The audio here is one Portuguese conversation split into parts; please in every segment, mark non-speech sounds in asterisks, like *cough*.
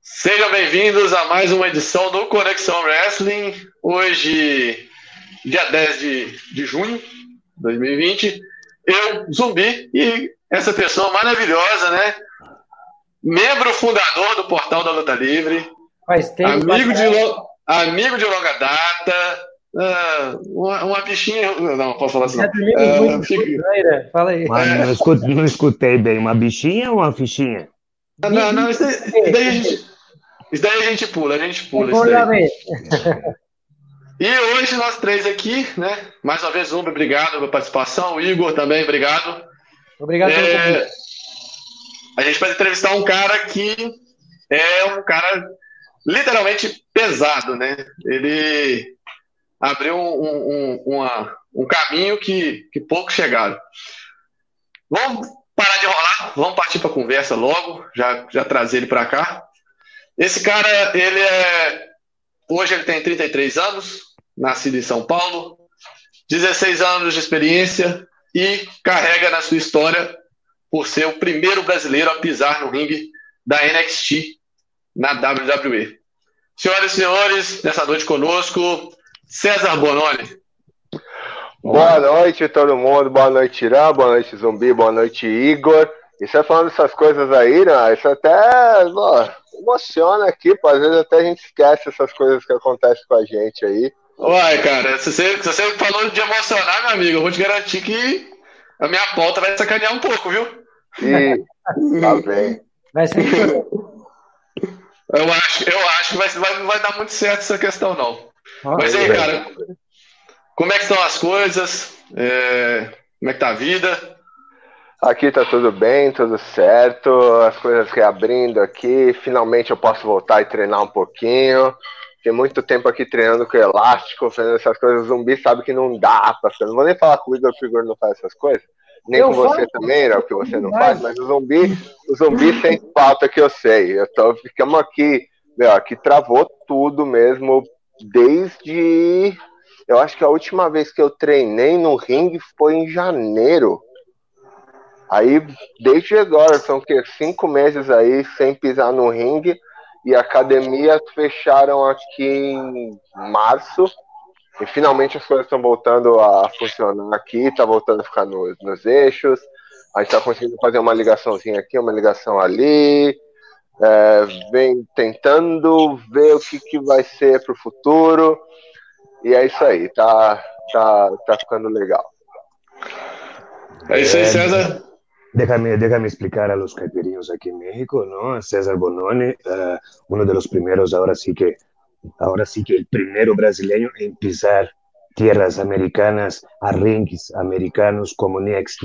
Sejam bem-vindos a mais uma edição do Conexão Wrestling. Hoje, dia 10 de, de junho de 2020. Eu, Zumbi, e essa pessoa maravilhosa, né? Membro fundador do Portal da Luta Livre. Faz tempo. Amigo, de, amigo de longa data. Uh, uma, uma, bichinha. Não, posso falar assim. Uh, fica... Fala aí. não, escutei, não, escutei, bem. Uma bichinha ou uma fichinha? Não, não, isso, daí, daí a gente, isso daí a gente pula, a gente pula. E hoje nós três aqui, né? Mais uma vez, Zumbi, obrigado pela participação. O Igor também, obrigado. Obrigado pelo é, A gente vai entrevistar um cara que é um cara literalmente pesado, né? Ele abriu um, um, uma, um caminho que, que poucos chegaram. Vamos parar de rolar, vamos partir para a conversa logo, já, já trazer ele para cá. Esse cara, ele é. Hoje ele tem 33 anos, nascido em São Paulo, 16 anos de experiência e carrega na sua história por ser o primeiro brasileiro a pisar no ringue da NXT na WWE. Senhoras e senhores, nessa noite conosco, César Bononi. Boa noite, todo mundo. Boa noite, Irã. Boa noite, Zumbi. Boa noite, Igor. E você falando essas coisas aí, né? Isso até ó, emociona aqui, pô. Às vezes até a gente esquece essas coisas que acontecem com a gente aí. Uai, cara, se você, se você falou de emocionar, meu amigo, eu vou te garantir que a minha pauta vai sacanear um pouco, viu? Ih, *laughs* tá bem. Vai ser. Eu acho, eu acho que vai, vai, vai dar muito certo essa questão, não. Ah, Mas aí, cara, como é que estão as coisas? É, como é que tá a vida? Aqui tá tudo bem, tudo certo, as coisas reabrindo aqui. Finalmente eu posso voltar e treinar um pouquinho. Fiquei muito tempo aqui treinando com elástico, fazendo essas coisas. O zumbi sabe que não dá pra fazer. Não vou nem falar com o Igor, o Igor não faz essas coisas. Nem eu com você também, era o que você não faz, mas o zumbi, o zumbi *laughs* tem falta que eu sei. Eu tô, ficamos aqui, meu, aqui travou tudo mesmo, desde. Eu acho que a última vez que eu treinei no ringue foi em janeiro. Aí, desde agora, são que cinco meses aí sem pisar no ringue e academias fecharam aqui em março. E finalmente as coisas estão voltando a funcionar aqui, tá voltando a ficar nos, nos eixos. A gente está conseguindo fazer uma ligaçãozinha aqui, uma ligação ali. É, vem tentando ver o que, que vai ser para o futuro. E é isso aí, tá, tá, tá ficando legal. É isso aí, César. Déjame, déjame explicar a los caipirinhos aquí en México, ¿no? César Bononi, uh, uno de los primeros, ahora sí que, ahora sí que el primero brasileño en pisar tierras americanas a rings americanos como NXT.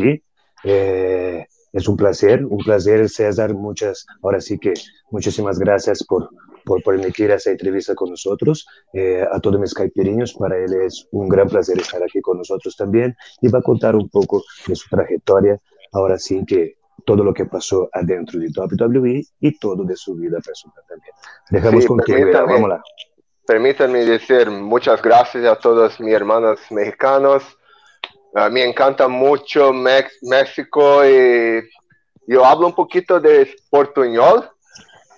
Eh, es un placer, un placer, César. Muchas, ahora sí que muchísimas gracias por, por permitir esa entrevista con nosotros. Eh, a todos mis caipirinhos, para él es un gran placer estar aquí con nosotros también y va a contar un poco de su trayectoria ahora sí que todo lo que pasó adentro de WWE y todo de su vida personal también. Dejamos sí, con que vamos lá. Permítanme decir muchas gracias a todos mis hermanos mexicanos. Uh, me encanta mucho Mex México y yo hablo un poquito de portuñol,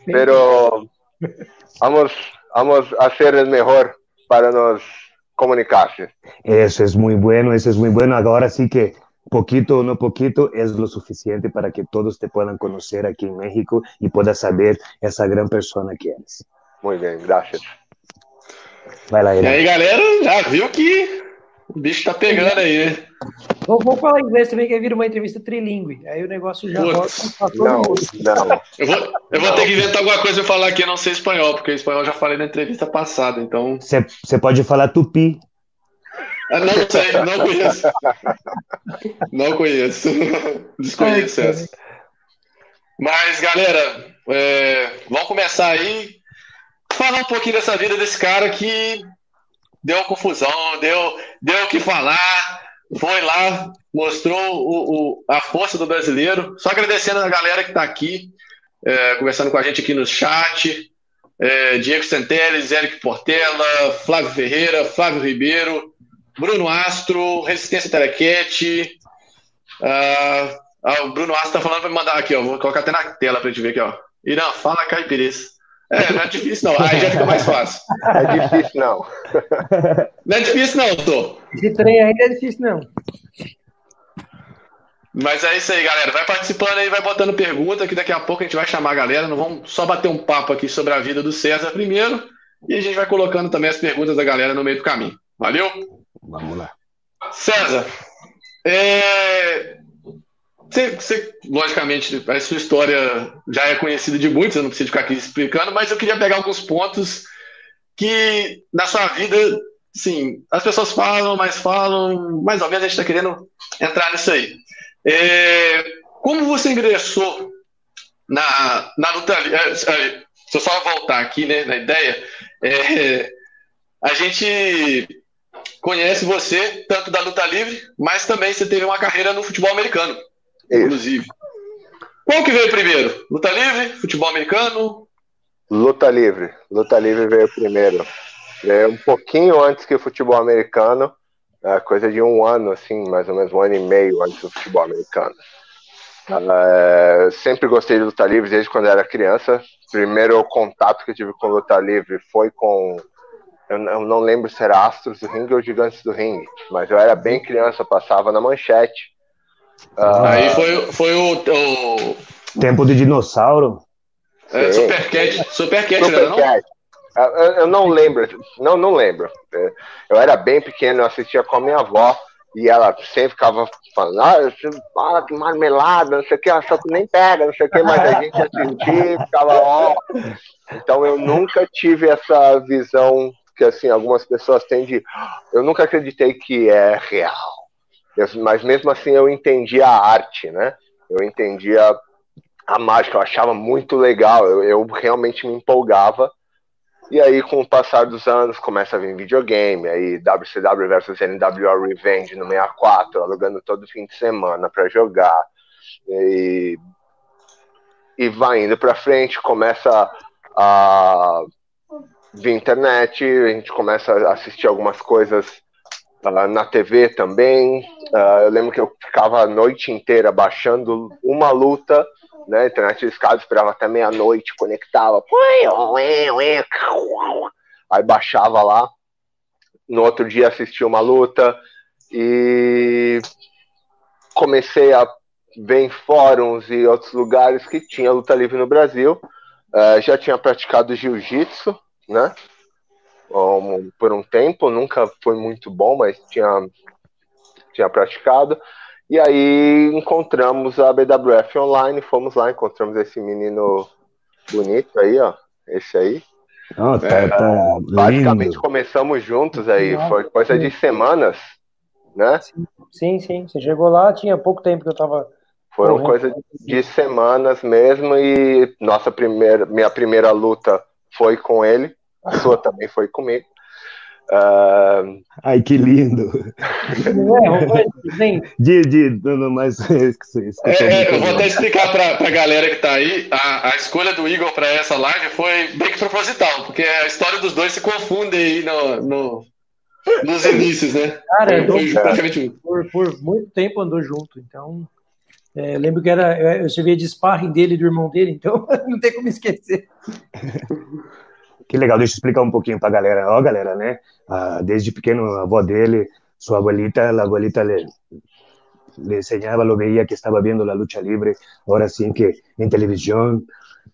pero vamos, vamos a hacer el mejor para nos comunicarse. Eso es muy bueno, eso es muy bueno. Ahora sí que poquito o no poquito es lo suficiente para que todos te puedan conocer aquí en México y puedas saber essa gran persona que eres. Muito bem, graças. Vai lá, E aí, galera, já viu que o bicho tá pegando aí, né? Vou, falar inglês também, que vira uma entrevista trilingue. Aí o negócio já volta não. Não. Eu vou, eu vou ter que inventar alguma coisa e falar aqui, eu não sei espanhol, porque espanhol eu já falei na entrevista passada, então... Você pode falar tupi. Ah, não sei, não conheço. Não conheço. Desconheço essa. Mas, galera, é, vamos começar aí. Falar um pouquinho dessa vida desse cara que deu confusão, deu, deu o que falar, foi lá, mostrou o, o, a força do brasileiro. Só agradecendo a galera que está aqui, é, conversando com a gente aqui no chat. É, Diego Santeles, Eric Portela, Flávio Ferreira, Flávio Ribeiro, Bruno Astro, Resistência Telequete, uh, Ah, o Bruno Asta tá falando pra me mandar aqui, ó. Vou colocar até na tela pra gente ver aqui, ó. Irã, fala caipiris. É, não é difícil não. Aí já fica mais fácil. *laughs* É difícil não. *laughs* Não é difícil não, Tô. Esse trem ainda é difícil, não. Mas é isso aí, galera. Vai participando aí, vai botando pergunta, que daqui a pouco a gente vai chamar a galera. Não vamos só bater um papo aqui sobre a vida do César primeiro. E a gente vai colocando também as perguntas da galera no meio do caminho. Valeu? Vamos lá. César, é... você, você, logicamente, a sua história já é conhecida de muitos, eu não preciso ficar aqui explicando, mas eu queria pegar alguns pontos que na sua vida, sim, as pessoas falam, mas falam, mais ou menos a gente está querendo entrar nisso aí. É... Como você ingressou na, na luta livre? É, é, se eu só voltar aqui né, na ideia, é, a gente conhece você tanto da luta livre, mas também você teve uma carreira no futebol americano, Isso. inclusive. Qual que veio primeiro? Luta livre, futebol americano? Luta livre. Luta livre veio primeiro. Veio um pouquinho antes que o futebol americano, é, coisa de um ano, assim, mais ou menos um ano e meio antes do futebol americano. É, sempre gostei de luta livre desde quando era criança. Primeiro contato que eu tive com luta livre foi com eu, eu não lembro se era Astros do Ringue ou Gigantes do Ringue, mas eu era bem criança, passava na manchete. Uh, Aí foi, foi o, o, Tempo de dinossauro. É, Super Cat, Super Cat, Super não? Cat. Eu, eu não lembro, não, não lembro. Eu era bem pequeno, eu assistia com a minha avó e ela sempre ficava falando, ah, que marmelada, não sei o que, só que nem pega, não sei o que, mas a gente assistia, ficava, ó. Então eu nunca tive essa visão que assim algumas pessoas têm de eu nunca acreditei que é real mas mesmo assim eu entendi a arte né? Eu entendia a mágica eu achava muito legal eu, eu realmente me empolgava. E aí com o passar dos anos começa a vir videogame aí WCW versus NWO Revenge no 64 alugando todo fim de semana para jogar. E e vai indo para frente começa a via internet, a gente começa a assistir algumas coisas uh, na TV também. Uh, eu lembro que eu ficava a noite inteira baixando uma luta, né? Internet de escada, esperava até meia-noite, conectava. Aí baixava lá. No outro dia assistia uma luta e comecei a ver em fóruns e outros lugares que tinha luta livre no Brasil. Uh, já tinha praticado jiu-jitsu, né? Um, por um tempo, nunca foi muito bom, mas tinha, tinha praticado. E aí encontramos a BWF online, fomos lá, encontramos esse menino bonito aí, ó. Esse aí. Oh, tá, é, tá basicamente começamos juntos aí, foi coisa de semanas, né? Sim, sim. Você chegou lá, tinha pouco tempo que eu tava. Foram coisa de semanas mesmo, e nossa primeira, minha primeira luta foi com ele, a sua também foi comigo. Uh... Ai, que lindo! de, de, não, mas *laughs* é, é, eu vou até explicar para a galera que está aí. A, a, escolha do Igor para essa live foi bem que proposital, porque a história dos dois se confunde aí no, no nos inícios, né? Cara, andou, praticamente... por, por muito tempo andou junto, então. É, eu lembro que era, eu servia de sparring dele e do irmão dele, então *laughs* não tem como esquecer. Que legal, deixa eu explicar um pouquinho para a galera. Ó, galera, né? Ah, desde pequeno, a avó dele, sua abuelita, a abuelita le, le enseñaba, lo veía que estaba viendo la lucha libre, ahora sí que en televisión,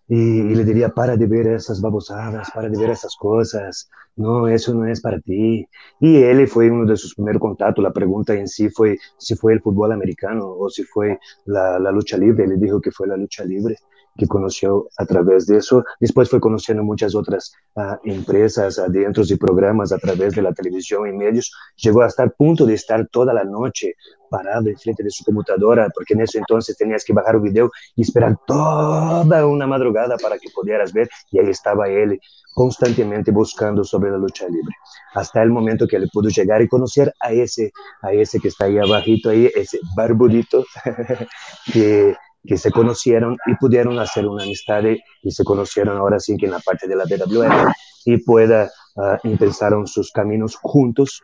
y, y, le diría, para de ver esas babosadas, para de ver esas cosas, no, eso no es para ti. Y él fue uno de sus primeros contactos, la pregunta en sí fue si fue el fútbol americano o si fue la, la lucha libre, él dijo que fue la lucha libre que conoció a través de eso. Después fue conociendo muchas otras uh, empresas, adentro de programas a través de la televisión y medios. Llegó hasta el punto de estar toda la noche parado en frente de su computadora, porque en ese entonces tenías que bajar un video y esperar toda una madrugada para que pudieras ver. Y ahí estaba él constantemente buscando sobre la lucha libre. Hasta el momento que le pudo llegar y conocer a ese, a ese que está ahí abajito, ahí, ese barbudito, *laughs* que que se conocieron y pudieron hacer una amistad y se conocieron ahora sí que en la parte de la BWF y pueda uh, empezaron sus caminos juntos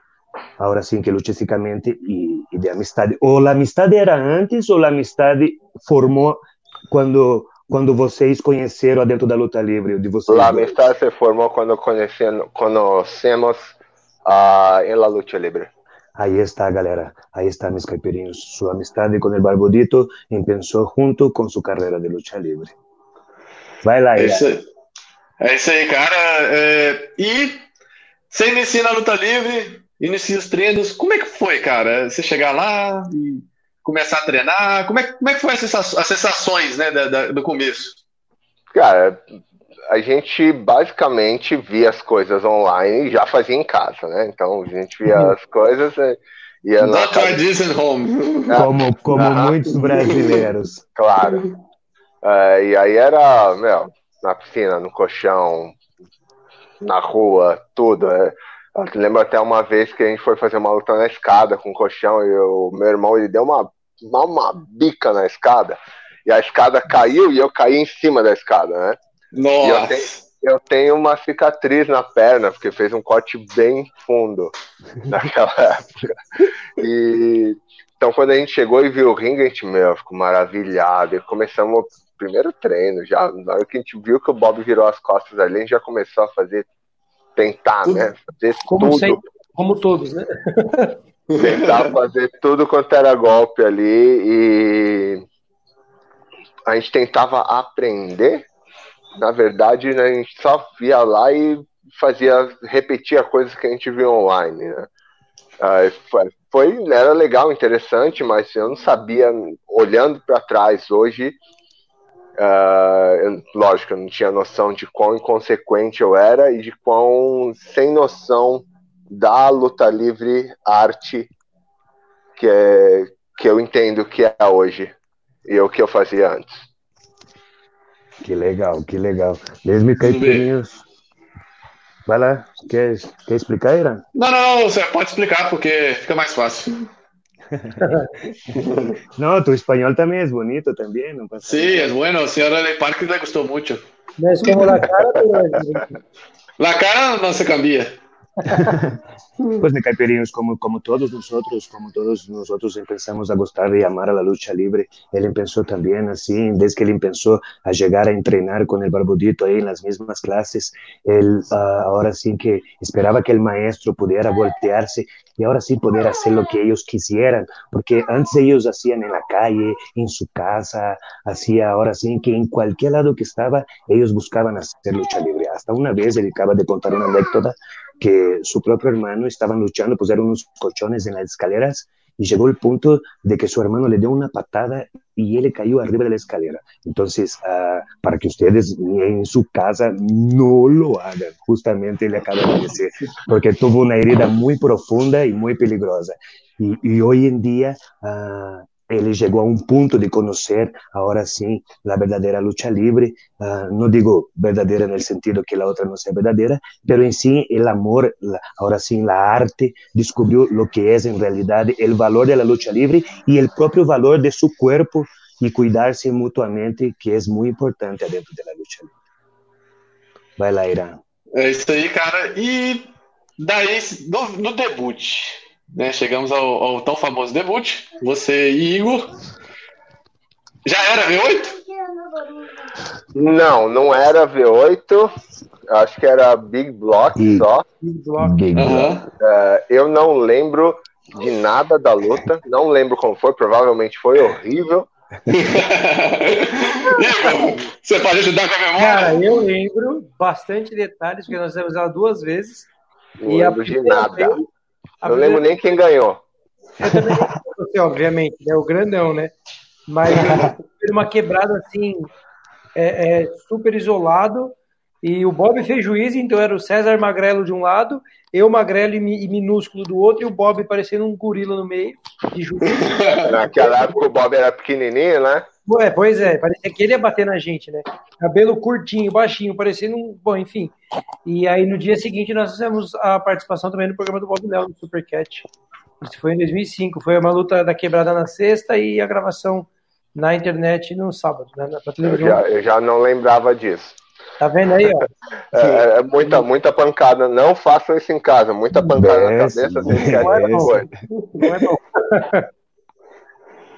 ahora sí que luchísticamente y, y de amistad. O la amistad era antes o la amistad formó cuando quando vocês conheceram dentro da luta livre de vocês? A amistade se formou quando conhecemos, conhecemos uh, em la luta livre. Aí está, galera. Aí está, meus caipirinhos. Sua amistade com o Barbudito começou junto com sua carreira de luta livre. Vai lá, é isso, é isso aí, cara. É... E você inicia na luta livre, inicia os treinos. Como é que foi, cara? Você chegar lá e começar a treinar? Como é, como é que foi as sensações né, da, da, do começo? Cara, a gente basicamente via as coisas online e já fazia em casa, né? Então a gente via uhum. as coisas e ia Not try this at home. Como, como uhum. muitos brasileiros. *laughs* Claro. Uh, e aí era, meu, na piscina, no colchão, na rua, tudo. É, eu lembro até uma vez que a gente foi fazer uma luta na escada com o colchão e o meu irmão ele deu uma, uma, uma bica na escada e a escada caiu e eu caí em cima da escada, né? Nossa! Eu tenho, eu tenho, uma cicatriz na perna, porque fez um corte bem fundo *laughs* naquela época. E então quando a gente chegou e viu o ringue, a gente, meu, ficou maravilhado. E começamos o primeiro treino já. Na hora que a gente viu que o Bob virou as costas ali, a gente já começou a fazer tentar, tudo, né? Fazer como tudo. Sempre, como todos, né? *laughs* tentar fazer tudo quanto era golpe ali e a gente tentava aprender. Na verdade, né, a gente só via lá e fazia repetir a coisa que a gente viu online, né? foi, foi, era legal, interessante, mas eu não sabia, olhando para trás hoje, Uh, eu, lógico, eu não tinha noção de quão inconsequente eu era e de quão sem noção da luta livre arte que, é, que eu entendo que é hoje e o que eu fazia antes. Que legal, que legal. Mesmo caipirinhos. Vai lá, quer, quer explicar, Irã? Não, não, não, você pode explicar porque fica mais fácil. *laughs* no, tu español también es bonito también. No pasa sí, nada. es bueno. Señora de Parque le gustó mucho. No es como la cara, pero... La cara no se cambia. *laughs* Pues de como, como todos nosotros, como todos nosotros empezamos a gustar y amar a la lucha libre, él empezó también así, desde que él empezó a llegar a entrenar con el Barbudito ahí en las mismas clases, él uh, ahora sí que esperaba que el maestro pudiera voltearse y ahora sí poder hacer lo que ellos quisieran, porque antes ellos hacían en la calle, en su casa, hacía ahora sí que en cualquier lado que estaba, ellos buscaban hacer lucha libre. Hasta una vez él acaba de contar una anécdota que su propio hermano estaban luchando, pusieron unos colchones en las escaleras y llegó el punto de que su hermano le dio una patada y él cayó arriba de la escalera. Entonces, uh, para que ustedes en su casa no lo hagan, justamente le acaba de decir, porque tuvo una herida muy profunda y muy peligrosa. Y, hoy en día uh, ele chegou a um ponto de conhecer, agora sim, a verdadeira luta livre. Uh, não digo verdadeira no sentido que a outra não seja verdadeira, mas em si, o amor, agora sim, a arte, descobriu o que é em realidade o valor da luta livre e o próprio valor de seu corpo e cuidar-se mutuamente, que é muito importante dentro da luta livre. Vai lá, Irã. É isso aí, cara. E daí, no, no debut, né? Chegamos ao, ao, tão famoso debut. Você e Igor. Já era V8? Não, não era V8. Acho que era Big Block e... só. Big Block. Big uhum. uh, eu não lembro de nada da luta. Não lembro como foi. Provavelmente foi horrível. *laughs* Você pode ajudar com a memória? Cara, eu lembro bastante detalhes, porque nós temos ela duas vezes. Não e lembro de nada. Vez, eu não lembro nem quem ganhou. Eu também você, obviamente, né? O grandão, né? Mas uma quebrada assim, é, é, super isolado. E o Bob fez juiz, então era o César Magrelo de um lado, eu magrelo e, minúsculo do outro, e o Bob parecendo um gorila no meio. De juiz. *laughs* Naquela época o Bob era pequenininho, né? É, pois é, parecia que ele ia bater na gente, né? Cabelo curtinho, baixinho, parecendo um. Bom, enfim. E aí no dia seguinte nós fizemos a participação também no programa do Bob Léo, no Supercat. Isso foi em 2005. Foi uma luta da quebrada na sexta e a gravação na internet no sábado, né? Eu já, eu já não lembrava disso. Tá vendo aí, ó? *laughs* É, é, muita, muita pancada. Não façam isso em casa. Muita pancada na cabeça. Não é bom. *laughs* Não é bom.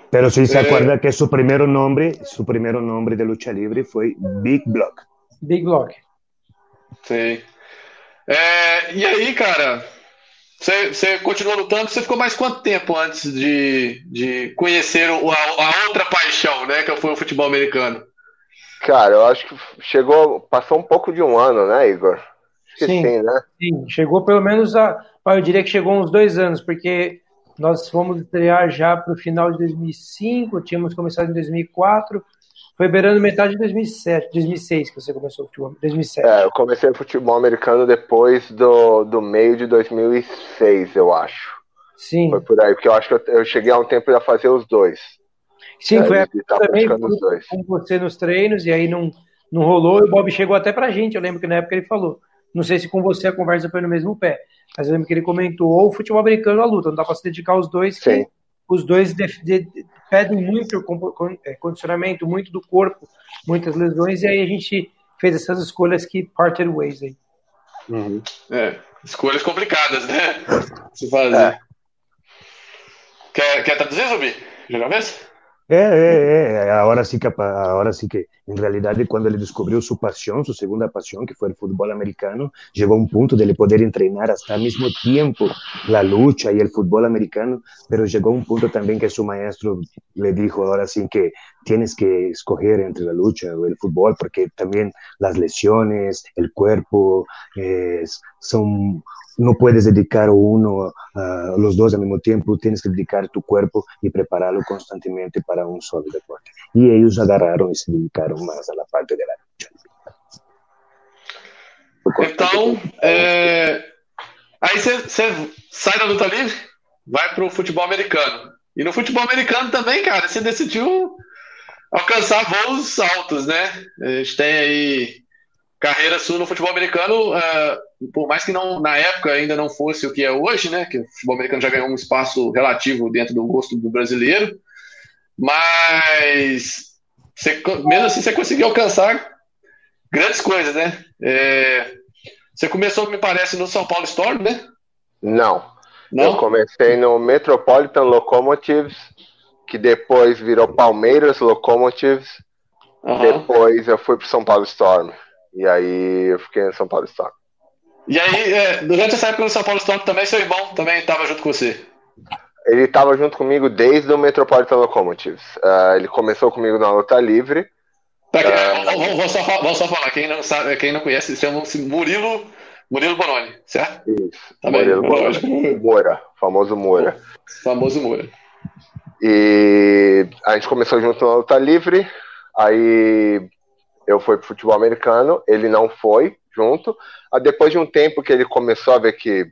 Pero sí se Eh. acuerda que su primer nombre, su primer nombre de lucha libre fue Big Block. Big Block. Sei. É, e aí, cara, você, você continuou lutando, você ficou mais quanto tempo antes de, de conhecer o- a, a outra paixão, né, que foi o futebol americano? Cara, eu acho que chegou, passou um pouco de um ano, né, Igor? Acho que Sim. sim, né? Sim, chegou pelo menos a. Eu diria que chegou uns dois anos, porque nós fomos estrear já para o final de 2005, tínhamos começado em 2004, foi beirando metade de 2007, 2006 que você começou o futebol, 2007. É, eu comecei futebol americano depois do, do meio de 2006, eu acho. Sim, Foi por aí, porque eu acho que eu, eu cheguei a um tempo a fazer os dois. sim, É, foi ele tá também com você nos treinos, e aí não, não rolou, e o Bob chegou até pra gente, eu lembro que na época ele falou. Não sei se com você a conversa foi no mesmo pé, mas eu lembro que ele comentou ou o futebol americano ou a luta, não dá pra se dedicar aos dois, que Sim. os dois de- de- de- pedem muito é, condicionamento, muito do corpo, muitas lesões, e aí a gente fez essas escolhas que parted ways aí. É, escolhas complicadas, né? *laughs* Se fazer. É. Quer, quer traduzir, Zubi? Já vez? Eh, eh, eh, ahora sí que, ahora sí que, en realidad, cuando él descubrió su pasión, su segunda pasión, que fue el fútbol americano, llegó a un punto de poder entrenar hasta al mismo tiempo la lucha y el fútbol americano, pero llegó a un punto también que su maestro le dijo, ahora sí que tienes que escoger entre la lucha o el fútbol, porque también las lesiones, el cuerpo, eh, son, no puedes dedicar uno a los dos al mismo tiempo, tienes que dedicar tu cuerpo y prepararlo constantemente para un solo deporte. Y ellos agarraron y se dedicaron más a la parte de la lucha. Então, é, aí você sai da luta livre, vai pro futebol americano. E no futebol americano também, cara, você decidiu alcançar voos altos, né? A gente tem aí carreira sua no futebol americano, por mais que não na época ainda não fosse o que é hoje, né? Que o futebol americano já ganhou um espaço relativo dentro do gosto do brasileiro, mas você, mesmo assim você conseguiu alcançar grandes coisas, né? É, você começou, me parece, no São Paulo Storm, né? Não. Eu Não? comecei no Metropolitan Locomotives, que depois virou Palmeiras Locomotives. Aham. Depois eu fui pro São Paulo Storm. E aí eu fiquei no São Paulo Storm. E aí, é, durante essa época no São Paulo Storm também, seu irmão também estava junto com você. Ele estava junto comigo desde o Metropolitan Locomotives. Ah, ele começou comigo na luta livre. Quem- Ah. vamos, vamos- vamos só, vamos só falar, quem não sabe, quem não conhece, chama-se Murilo, Murilo Bononi, certo? Isso. Também, Murilo lógico. Moura, famoso Moura. Famoso Moura. E a gente começou junto na luta livre. Aí eu fui pro futebol americano, ele não foi junto. Aí depois de um tempo que ele começou a ver que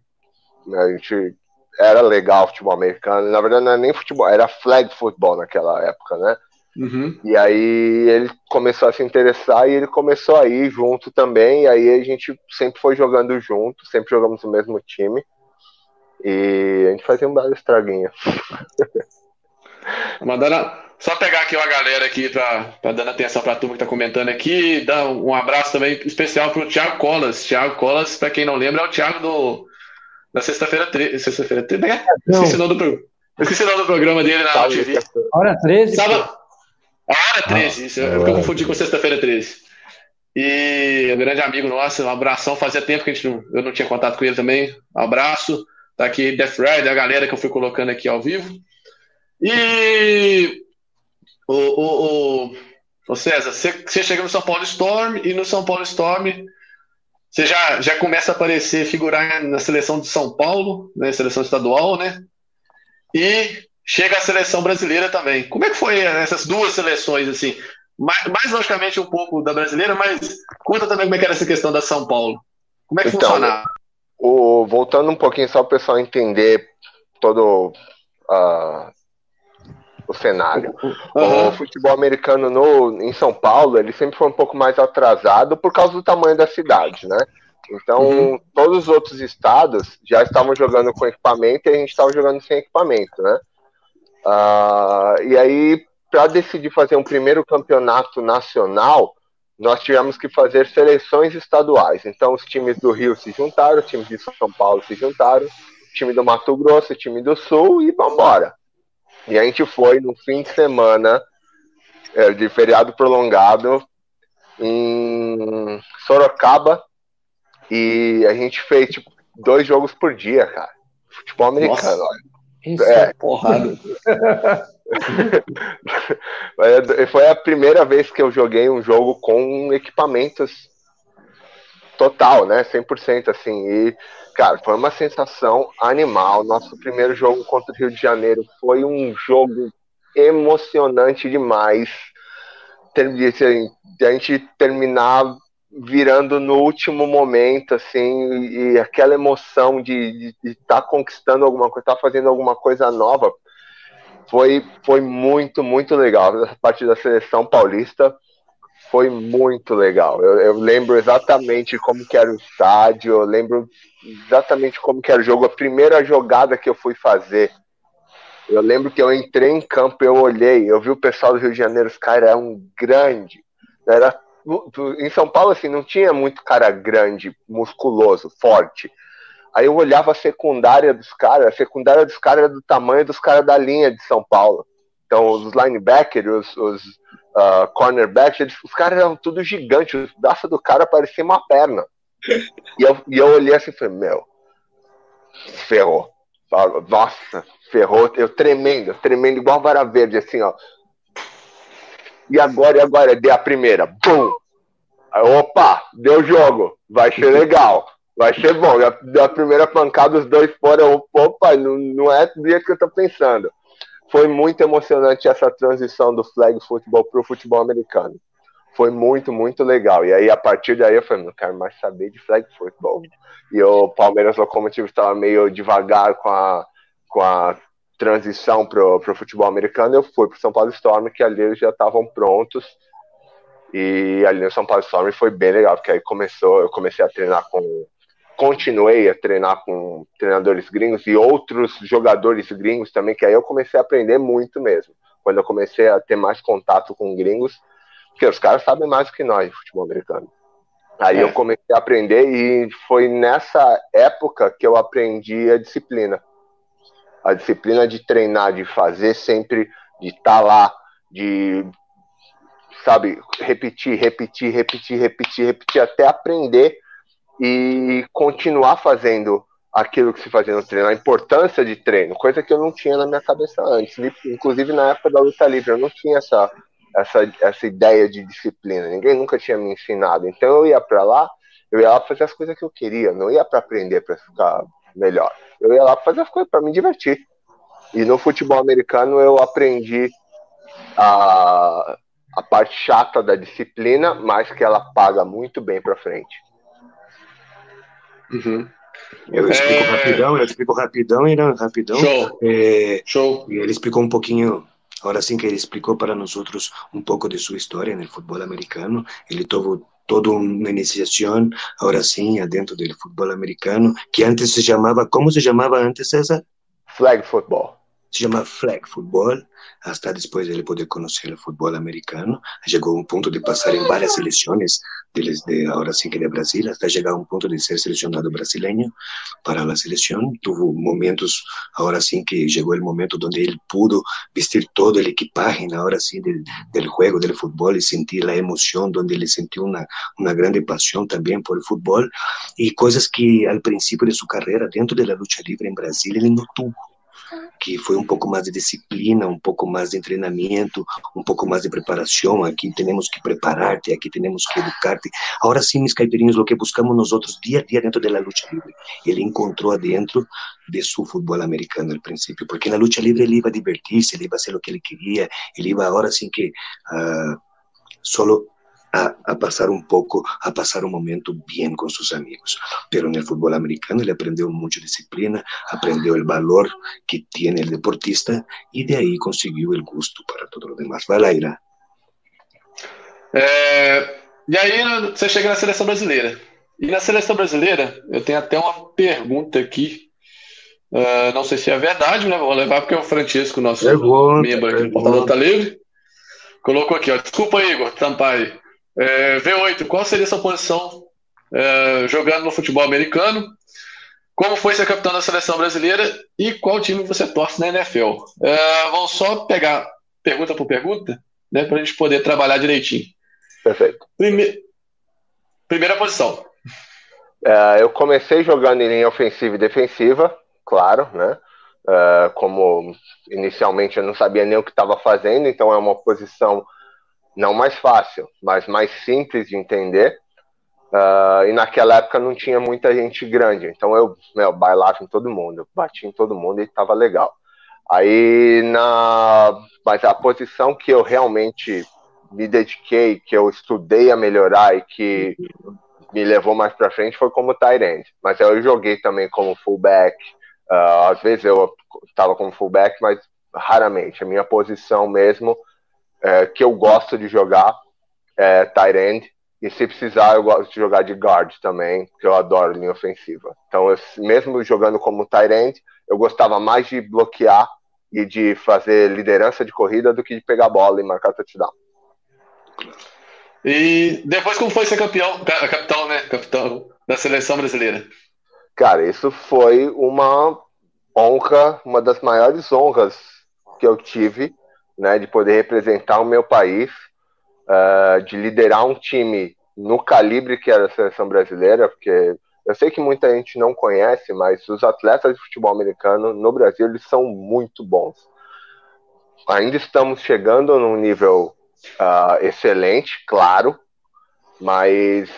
né, a gente era legal o futebol americano, na verdade não era nem futebol, era flag football naquela época, né? Uhum. E aí ele começou a se interessar e ele começou a ir junto também. E aí a gente sempre foi jogando junto, sempre jogamos no mesmo time. E a gente fazia um belo estraguinho. Mandando, a- só pegar aqui uma galera aqui pra dando atenção pra turma que tá comentando aqui, dar um abraço também especial pro Thiago Colas. Thiago Colas, pra quem não lembra, é o Thiago do, da sexta-feira 13. Sexta-feira 13, né? Esqueci o nome do Esqueci o nome do programa dele na Sabe, TV. Hora 13. Sábado. A hora é 13, isso. É porque eu Ah, confundi com sexta-feira 13. E um grande amigo nosso, um abração. Fazia tempo que a gente não, eu não tinha contato com ele também. Um abraço. Tá aqui Death Rider, a galera que eu fui colocando aqui ao vivo. E o, o, o, o César, você, você chega no São Paulo Storm e no São Paulo Storm você já, já começa a aparecer, figurar na seleção de São Paulo, né, seleção estadual, né? E chega a seleção brasileira também. Como é que foi essas duas seleções, assim? Mais, mais logicamente um pouco da brasileira, mas conta também como é que era essa questão da São Paulo. Como é que Então, funcionava? O, voltando um pouquinho só para o pessoal entender todo ah, o cenário. O Aham. futebol americano no, em São Paulo, ele sempre foi um pouco mais atrasado por causa do tamanho da cidade, né? Então, Uhum. todos os outros estados já estavam jogando com equipamento e a gente estava jogando sem equipamento, né? Ah, e aí, para decidir fazer um primeiro campeonato nacional, nós tivemos que fazer seleções estaduais. Então, os times do Rio se juntaram, os times de São Paulo se juntaram, o time do Mato Grosso, o time do Sul e vambora. E a gente foi no fim de semana é, de feriado prolongado em Sorocaba e a gente fez tipo, dois jogos por dia, cara. Futebol americano, Nossa. Isso é, é porrada. *laughs* Foi a primeira vez que eu joguei um jogo com equipamentos total, né? 100% assim. E, cara, foi uma sensação animal. Nosso primeiro jogo contra o Rio de Janeiro foi um jogo emocionante demais. A gente terminar virando no último momento, assim, e aquela emoção de estar tá conquistando alguma coisa, estar tá fazendo alguma coisa nova, foi, foi muito, muito legal. A partir da seleção paulista foi muito legal. Eu, eu, lembro exatamente como que era o estádio, eu lembro exatamente como que era o jogo. A primeira jogada que eu fui fazer, eu lembro que eu entrei em campo, eu olhei, eu vi o pessoal do Rio de Janeiro, os caras eram grandes, era em São Paulo, assim, não tinha muito cara grande, musculoso, forte. Aí eu olhava a secundária dos caras, a secundária dos caras era do tamanho dos caras da linha de São Paulo. Então, os linebackers, os, os uh, cornerbacks, eles, os caras eram tudo gigantes, o braço do cara parecia uma perna. E eu, e eu olhei assim e falei, meu, ferrou. Nossa, ferrou. Eu tremendo, tremendo igual vara verde, assim, ó. E agora, e agora? Dei a primeira. Bum! Opa, deu jogo. Vai ser legal. Vai ser bom. Da primeira pancada, os dois foram. Opa, não, não é do jeito que eu tô pensando. Foi muito emocionante essa transição do flag futebol pro futebol americano. Foi muito, muito legal. E aí, a partir daí, eu falei, não quero mais saber de flag futebol. E o Palmeiras Locomotive estava meio devagar com a, com a transição pro, pro futebol americano, eu fui pro São Paulo Storm, que ali eles já estavam prontos. E ali no São Paulo Storm foi bem legal, porque aí começou, eu comecei a treinar com. Continuei a treinar com treinadores gringos e outros jogadores gringos também, que aí eu comecei a aprender muito mesmo. Quando eu comecei a ter mais contato com gringos, porque os caras sabem mais do que nós de futebol americano. Aí é. eu comecei a aprender e foi nessa época que eu aprendi a disciplina a disciplina de treinar, de fazer sempre, de estar tá lá, de, sabe, repetir, repetir, repetir, repetir, repetir, até aprender e continuar fazendo aquilo que se fazia no treino, a importância de treino, coisa que eu não tinha na minha cabeça antes, inclusive na época da luta livre, eu não tinha essa, essa, essa ideia de disciplina, ninguém nunca tinha me ensinado, então eu ia para lá, eu ia lá fazer as coisas que eu queria, não ia para aprender para ficar melhor. Eu ia lá fazer as coisas para me divertir. E no futebol americano eu aprendi a, a parte chata da disciplina, mas que ela paga muito bem para frente. Uhum. Eu explico é... rapidão, eu explico rapidão, Irã, rapidão. Show. É, Show. E ele explicou um pouquinho Agora sim que ele explicou para nós outros um pouco de sua história no futebol americano. Ele teve toda uma iniciação, agora sim, dentro do futebol americano, que antes se chamava, como se chamava antes, César? Flag football se chama flag football, hasta depois ele poder conhecer o futebol americano. Chegou a um ponto de passar em várias seleções, desde agora sim que de Brasil, até chegar a um ponto de ser selecionado brasileiro para a seleção. Tuvo momentos, agora sim que chegou o momento onde ele pudo vestir todo o equipagem, agora sim, del, del juego, del futebol, e sentir a emoção, onde ele sentiu uma, uma grande paixão também por futebol, e coisas que ao princípio de sua carreira, dentro da luta livre em Brasil, ele não tuvo que foi um pouco mais de disciplina, um pouco mais de treinamento, um pouco mais de preparação. Aqui temos que preparar-te, aqui temos que educar-te. Agora sim, mis caipirinhos, o que buscamos nós outros dia a dia dentro da luta livre. Ele encontrou adentro de seu futebol americano al princípio, porque na luta livre ele ia divertir-se, ele ia fazer o que ele queria, ele ia agora sim que uh, solo a, a, pasar un poco, a pasar un momento bien con sus amigos. Pero en el fútbol americano él aprendió mucha disciplina, aprendió el valor que tiene el deportista y de ahí consiguió el gusto para todo lo demás. Vai lá, Ira. É, e aí você chega na seleção brasileira. E na seleção brasileira, eu tenho até uma pergunta aqui. Uh, não sei se é verdade, né? Vou levar porque é o Francisco, nosso pergunta, membro aqui do Portal Luta Livre. Colocou aqui, ó. Desculpa, Igor, tampar aí. É, V8, qual seria sua posição é, jogando no futebol americano? Como foi ser capitão da seleção brasileira e qual time você torce na NFL? É, vamos só pegar pergunta por pergunta, né, para a gente poder trabalhar direitinho. Perfeito. Prime... Primeira posição. É, eu comecei jogando em linha ofensiva e defensiva, claro, né? Uh, como inicialmente eu não sabia nem o que estava fazendo, então é uma posição não mais fácil, mas mais simples de entender. Uh, e naquela época não tinha muita gente grande, então eu meu, bailava em todo mundo, bati em todo mundo e estava legal. Aí na, mas a posição que eu realmente me dediquei, que eu estudei a melhorar e que me levou mais para frente foi como tight end. Mas eu joguei também como fullback, Uh, às vezes eu estava como fullback, mas raramente. A minha posição mesmo, é, que eu gosto de jogar, é tight end. E se precisar, eu gosto de jogar de guard também, porque eu adoro linha ofensiva. Então, eu, mesmo jogando como tight end, eu gostava mais de bloquear e de fazer liderança de corrida do que de pegar a bola e marcar touchdown. E depois, como foi ser campeão, capitão, né? Capitão da seleção brasileira? Cara, isso foi uma honra, uma das maiores honras que eu tive, né, de poder representar o meu país, uh, de liderar um time no calibre que era a seleção brasileira, porque eu sei que muita gente não conhece, mas os atletas de futebol americano no Brasil eles são muito bons. Ainda estamos chegando num nível uh, excelente, claro, mas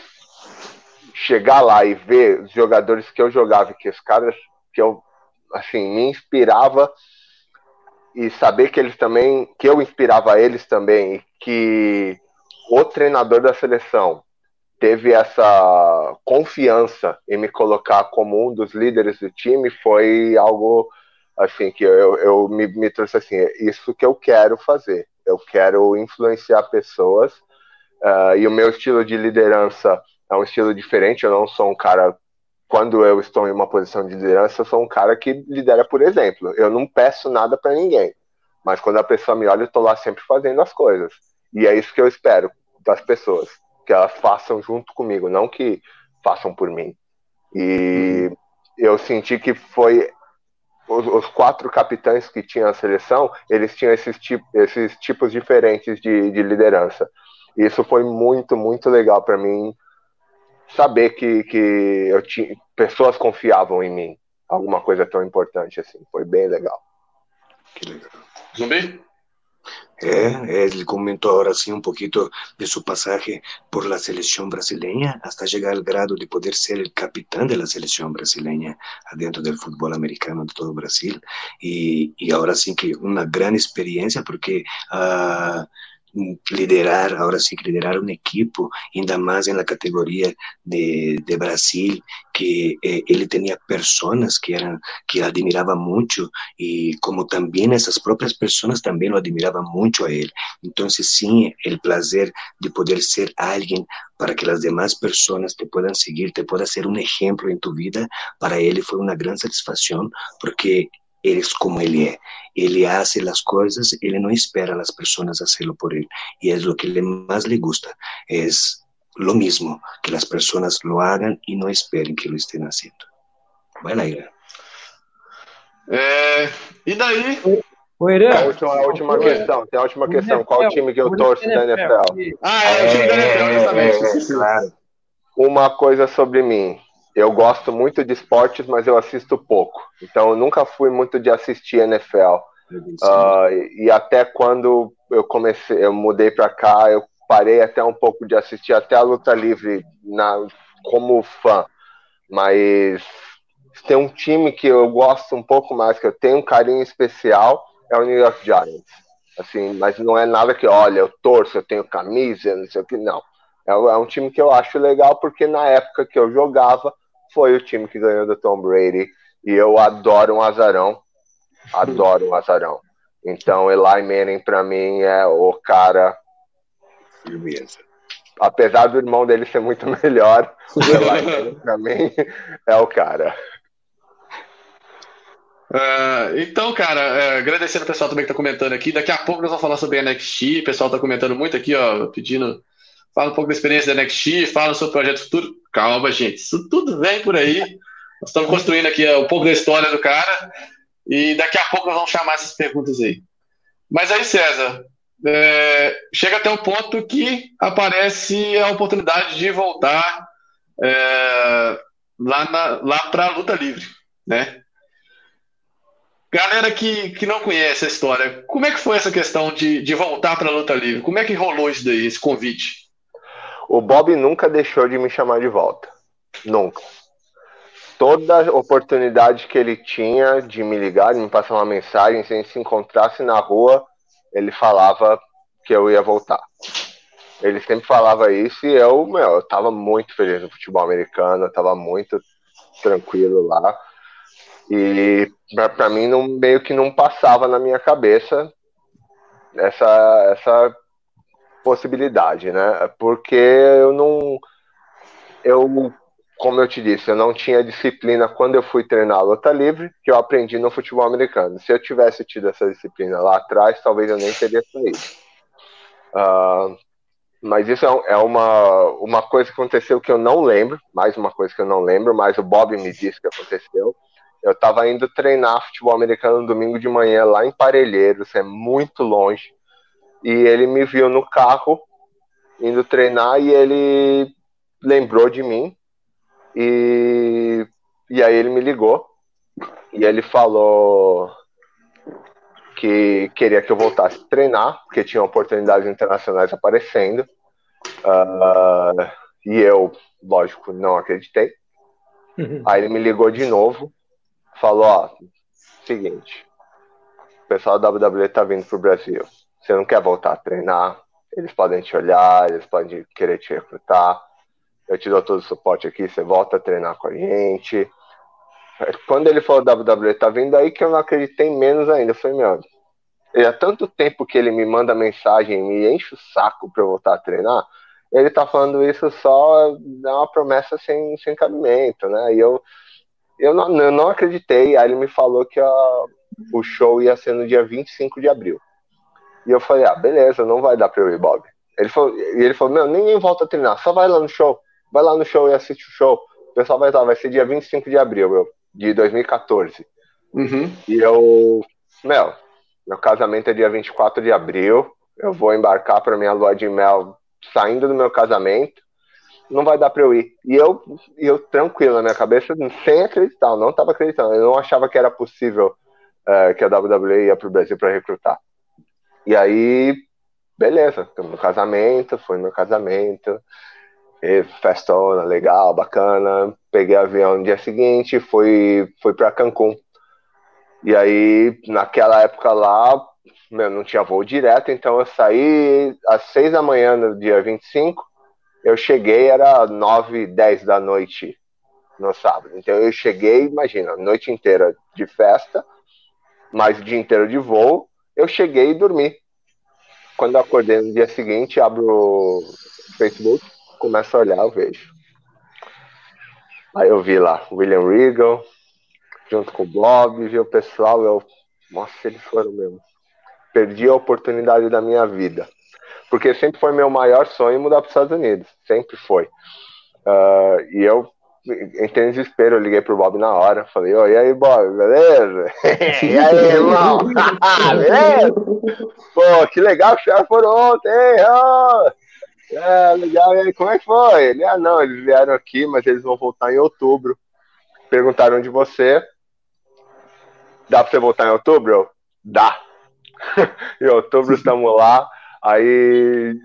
chegar lá e ver os jogadores que eu jogava, que os caras que eu assim me inspirava e saber que eles também, que eu inspirava eles também que o treinador da seleção teve essa confiança em me colocar como um dos líderes do time foi algo assim que eu, eu me, me trouxe assim isso que eu quero fazer eu quero influenciar pessoas uh, e o meu estilo de liderança é um estilo diferente. Eu não sou um cara, quando eu estou em uma posição de liderança, eu sou um cara que lidera por exemplo. Eu não peço nada para ninguém, mas quando a pessoa me olha, eu estou lá sempre fazendo as coisas. E é isso que eu espero das pessoas, que elas façam junto comigo, não que façam por mim. E eu senti que foi os, os, quatro capitães que tinham a seleção, eles tinham esses, tip, esses tipos diferentes de, de liderança. E isso foi muito, muito legal para mim saber que, que eu tinha, pessoas confiavam em mim. Alguma coisa tão importante assim. Foi bem legal. Que legal. Zumbi? Eh, él comentó ahora sí un poquito de su pasaje por la selección brasileña hasta llegar al grado de poder ser el capitán de la selección brasileña adentro del fútbol americano de todo Brasil. Y, y ahora sí que una gran experiencia porque... Uh, liderar, ahora sí, liderar un equipo, ainda más en la categoría de, de Brasil, que eh, él tenía personas que eran, que admiraba mucho y como también esas propias personas también lo admiraban mucho a él. Entonces sí, el placer de poder ser alguien para que las demás personas te puedan seguir, te pueda ser un ejemplo en tu vida, para él fue una gran satisfacción porque eres como Él es. Él hace las cosas, Él no espera a las personas hacerlo por Él. Y es lo que le más le gusta. Es lo mismo, que las personas lo hagan y no esperen que lo estén haciendo. Vai lá, Irã. É, e daí? O Irã, a última, a última questão, tem a última questão. Qual time que eu torço da NFL? Ah, é o time da NFL, exatamente. Claro. Uma coisa sobre mim eu gosto muito de esportes, mas eu assisto pouco. Então, eu nunca fui muito de assistir NFL. Uh, ah, e até quando eu comecei, eu mudei para cá, eu parei até um pouco de assistir até a luta livre na, como fã. Mas tem um time que eu gosto um pouco mais, que eu tenho um carinho especial, é o New York Giants. Assim, mas não é nada que, olha, eu torço, eu tenho camisa, não sei o que, não. É, é um time que eu acho legal porque na época que eu jogava, foi o time que ganhou do Tom Brady. E eu adoro um azarão. Adoro um azarão. Então, Eli Manning, para mim, é o cara. Firmeza. Apesar do irmão dele ser muito *laughs* melhor, o Eli *laughs* Manning, pra mim, é o cara. Uh, então, cara, uh, agradecendo o pessoal também que tá comentando aqui. Daqui a pouco nós vamos falar sobre NXT. O pessoal tá comentando muito aqui, ó, pedindo fala um pouco da experiência da NXT, fala sobre o projeto futuro. Calma, gente, isso tudo vem por aí. Nós estamos construindo aqui um pouco da história do cara e daqui a pouco nós vamos chamar essas perguntas aí. Mas aí, César, é, chega até o ponto que aparece a oportunidade de voltar é, lá, lá para a luta livre, né? Galera que, que não conhece a história, como é que foi essa questão de, de voltar para a luta livre? Como é que rolou isso daí, esse convite? O Bob nunca deixou de me chamar de volta. Nunca. Toda oportunidade que ele tinha de me ligar, de me passar uma mensagem, se a gente se encontrasse na rua, ele falava que eu ia voltar. Ele sempre falava isso e eu, meu, eu tava muito feliz no futebol americano, eu tava muito tranquilo lá. E para mim não, meio que não passava na minha cabeça essa essa possibilidade, né? Porque eu não eu como eu te disse, eu não tinha disciplina quando eu fui treinar a luta livre, que eu aprendi no futebol americano. Se eu tivesse tido essa disciplina lá atrás, talvez eu nem teria saído. Uh, mas isso é, é, uma, uma coisa que aconteceu que eu não lembro, mais uma coisa que eu não lembro, mas o Bob me disse que aconteceu. Eu estava indo treinar futebol americano no domingo de manhã lá em Parelheiros, é muito longe. E ele me viu no carro indo treinar e ele lembrou de mim e, e aí ele me ligou e ele falou que queria que eu voltasse a treinar, porque tinha oportunidades internacionais aparecendo. Uh, e eu, lógico, não acreditei. Uhum. Aí ele me ligou de novo, falou, ó, seguinte, o pessoal da WWE tá vindo pro Brasil. Você não quer voltar a treinar? Eles podem te olhar, eles podem querer te recrutar eu te dou todo o suporte aqui, você volta a treinar com a gente. Quando ele falou WWE tá vindo aí que eu não acreditei menos ainda. Eu falei, meu, há tanto tempo que ele me manda mensagem, me enche o saco pra eu voltar a treinar, ele tá falando isso só, é uma promessa sem, sem cabimento, né? E eu, eu, não, eu não acreditei. Aí ele me falou que a, o show ia ser no dia 25 de abril. E eu falei, ah, beleza, não vai dar pra eu ir, Bob. Ele falou, e ele falou, meu, ninguém volta a treinar, só vai lá no show vai lá no show e assiste o show. O pessoal vai estar, vai ser dia 25 de abril, meu, de 2014. Uhum. E eu, meu, meu casamento é dia 24 de abril. Eu vou embarcar para minha lua de mel saindo do meu casamento. Não vai dar para eu ir. E eu, eu tranquilo na minha cabeça, sem acreditar, eu não estava acreditando. Eu não achava que era possível uh, que a WWE ia para o Brasil para recrutar. E aí, beleza, no casamento, foi no casamento. E festona, legal, bacana. Peguei avião no dia seguinte, fui, fui para Cancún. E aí, naquela época lá, meu, não tinha voo direto, então eu saí às seis da manhã no dia 25. Eu cheguei, era nove, dez da noite no sábado. Então eu cheguei, imagina, noite inteira de festa, mais o dia inteiro de voo. Eu cheguei e dormi. Quando eu acordei no dia seguinte, abro o Facebook, começo a olhar, eu vejo. Aí eu vi lá William Regal, junto com o Bob, vi o pessoal, eu. Nossa, eles foram mesmo. Perdi a oportunidade da minha vida. Porque sempre foi meu maior sonho mudar para os Estados Unidos. Sempre foi. Uh, e eu entrei em desespero, eu liguei pro Bob na hora, falei, oi, e aí, Bob, beleza? *laughs* e aí, irmão? beleza? Pô, que legal que caras foram ontem, hein? Oh! É, legal. E aí, como é que foi? Ele, ah, não, eles vieram aqui, mas eles vão voltar em outubro. Perguntaram de você. Dá pra você voltar em outubro? Eu, dá. *laughs* em outubro *laughs* estamos lá. Aí,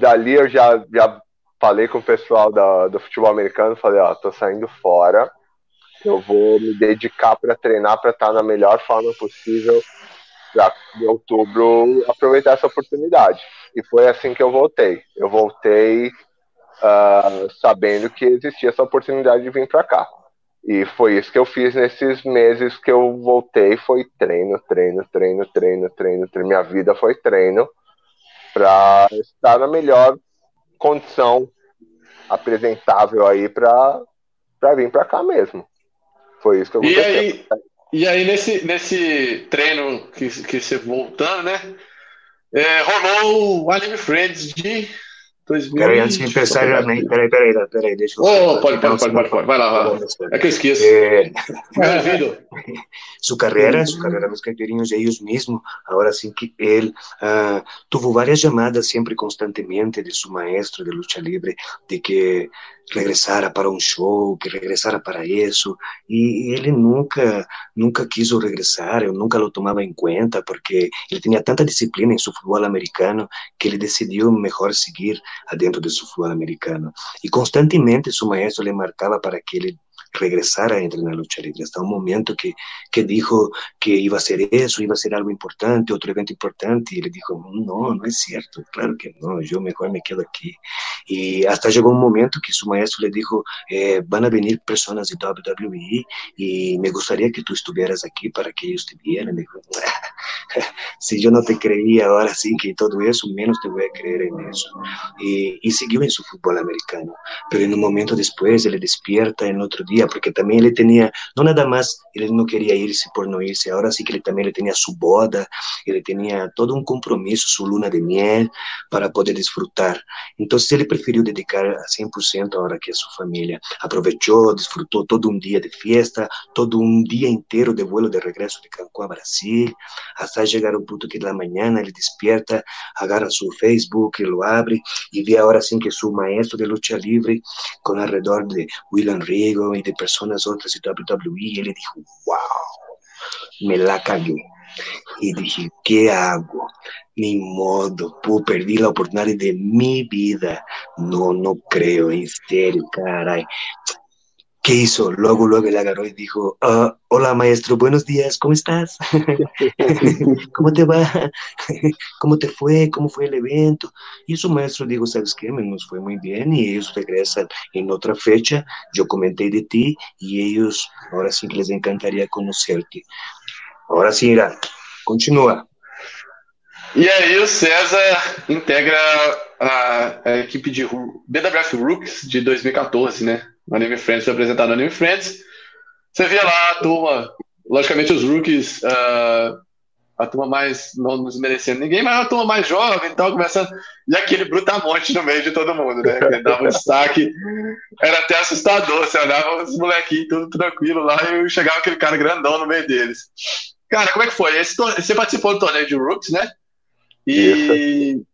dali eu já, já falei com o pessoal da, do futebol americano. Falei, ó, tô saindo fora. Eu vou me dedicar para treinar para estar na melhor forma possível para em outubro aproveitar essa oportunidade. E foi assim que eu voltei. Eu voltei uh, sabendo que existia essa oportunidade de vir para cá. E foi isso que eu fiz nesses meses que eu voltei, foi treino, treino, treino, treino, treino, treino. Minha vida foi treino para estar na melhor condição apresentável aí para vir para cá mesmo. Foi isso que eu E aí, e aí nesse, nesse treino que, que você voltando, né? É, rolou o Anime Friends de 2000... Peraí, antes de começar, peraí, peraí, peraí, peraí, deixa eu... Oh, pode, pode, pode, pode, pode, vai lá, vai lá. É que eu esqueço. É... *laughs* su carreira, su carreira nos Caipirinhos, ellos mismos, ahora sí que él uh, tuvo varias llamadas siempre constantemente de su maestro de lucha libre, de que regresara para un show, que regresara para eso, y él nunca, nunca quiso regresar, eu nunca lo tomaba en cuenta, porque él tenía tanta disciplina en su fútbol americano que él decidió mejor seguir adentro de su fútbol americano. Y constantemente su maestro le marcaba para que él regresar a entrar na lucha libre, hasta un momento que, que dijo que iba a ser eso, iba a ser algo importante, otro evento importante, y él dijo, no, no es cierto, claro que no, yo mejor me quedo aquí. Y hasta llegó un momento que su maestro le dijo, eh, van a venir personas de WWE y me gustaría que tú estuvieras aquí para que ellos te vieran. Dijo, *laughs* si yo no te creía ahora sí que todo eso, menos te voy a creer en eso. Y, y siguió en su fútbol americano, pero en un momento después él despierta en otro día porque también él tenía, no nada más, él no quería irse por no irse, ahora sí que él también le tenía su boda, él tenía todo un compromiso, su luna de miel para poder disfrutar. Entonces él prefirió dedicar a 100% ahora que a su familia. Aprovechó, disfrutó todo un día de fiesta, todo un día entero de vuelo de regreso de Cancún a Brasil, hasta llegar un punto que de la mañana él despierta, agarra su Facebook, y lo abre y ve ahora sí que su maestro de lucha libre con alrededor de William Regal y de personas otras de WWE, y él dijo, wow, me la cagué. Y dije, ¿qué hago? Ni modo, pô, perdí la oportunidad de mi vida. No, no creo, en serio, caray. ¿Qué hizo? Luego, luego le agarró y dijo, uh, hola maestro, buenos días, ¿cómo estás? *laughs* ¿Cómo te va? *laughs* ¿Cómo te fue? ¿Cómo fue el evento? Y su maestro dijo, ¿sabes qué? Nos fue muy bien y ellos regresan en otra fecha. Yo comenté de ti y ellos ahora sí les encantaría conocerte. Ahora sí, Ira, continúa. E aí o César integra a, a equipe de BWF Rooks de 2014, né? Anime Friends foi apresentado no Anime Friends. Você via lá a turma, logicamente os rookies, uh, a turma mais, não desmerecendo ninguém, mas a turma mais jovem e tal, começando. E aquele brutamonte no meio de todo mundo, né? Que dava um destaque. Era até assustador. Você olhava os molequinhos tudo tranquilo lá e chegava aquele cara grandão no meio deles. Cara, como é que foi? Esse, você participou do torneio de Rooks, né? E Isso.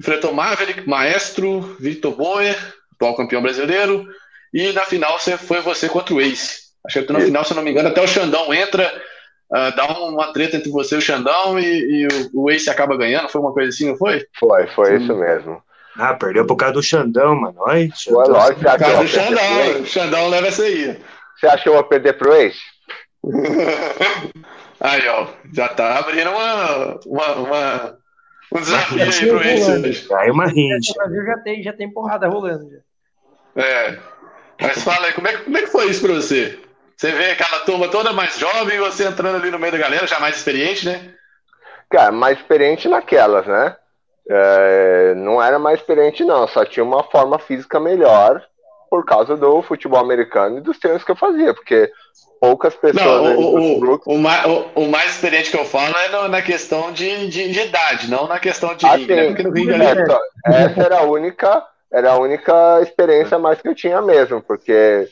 enfrentou Maverick, Maestro, Victor Boer, atual campeão brasileiro, e na final você, foi você contra o Ace. Acho que na final, se não me engano, até o Xandão entra, uh, dá uma treta entre você e o Xandão e, e o, o, Ace acaba ganhando. Foi uma coisa assim, não foi? Foi, foi Sim. isso mesmo. Ah, perdeu por causa do Xandão, mano. Oi, Xandão. Foi lógico, por causa do Xandão. O Xandão leva essa aí. Você acha que eu vou perder pro Ace? *laughs* aí, ó, já tá abrindo uma, uma, uma um desafio aí pro Ace. Aí uma rincha. O Brasil já tem, já tem porrada rolando. Já. É. Mas fala aí, como é, como é que foi isso pra você? Você vê aquela turma toda mais jovem e você entrando ali no meio da galera, já mais experiente, né? Cara, mais experiente naquelas, né? É, não era mais experiente, não, só tinha uma forma física melhor por causa do futebol americano e dos treinos que eu fazia, porque poucas pessoas. Não, o, o, o, mais, o, mais, experiente que eu falo é na questão de, de, de idade, não na questão de ah, ringue, né? Porque no ringue. Essa era a única era a única experiência mais que eu tinha mesmo, porque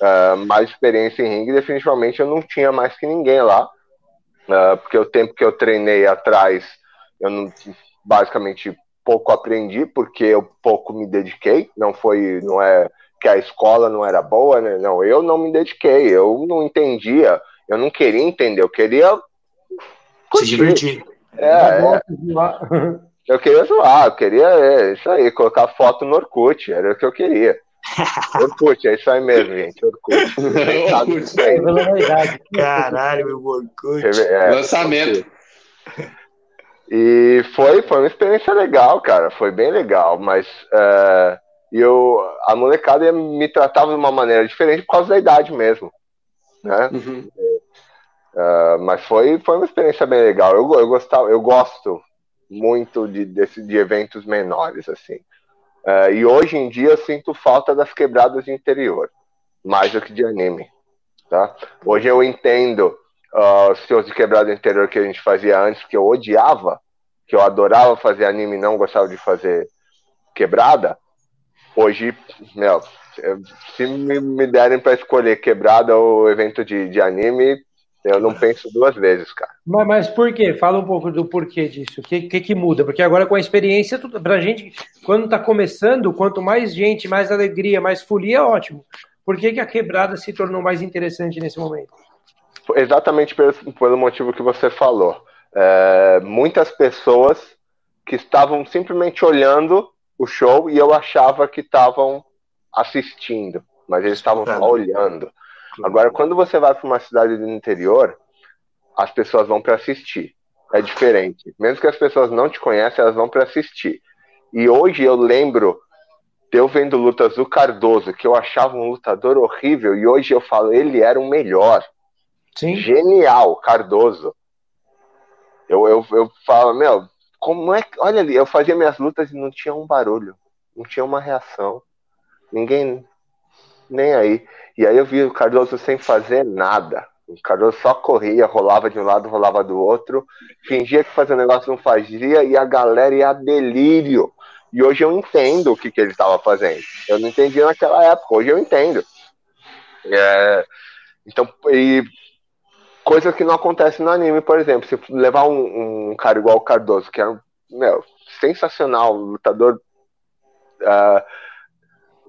uh, mais experiência em ringue, definitivamente eu não tinha mais que ninguém lá, uh, porque o tempo que eu treinei atrás, eu não, basicamente pouco aprendi, porque eu pouco me dediquei, não foi, não é que a escola não era boa, né? não, eu não me dediquei, eu não entendia, eu não queria entender, eu queria curtir. se divertir. É, é. *laughs* Eu queria zoar, eu queria é, isso aí, colocar foto no Orkut, era o que eu queria. *laughs* Orkut, é isso aí mesmo, gente. Orkut. *laughs* Orkut. É Caralho, o Orkut. É, Lançamento. E foi, foi uma experiência legal, cara. Foi bem legal, mas uh, eu, a molecada me tratava de uma maneira diferente por causa da idade mesmo. Né? Uhum. Uh, mas foi, foi uma experiência bem legal. Eu, eu, gostava, eu gosto muito de, desse, de eventos menores, assim. Uh, e hoje em dia eu sinto falta das quebradas de interior, mais do que de anime, tá? Hoje eu entendo uh, os seus de quebrada interior que a gente fazia antes, que eu odiava, que eu adorava fazer anime e não gostava de fazer quebrada, hoje, meu, se me derem para escolher quebrada ou evento de, de anime, eu não penso duas vezes, cara. Mas, mas por quê? Fala um pouco do porquê disso. O que, que, que muda? Porque agora com a experiência, pra gente, quando está começando, quanto mais gente, mais alegria, mais folia, ótimo. Por que, que a quebrada se tornou mais interessante nesse momento? Exatamente pelo, pelo motivo que você falou. É, muitas pessoas que estavam simplesmente olhando o show e eu achava que estavam assistindo, mas eles estavam só olhando. Agora, quando você vai para uma cidade do interior, as pessoas vão para assistir. É diferente. Mesmo que as pessoas não te conhecem, elas vão para assistir. E hoje eu lembro de eu vendo lutas do Cardoso, que eu achava um lutador horrível, e hoje eu falo, ele era o melhor. Sim. Genial, Cardoso. Eu, eu, eu falo, meu, como é que. Olha ali, eu fazia minhas lutas e não tinha um barulho, não tinha uma reação. Ninguém. Nem aí. E aí eu vi o Cardoso sem fazer nada. O Cardoso só corria, rolava de um lado, rolava do outro, fingia que fazia um negócio, não fazia, e a galera ia a delírio. E hoje eu entendo o que, que ele estava fazendo. Eu não entendia naquela época, hoje eu entendo. É, então, e coisa que não acontece no anime, por exemplo. Se levar um, um cara igual o Cardoso, que é um, meu, sensacional, lutador. Uh,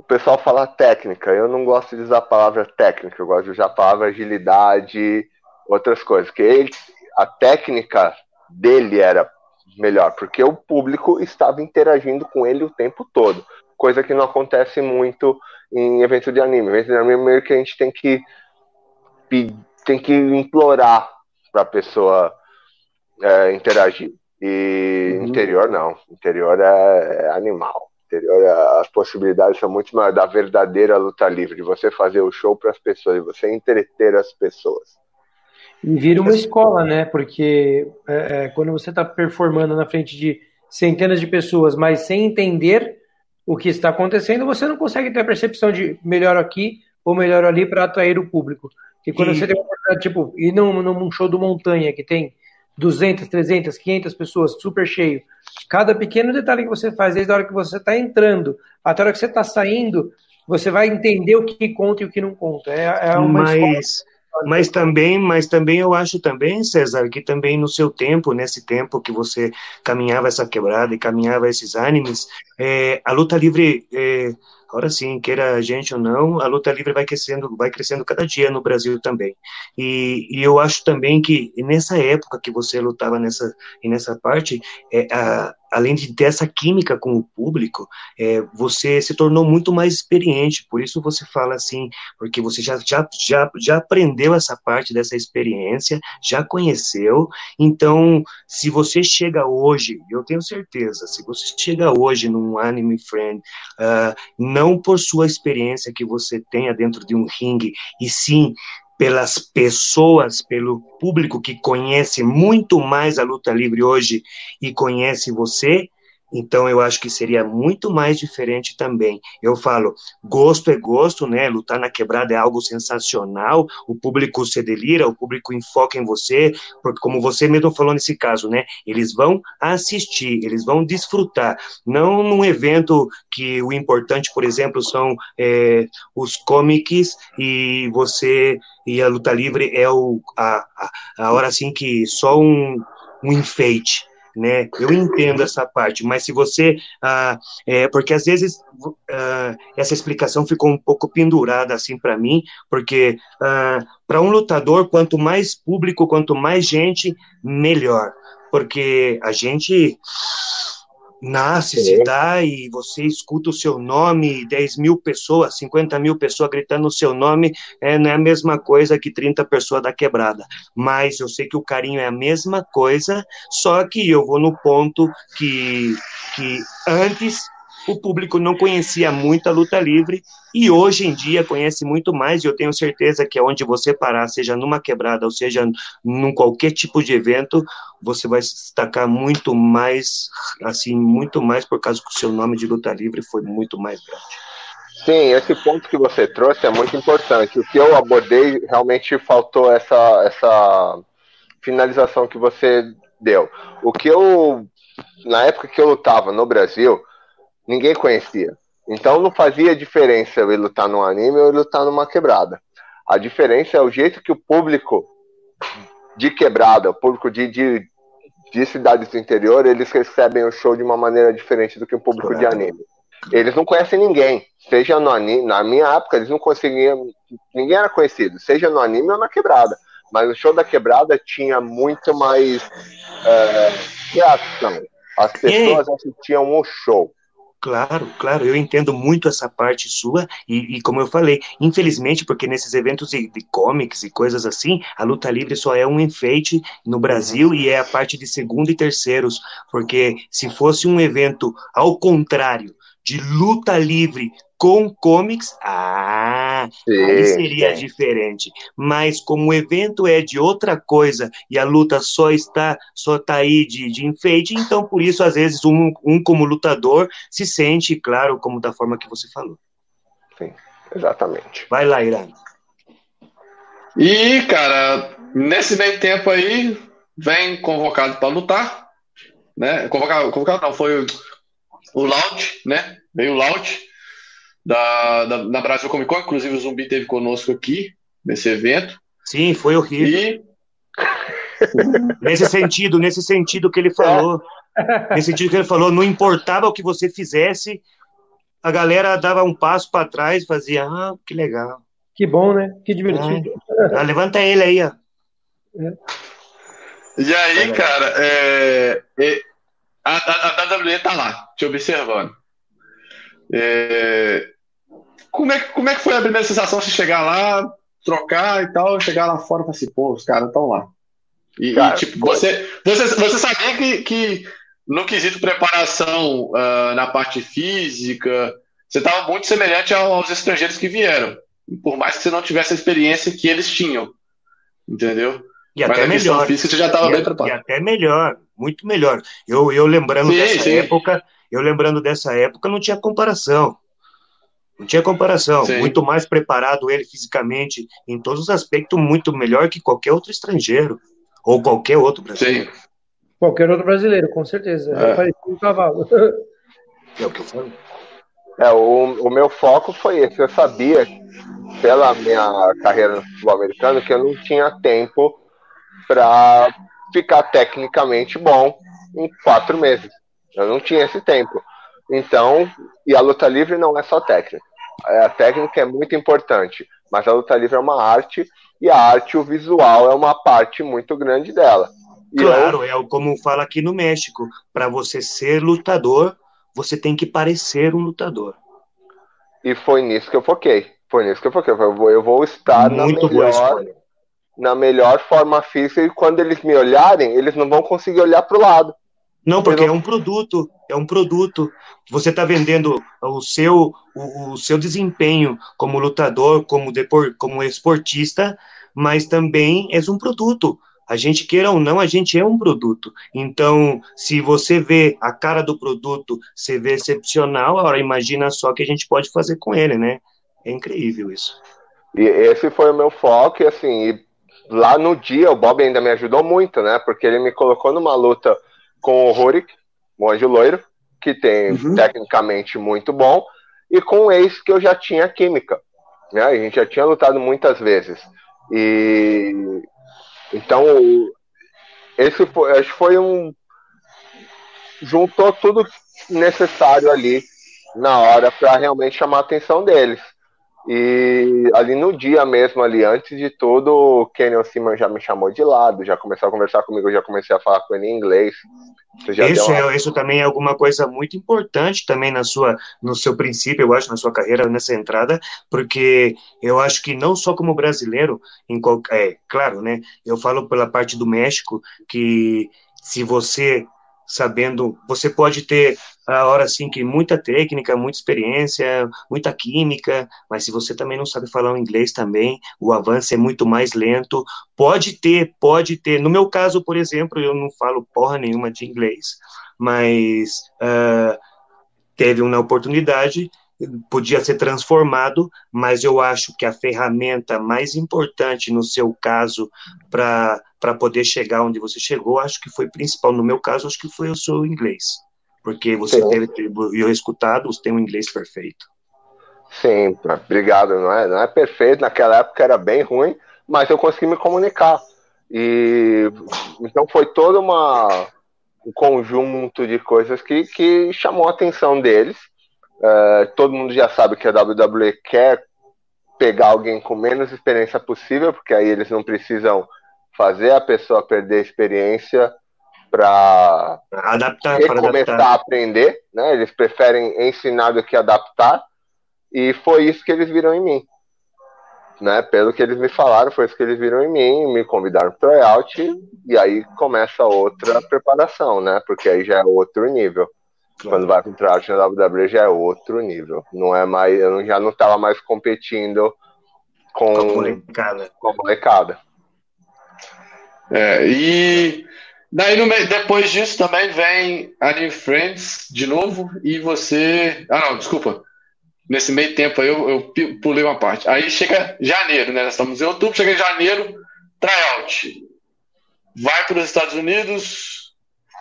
pessoal fala técnica. Eu não gosto de usar a palavra técnica, eu gosto de usar a palavra agilidade, outras coisas. Que ele, a técnica dele era melhor, porque o público estava interagindo com ele o tempo todo, coisa que não acontece muito em eventos de anime. Eventos de anime meio que a gente tem que tem que implorar para a pessoa é, interagir. E uhum. interior não, interior é, é animal interior, as possibilidades são muito maiores da verdadeira luta livre, de você fazer o show para as pessoas, de você entreter as pessoas. E vira uma escola, né? Porque é, é, quando você está performando na frente de centenas de pessoas, mas sem entender o que está acontecendo, você não consegue ter a percepção de melhor aqui ou melhor ali para atrair o público. E quando e... você tem uma oportunidade, tipo, ir num, num show do Montanha, que tem 200, 300, 500 pessoas, super cheio. Cada pequeno detalhe que você faz, desde a hora que você está entrando até a hora que você está saindo, você vai entender o que conta e o que não conta. É, é uma mas, mas também, mas também eu acho também, César, que também no seu tempo, nesse tempo que você caminhava essa quebrada e caminhava esses animes, é, a luta livre é, Agora sim, queira a gente ou não, a luta livre vai crescendo, vai crescendo cada dia no Brasil também. E, e eu acho também que nessa época que você lutava nessa, nessa parte, é, a, além de ter essa química com o público, é, você se tornou muito mais experiente. Por isso você fala assim, porque você já, já, já, já aprendeu essa parte dessa experiência, já conheceu. Então, se você chega hoje, eu tenho certeza, se você chega hoje num Anime Friend, uh, não por sua experiência que você tenha dentro de um ringue, e sim pelas pessoas, pelo público que conhece muito mais a luta livre hoje e conhece você, então eu acho que seria muito mais diferente também. Eu falo, gosto é gosto, né? Lutar na quebrada é algo sensacional. O público se delira, o público enfoca em você, porque como você mesmo falou nesse caso, né? Eles vão assistir, eles vão desfrutar. Não num evento que o importante, por exemplo, são é, os comics e você e a luta livre é o, a, a, hora assim que só um, um enfeite né? Eu entendo essa parte, mas se você, ah, é, porque às vezes ah, essa explicação ficou um pouco pendurada assim para mim, porque ah, para um lutador, quanto mais público, quanto mais gente, melhor, porque a gente nasce, se dá e você escuta o seu nome, 10 mil pessoas, 50 mil pessoas gritando o seu nome, é, não é a mesma coisa que 30 pessoas da quebrada. Mas eu sei que o carinho é a mesma coisa, só que eu vou no ponto que, que antes o público não conhecia muito a luta livre e hoje em dia conhece muito mais, e eu tenho certeza que aonde você parar, seja numa quebrada ou seja num qualquer tipo de evento, você vai se destacar muito mais, assim, muito mais por causa que o seu nome de luta livre foi muito mais grande. Sim, esse ponto que você trouxe é muito importante. O que eu abordei realmente faltou essa, essa finalização que você deu. O que eu, na época que eu lutava no Brasil, ninguém conhecia. Então não fazia diferença eu ir lutar num anime ou eu lutar numa quebrada. A diferença é o jeito que o público de quebrada, o público de, de, de cidades do interior, eles recebem o show de uma maneira diferente do que o público de anime. Eles não conhecem ninguém, seja no anime, na minha época eles não conseguiam, ninguém era conhecido, seja no anime ou na quebrada. Mas o show da quebrada tinha muito mais é, reação. As pessoas assistiam o show. Claro, claro, eu entendo muito essa parte sua, e, e, como eu falei, infelizmente, porque nesses eventos de, de comics e coisas assim, a luta livre só é um enfeite no Brasil e é a parte de segundo e terceiros, porque se fosse um evento ao contrário, de luta livre com comics, ah, sim, aí seria sim. diferente. Mas como o evento é de outra coisa e a luta só está só tá aí de, de enfeite, então por isso às vezes um, um como lutador se sente, claro, como da forma que você falou. Sim, exatamente. Vai lá, Irã. E, cara, nesse meio tempo aí, vem convocado para lutar, né? Convocado, convocado não, foi o, o Laut, né? Veio o Laut da, da, da Brasil Comic Con, inclusive o Zumbi teve conosco aqui nesse evento. Sim, foi horrível. E... *laughs* nesse sentido, nesse sentido que ele falou, é. nesse sentido que ele falou, não importava o que você fizesse, a galera dava um passo para trás, fazia, ah, que legal. Que bom, né? Que divertido. Ah, levanta ele aí, ó. É. E aí, cara, é, é, a, a, a WWE tá lá, te observando. É, como, é, como é que foi a primeira sensação de chegar lá, trocar e tal, chegar lá fora e falar assim, pô, os caras estão lá. E, Cara, e, tipo, você, você, você sabia que, que no quesito preparação uh, na parte física, você estava muito semelhante aos estrangeiros que vieram. Por mais que você não tivesse a experiência que eles tinham. Entendeu? E Mas até melhor. Física, você já estava bem preparado. E até melhor, muito melhor. Eu, eu lembrando sim, dessa sim. época, eu lembrando dessa época, não tinha comparação. Não tinha comparação. Sim. Muito mais preparado ele fisicamente, em todos os aspectos, muito melhor que qualquer outro estrangeiro. Ou qualquer outro brasileiro. Sim. Qualquer outro brasileiro, com certeza. É. Parecia um cavalo. É o que eu falo. É, o, o meu foco foi esse. Eu sabia, pela minha carreira no futebol americano, que eu não tinha tempo para ficar tecnicamente bom em quatro meses. Eu não tinha esse tempo. Então, e a luta livre não é só técnica. É, a técnica é muito importante, mas a luta livre é uma arte e a arte, o visual, é uma parte muito grande dela. E claro, eu... é como fala aqui no México: para você ser lutador, você tem que parecer um lutador. E foi nisso que eu foquei. Foi nisso que eu foquei. Eu vou, eu vou estar muito na melhor, na melhor forma física e quando eles me olharem, eles não vão conseguir olhar para o lado. Não, porque é um produto, é um produto. Você está vendendo o seu, o, o, seu desempenho como lutador, como, depor, como esportista, mas também és um produto. A gente queira ou não, a gente é um produto. Então, se você vê a cara do produto, você vê excepcional, agora imagina só o que a gente pode fazer com ele, né? É incrível isso. E esse foi o meu foco, e assim, lá no dia o Bob ainda me ajudou muito, né? Porque ele me colocou numa luta com o Rurik, o Anjo Loiro, que tem uhum. tecnicamente muito bom, e com o Ace, que eu já tinha química. Né? A gente já tinha lutado muitas vezes. E então esse foi, acho que foi um juntou tudo necessário ali na hora para realmente chamar a atenção deles. E ali no dia mesmo, ali, antes de tudo, o Kenyon Simon já me chamou de lado, já começou a conversar comigo, já comecei a falar com ele em inglês. Isso, uma... é, isso também é alguma coisa muito importante também na sua, no seu princípio, eu acho, na sua carreira, nessa entrada, porque eu acho que não só como brasileiro, em qualquer, é, claro, né, eu falo pela parte do México, que se você sabendo, você pode ter a hora assim que muita técnica, muita experiência, muita química, mas se você também não sabe falar o inglês também, o avanço é muito mais lento. Pode ter, pode ter. No meu caso, por exemplo, eu não falo porra nenhuma de inglês, mas uh, teve uma oportunidade podia ser transformado, mas eu acho que a ferramenta mais importante no seu caso para poder chegar onde você chegou, acho que foi principal. No meu caso, acho que foi o seu inglês. Porque você Sim. deve eu escutado, você tem um inglês perfeito. Sim, obrigado. Não é, não é perfeito, naquela época era bem ruim, mas eu consegui me comunicar. E então foi toda uma um conjunto de coisas que, que chamou a atenção deles. Uh, todo mundo já sabe que a WWE quer pegar alguém com menos experiência possível, porque aí eles não precisam fazer a pessoa perder experiência para adaptar, começar a aprender, né? Eles preferem ensinar do que adaptar, e foi isso que eles viram em mim. Né? Pelo que eles me falaram, foi isso que eles viram em mim, me convidaram para o tryout, e aí começa outra preparação, né? Porque aí já é outro nível. Claro. Quando vai para o tryout na WWE já é outro nível. Não é mais, eu já não estava mais competindo com, com a molecada. Com a molecada. É, e daí no, depois disso também vem a New Friends de novo e você. Ah, não, desculpa. Nesse meio tempo aí eu, eu pulei uma parte. Aí chega janeiro, né? Nós estamos em outubro, chega em janeiro, tryout. Vai para os Estados Unidos,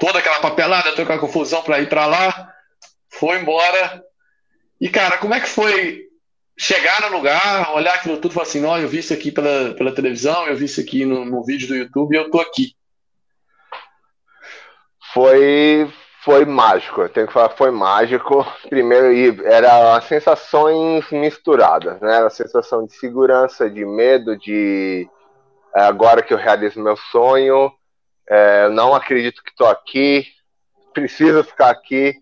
toda aquela papelada, toda aquela confusão para ir para lá. Foi embora. E, cara, como é que foi chegar no lugar, olhar aquilo tudo e falar assim, não, eu vi isso aqui pela, pela televisão, eu vi isso aqui no, no vídeo do YouTube e eu tô aqui. Foi, foi mágico, eu tenho que falar, foi mágico. Primeiro, era sensações misturadas, né? A sensação de segurança, de medo, de é, agora que eu realizo meu sonho, é, não acredito que estou aqui, preciso ficar aqui.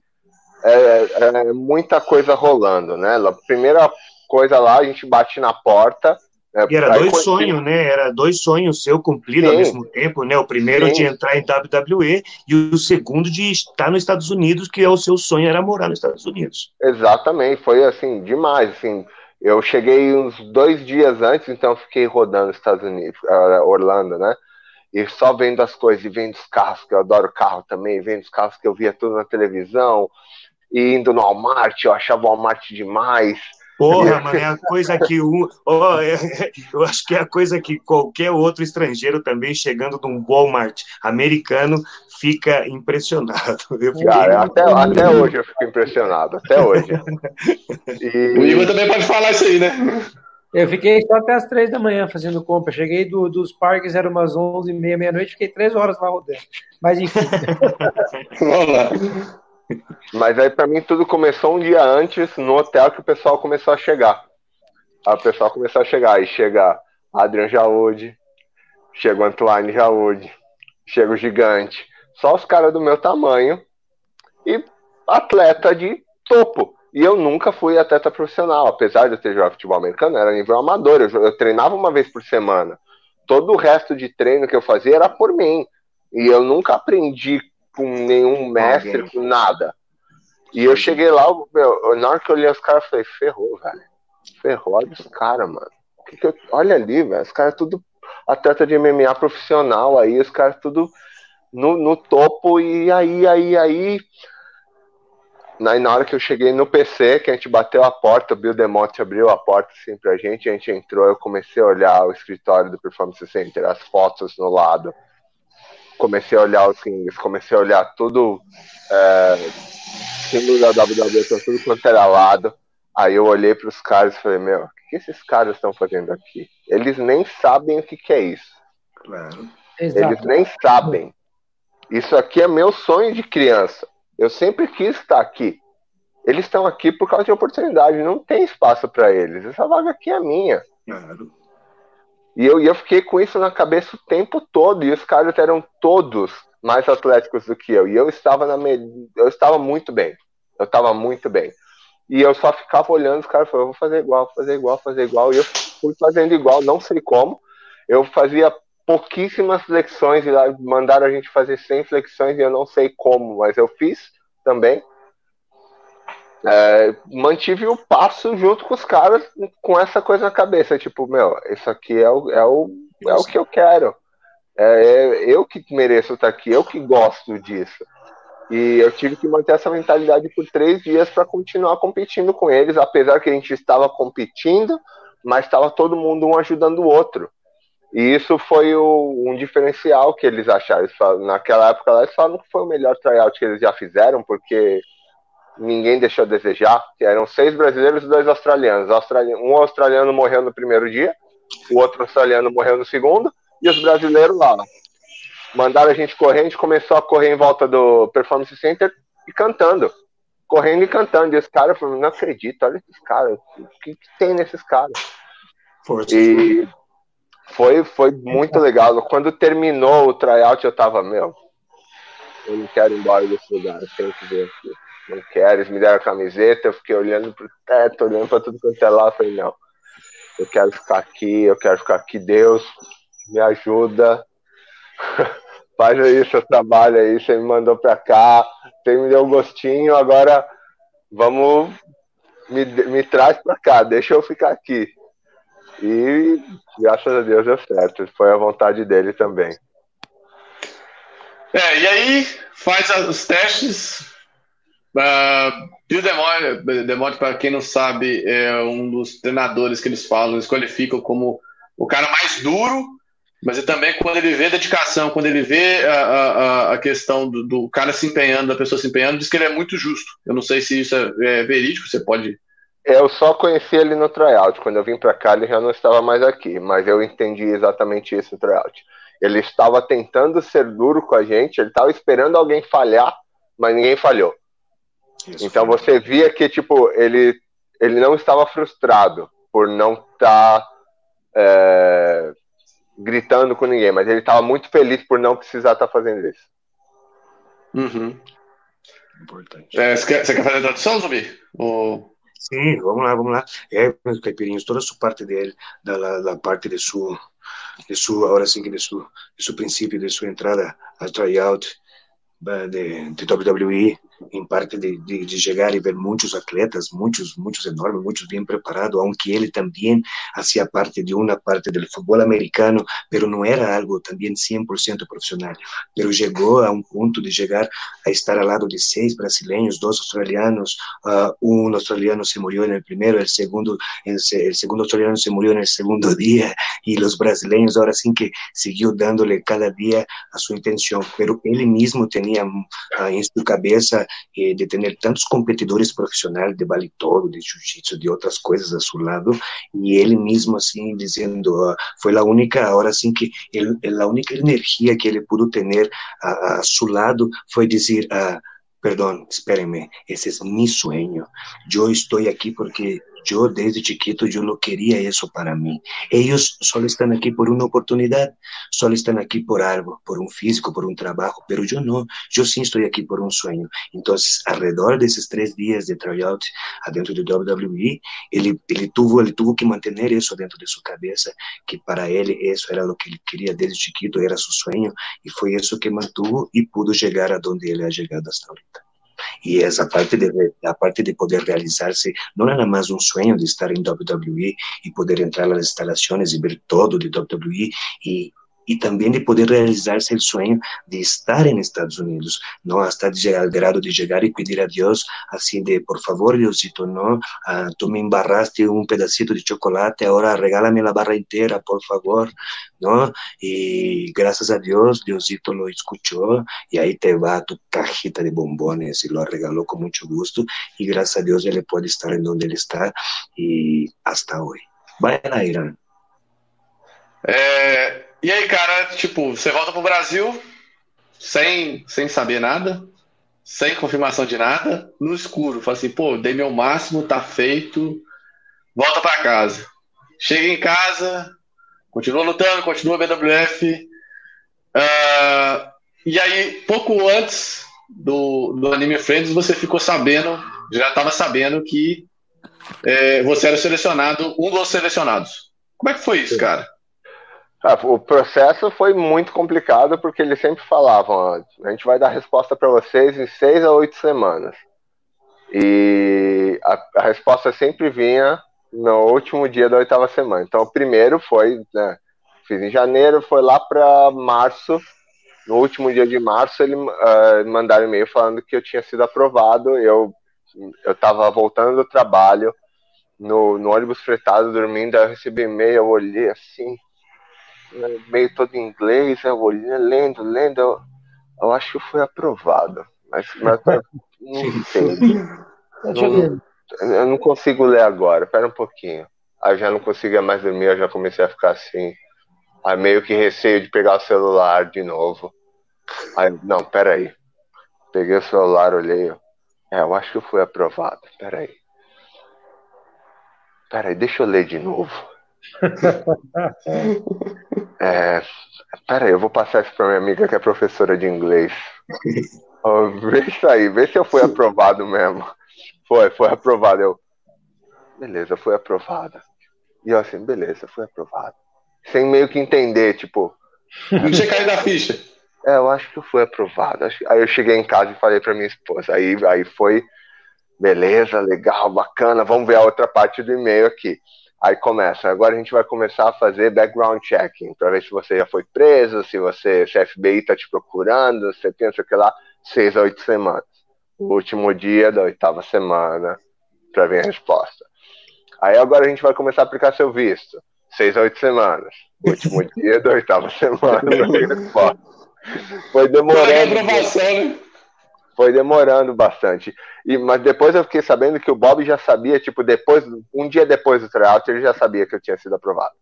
É, é, muita coisa rolando, né? A primeira coisa lá, a gente bate na porta. Né, e era dois continua. sonhos, né? Era dois sonhos seu cumprido ao mesmo tempo, né? O primeiro Sim. de entrar em WWE e o segundo de estar nos Estados Unidos, que é o seu sonho era morar nos Estados Unidos. Exatamente, foi assim, demais, assim. Eu cheguei uns dois dias antes, então fiquei rodando nos Estados Unidos, uh, Orlando, né? E só vendo as coisas, e vendo os carros, que eu adoro carro também, vendo os carros que eu via tudo na televisão, e indo no Walmart, eu achava o Walmart demais, Porra, mano, é a coisa que um. Oh, é, eu acho que é a coisa que qualquer outro estrangeiro também chegando de um Walmart americano fica impressionado. Cara, até, até hoje eu fico impressionado, até hoje. *laughs* E... O Igor também pode falar isso aí, né? Eu fiquei só até as três da manhã fazendo compra. Cheguei do, dos parques, eram umas onze e meia, meia-noite, fiquei três horas lá rodando. Mas enfim. *laughs* Mas aí para mim tudo começou um dia antes no hotel que o pessoal começou a chegar. Aí o pessoal começou a chegar. Aí chega Adrian Jaúde, chega o Antoine Jaúde, chega o Gigante. Só os caras do meu tamanho e atleta de topo. E eu nunca fui atleta profissional, apesar de eu ter jogado futebol americano, era nível amador. Eu, eu treinava uma vez por semana. Todo o resto de treino que eu fazia era por mim. E eu nunca aprendi com nenhum mestre, Alguém. com nada. E eu cheguei lá, meu, na hora que eu olhei os caras, eu falei, ferrou, velho. Ferrou, olha os caras, mano. Que que eu... Olha ali, velho. Os caras tudo atleta de MMA profissional aí, os caras tudo no, no topo, e aí, aí, aí. Na, na hora que eu cheguei no PC, que a gente bateu a porta, o Bill Demotte abriu a porta assim pra gente, a gente entrou, eu comecei a olhar o escritório do Performance Center, as fotos no lado comecei a olhar os rings, comecei a olhar tudo, é, símbolo da WWE, tudo quanto era lado. Aí eu olhei para os caras e falei, meu, o que esses caras estão fazendo aqui? Eles nem sabem o que, que é isso. Claro. Eles nem sabem. Isso aqui é meu sonho de criança. Eu sempre quis estar aqui. Eles estão aqui por causa de oportunidade. Não tem espaço para eles. Essa vaga aqui é minha. Claro. E eu, e eu fiquei com isso na cabeça o tempo todo. E os caras eram todos mais atléticos do que eu. E eu estava na me... eu estava muito bem. Eu estava muito bem. E eu só ficava olhando os caras falavam, vou fazer igual, vou fazer igual, fazer igual. E eu fui fazendo igual, não sei como. Eu fazia pouquíssimas flexões e lá mandaram a gente fazer 100 flexões e eu não sei como, mas eu fiz também é, mantive o passo junto com os caras com essa coisa na cabeça, tipo, meu, isso aqui é o, é o, é o que eu quero. É, é eu que mereço estar aqui, eu que gosto disso. E eu tive que manter essa mentalidade por três dias para continuar competindo com eles, apesar que a gente estava competindo, mas estava todo mundo um ajudando o outro. E isso foi o, um diferencial que eles acharam. Naquela época eles falaram que foi o melhor tryout que eles já fizeram, porque ninguém deixou a desejar. Eram seis brasileiros e dois australianos. Um australiano morreu no primeiro dia, o outro australiano morreu no segundo, e os brasileiros lá. Mandaram a gente correr, a gente começou a correr em volta do Performance Center e cantando. Correndo e cantando. E os caras falaram, não acredito, olha esses caras, o que, que tem nesses caras? Força. E foi, foi muito legal. Quando terminou o tryout, eu tava, meu, eu não quero ir embora desse lugar, eu tenho que ver aqui. Não quero, eles me deram a camiseta, eu fiquei olhando pro teto, olhando pra tudo quanto é lá, eu falei, não, eu quero ficar aqui, eu quero ficar aqui, Deus, me ajuda. *laughs* Faz aí seu trabalho aí, você me mandou pra cá, você me deu um gostinho, agora vamos, me, me traz pra cá, deixa eu ficar aqui. E graças a Deus deu certo. Foi a vontade dele também. É, e aí faz os testes. Uh, Bill Demore para quem não sabe, é um dos treinadores que eles falam, eles qualificam como o cara mais duro, mas também quando ele vê dedicação, quando ele vê a, a, a questão do, do, cara se empenhando, da pessoa se empenhando, diz que ele é muito justo. Eu não sei se isso é, é verídico, você pode eu só conheci ele no tryout. Quando eu vim para cá, ele já não estava mais aqui, mas eu entendi exatamente isso no tryout. Ele estava tentando ser duro com a gente, ele estava esperando alguém falhar, mas ninguém falhou. Isso então foi. você via que tipo ele ele não estava frustrado por não estar tá, é, gritando com ninguém, mas ele estava muito feliz por não precisar estar tá fazendo isso. Uhum. Importante. É, você, quer, você quer fazer a tradução, Zumbi? Ou... Sim, vamos lá, vamos lá. É, os caipirinhos, toda a parte dele, da la parte de su, de su, ahora sí que de su, de su principio, de su entrada al tryout de, de WWE, em parte de, de, de, ver muitos atletas, muitos, muitos enormes, muitos bem preparados, aunque ele também fazia parte de uma parte do futebol americano, pero não era algo também 100% profissional. Pero chegou a um ponto de chegar a estar ao lado de seis brasileiros, dois australianos, uh, australiano se morreu no primeiro, o segundo, el segundo australiano se morreu no segundo *laughs* dia, e os brasileiros agora sim que seguiu dándole cada dia a sua intenção, pero ele mesmo tinha uh, em sua cabeça eh, de ter tantos competidores profissionais de vale todo, de jiu-jitsu, de outras coisas a seu lado, e ele mesmo assim dizendo, uh, foi a única hora assim que ele, a única energia que ele pudo ter a, a seu lado foi dizer, uh, perdão, espérenme, esse é meu sonho, eu estou aqui porque Yo desde chiquito yo lo quería eso para mí. Ellos solo están aquí por una oportunidad, solo están aquí por algo, por un físico, por un trabajo, pero yo no, yo sí estoy aquí por un sueño. Entonces, alrededor de esos tres días de tryout adentro de WWE, él, él, tuvo, él tuvo que mantener eso dentro de su cabeza, que para él eso era lo que él quería desde chiquito, era su sueño, y fue eso que mantuvo y pudo llegar a donde él ha llegado hasta ahorita. E essa parte de, a parte de poder realizar-se não era mais um sonho de estar em WWE e poder entrar nas instalações e ver todo de WWE e y también de poder realizarse el sueño de estar en Estados Unidos, no hasta al grado de llegar y pedir a Dios así de, por favor, Diosito, no, uh, tú me embarraste un pedacito de chocolate, ahora regálame la barra entera, por favor, ¿no? Y gracias a Dios, Diosito lo escuchó y ahí te va tu cajita de bombones y lo regaló con mucho gusto y gracias a Dios él puede estar en donde él está y hasta hoy. Vayan a Irán. Eh, E aí, cara, tipo, você volta pro Brasil sem, sem saber nada, sem confirmação de nada, no escuro. Fala assim, pô, dei meu máximo, tá feito, volta para casa. Chega em casa, continua lutando, continua BWF. Uh, ah, e aí, pouco antes do, do Anime Friends, você ficou sabendo, já estava sabendo que é, você era selecionado, um dos selecionados. Como é que foi isso, cara? Ah, o processo foi muito complicado porque eles sempre falavam: a gente vai dar resposta para vocês em seis a oito semanas. E a, a, resposta sempre vinha no último dia da oitava semana. Então, o primeiro foi, né, fiz em janeiro, foi lá para março. No último dia de março, eles uh, mandaram e-mail falando que eu tinha sido aprovado. Eu eu estava voltando do trabalho no, no ônibus fretado, dormindo. Aí eu recebi e-mail, eu olhei assim meio todo em inglês, eu olhei, lendo, lendo, eu, eu acho que foi aprovado. Mas, mas *laughs* não sei. Não, eu não consigo ler agora, pera um pouquinho. Aí já não conseguia mais dormir, eu já comecei a ficar assim. Aí meio que receio de pegar o celular de novo. Aí, não, peraí. Peguei o celular, olhei. É, eu acho que eu fui aprovado. Peraí. Peraí, deixa eu ler de novo. É, peraí, eu vou passar isso pra minha amiga que é professora de inglês. Oh, vê isso aí, vê se eu fui aprovado mesmo. Foi, foi aprovado. Eu, beleza, foi aprovada. E eu assim, beleza, foi aprovado. Sem meio que entender, tipo. Não tinha caído da ficha. É, eu acho que foi aprovado. Aí eu cheguei em casa e falei pra minha esposa. Aí, aí foi, beleza, legal, bacana. Vamos ver a outra parte do e-mail aqui. Aí começa. Agora a gente vai começar a fazer background checking para ver se você já foi preso, se você, se a FBI está te procurando, você pensa que lá seis a oito semanas. O último dia da oitava semana para ver a resposta. Aí agora a gente vai começar a aplicar seu visto. Seis a oito semanas. O último *laughs* dia da oitava semana para ver a resposta. Foi demorando. Né? Foi demorando bastante. E, mas depois eu fiquei sabendo que o Bob já sabia, tipo, depois, um dia depois do tryout, ele já sabia que eu tinha sido aprovado.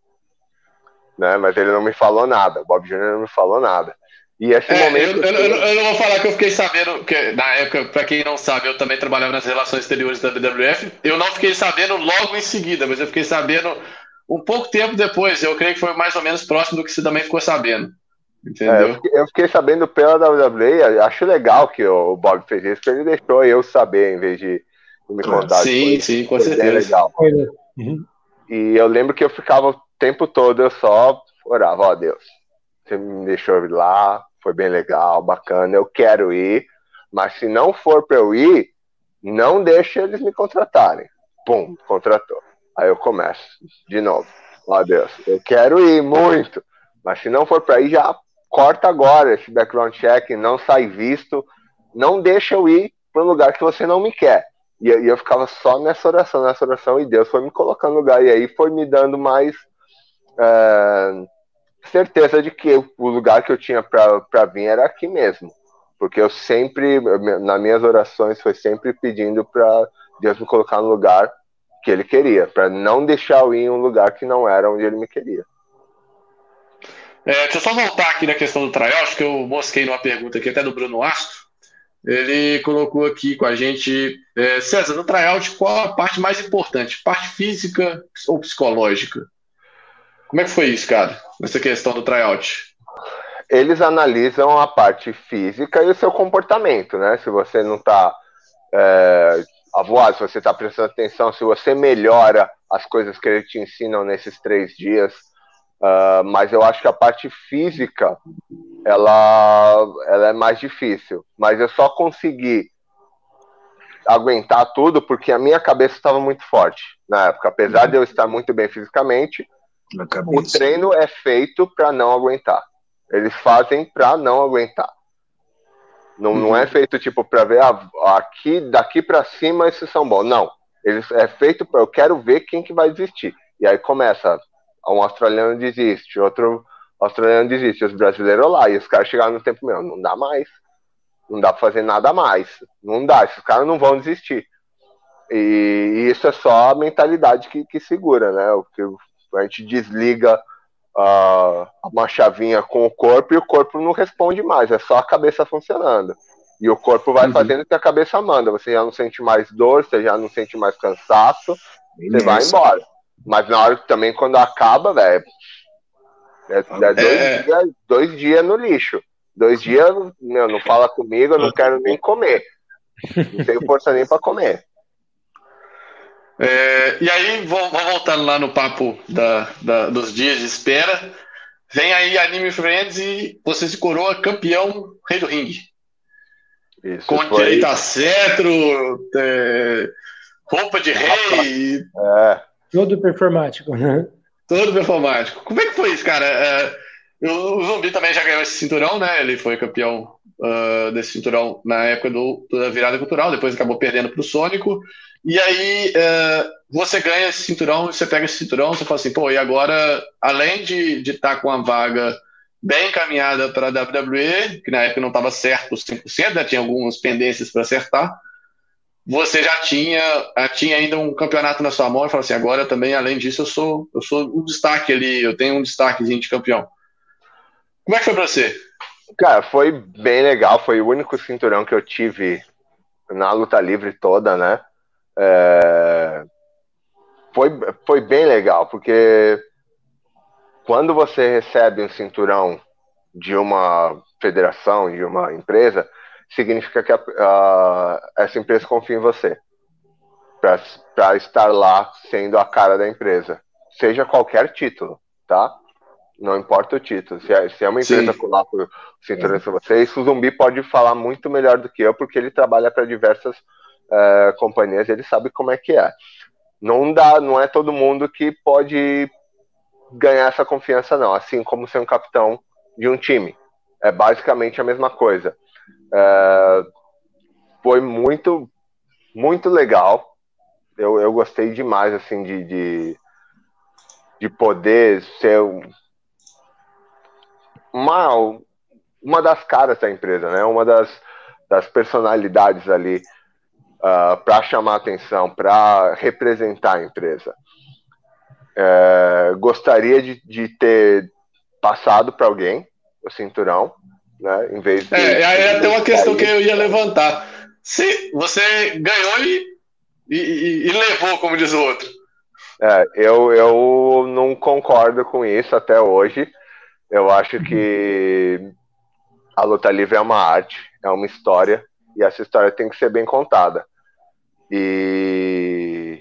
Né? Mas ele não me falou nada. O Bob Jr. não me falou nada. E esse é, momento. Eu, eu, eu, não vou falar que eu fiquei sabendo, que na época, para quem não sabe, eu também trabalhava nas relações exteriores da BWF. Eu não fiquei sabendo logo em seguida, mas eu fiquei sabendo um pouco tempo depois. Eu creio que foi mais ou menos próximo do que você também ficou sabendo. Entendeu? É, eu, fiquei, eu, fiquei, sabendo pela WWE, acho legal que o Bob fez isso, porque ele deixou eu saber em vez de me contar. Sim, depois. sim, com certeza. legal. Uhum. E eu lembro que eu ficava o tempo todo, eu só orava, ó oh, Deus, você me deixou ir lá, foi bem legal, bacana, eu quero ir, mas se não for para eu ir, não deixe eles me contratarem. Pum, contratou. Aí eu começo de novo. Ó oh, Deus, eu quero ir muito, mas se não for para ir, já corta agora esse background check, não sai visto, não deixa eu ir para um lugar que você não me quer. E, e eu ficava só nessa oração, nessa oração, e Deus foi me colocando no lugar, e aí foi me dando mais. Uh, certeza de que o lugar que eu tinha para vir era aqui mesmo. Porque eu sempre, nas minhas orações, foi sempre pedindo para Deus me colocar no lugar que Ele queria, para não deixar eu ir em um lugar que não era onde Ele me queria. É, deixa eu só voltar aqui na questão do tryout, que eu mosquei numa pergunta aqui até do Bruno Astro. Ele colocou aqui com a gente, é, César, no tryout, qual a parte mais importante? Parte física ou psicológica? Como é que foi isso, cara, nessa questão do tryout? Eles analisam a parte física e o seu comportamento, né? Se você não está é, avoado, se você está prestando atenção, se você melhora as coisas que eles te ensinam nesses três dias. Uh, mas eu acho que a parte física ela, ela é mais difícil. Mas eu só consegui aguentar tudo porque a minha cabeça estava muito forte na época. Apesar de eu estar muito bem fisicamente, o treino é feito para não aguentar. Eles fazem para não aguentar. Não, uhum. não é uhum. feito tipo para ver ah, aqui daqui para cima esses são bons. Não. Eles é feito para eu quero ver quem que vai desistir. E aí começa um australiano desiste, outro australiano desiste, os brasileiros lá e os caras chegaram no tempo meu, não dá mais. Não dá para fazer nada mais. Não dá, esses caras não vão desistir. E, isso é só a mentalidade que, que segura, né? O que a gente desliga uh, uma chavinha com o corpo e o corpo não responde mais, é só a cabeça funcionando. E o corpo vai uhum. fazendo o que a cabeça manda. Você já não sente mais dor, você já não sente mais cansaço, você vai embora. Mas na hora também, quando acaba, velho, é, é, dois, é... Dias, dois dias no lixo. Dois dias, meu, não fala comigo, eu não quero nem comer. Não tenho força nem para comer. É, e aí, vou, vou, voltando lá no papo da, da, dos dias de espera. Vem aí Anime Friends e você se coroa campeão rei do ringue. Isso, Com foi... direito a cetro, é, roupa de rei. É. Todo performático, né? Todo performático. Como é que foi isso, cara? É, o Zumbi também já ganhou esse cinturão, né? Ele foi campeão uh, desse cinturão na época do, da virada cultural, depois acabou perdendo para o Sônico. E aí uh, você ganha esse cinturão, você pega esse cinturão, você fala assim, pô, e agora, além de estar tá com a vaga bem encaminhada para a WWE, que na época não estava certo 100%, né, tinha algumas pendências para acertar, você já tinha, já tinha ainda um campeonato na sua mão e fala assim, agora também, além disso, eu sou, eu sou um destaque ali, eu tenho um destaquezinho de campeão. Como é que foi pra você? Cara, foi bem legal, foi o único cinturão que eu tive na luta livre toda, né? É... Foi, foi bem legal, porque quando você recebe um cinturão de uma federação, de uma empresa, significa que a, a, essa empresa confia em você para estar lá sendo a cara da empresa, seja qualquer título, tá? Não importa o título. Se é, se é uma empresa Sim. colar por cinturão para você, isso o Zumbi pode falar muito melhor do que eu, porque ele trabalha para diversas uh, companhias, ele sabe como é que é. Não dá, não é todo mundo que pode ganhar essa confiança, não. Assim como ser um capitão de um time. É basicamente a mesma coisa. É, foi muito, muito legal. Eu, eu gostei demais, assim, de, de, de poder ser uma, uma das caras da empresa, né? Uma das, das personalidades ali uh, para chamar atenção, para representar a empresa. É, gostaria de, de ter passado para alguém o cinturão, né? Em vez de. É, aí até uma questão que eu ia levantar. Se você ganhou e, e, e levou, como diz o outro. É, eu, eu não concordo com isso até hoje. Eu acho que a luta livre é uma arte, é uma história, e essa história tem que ser bem contada. E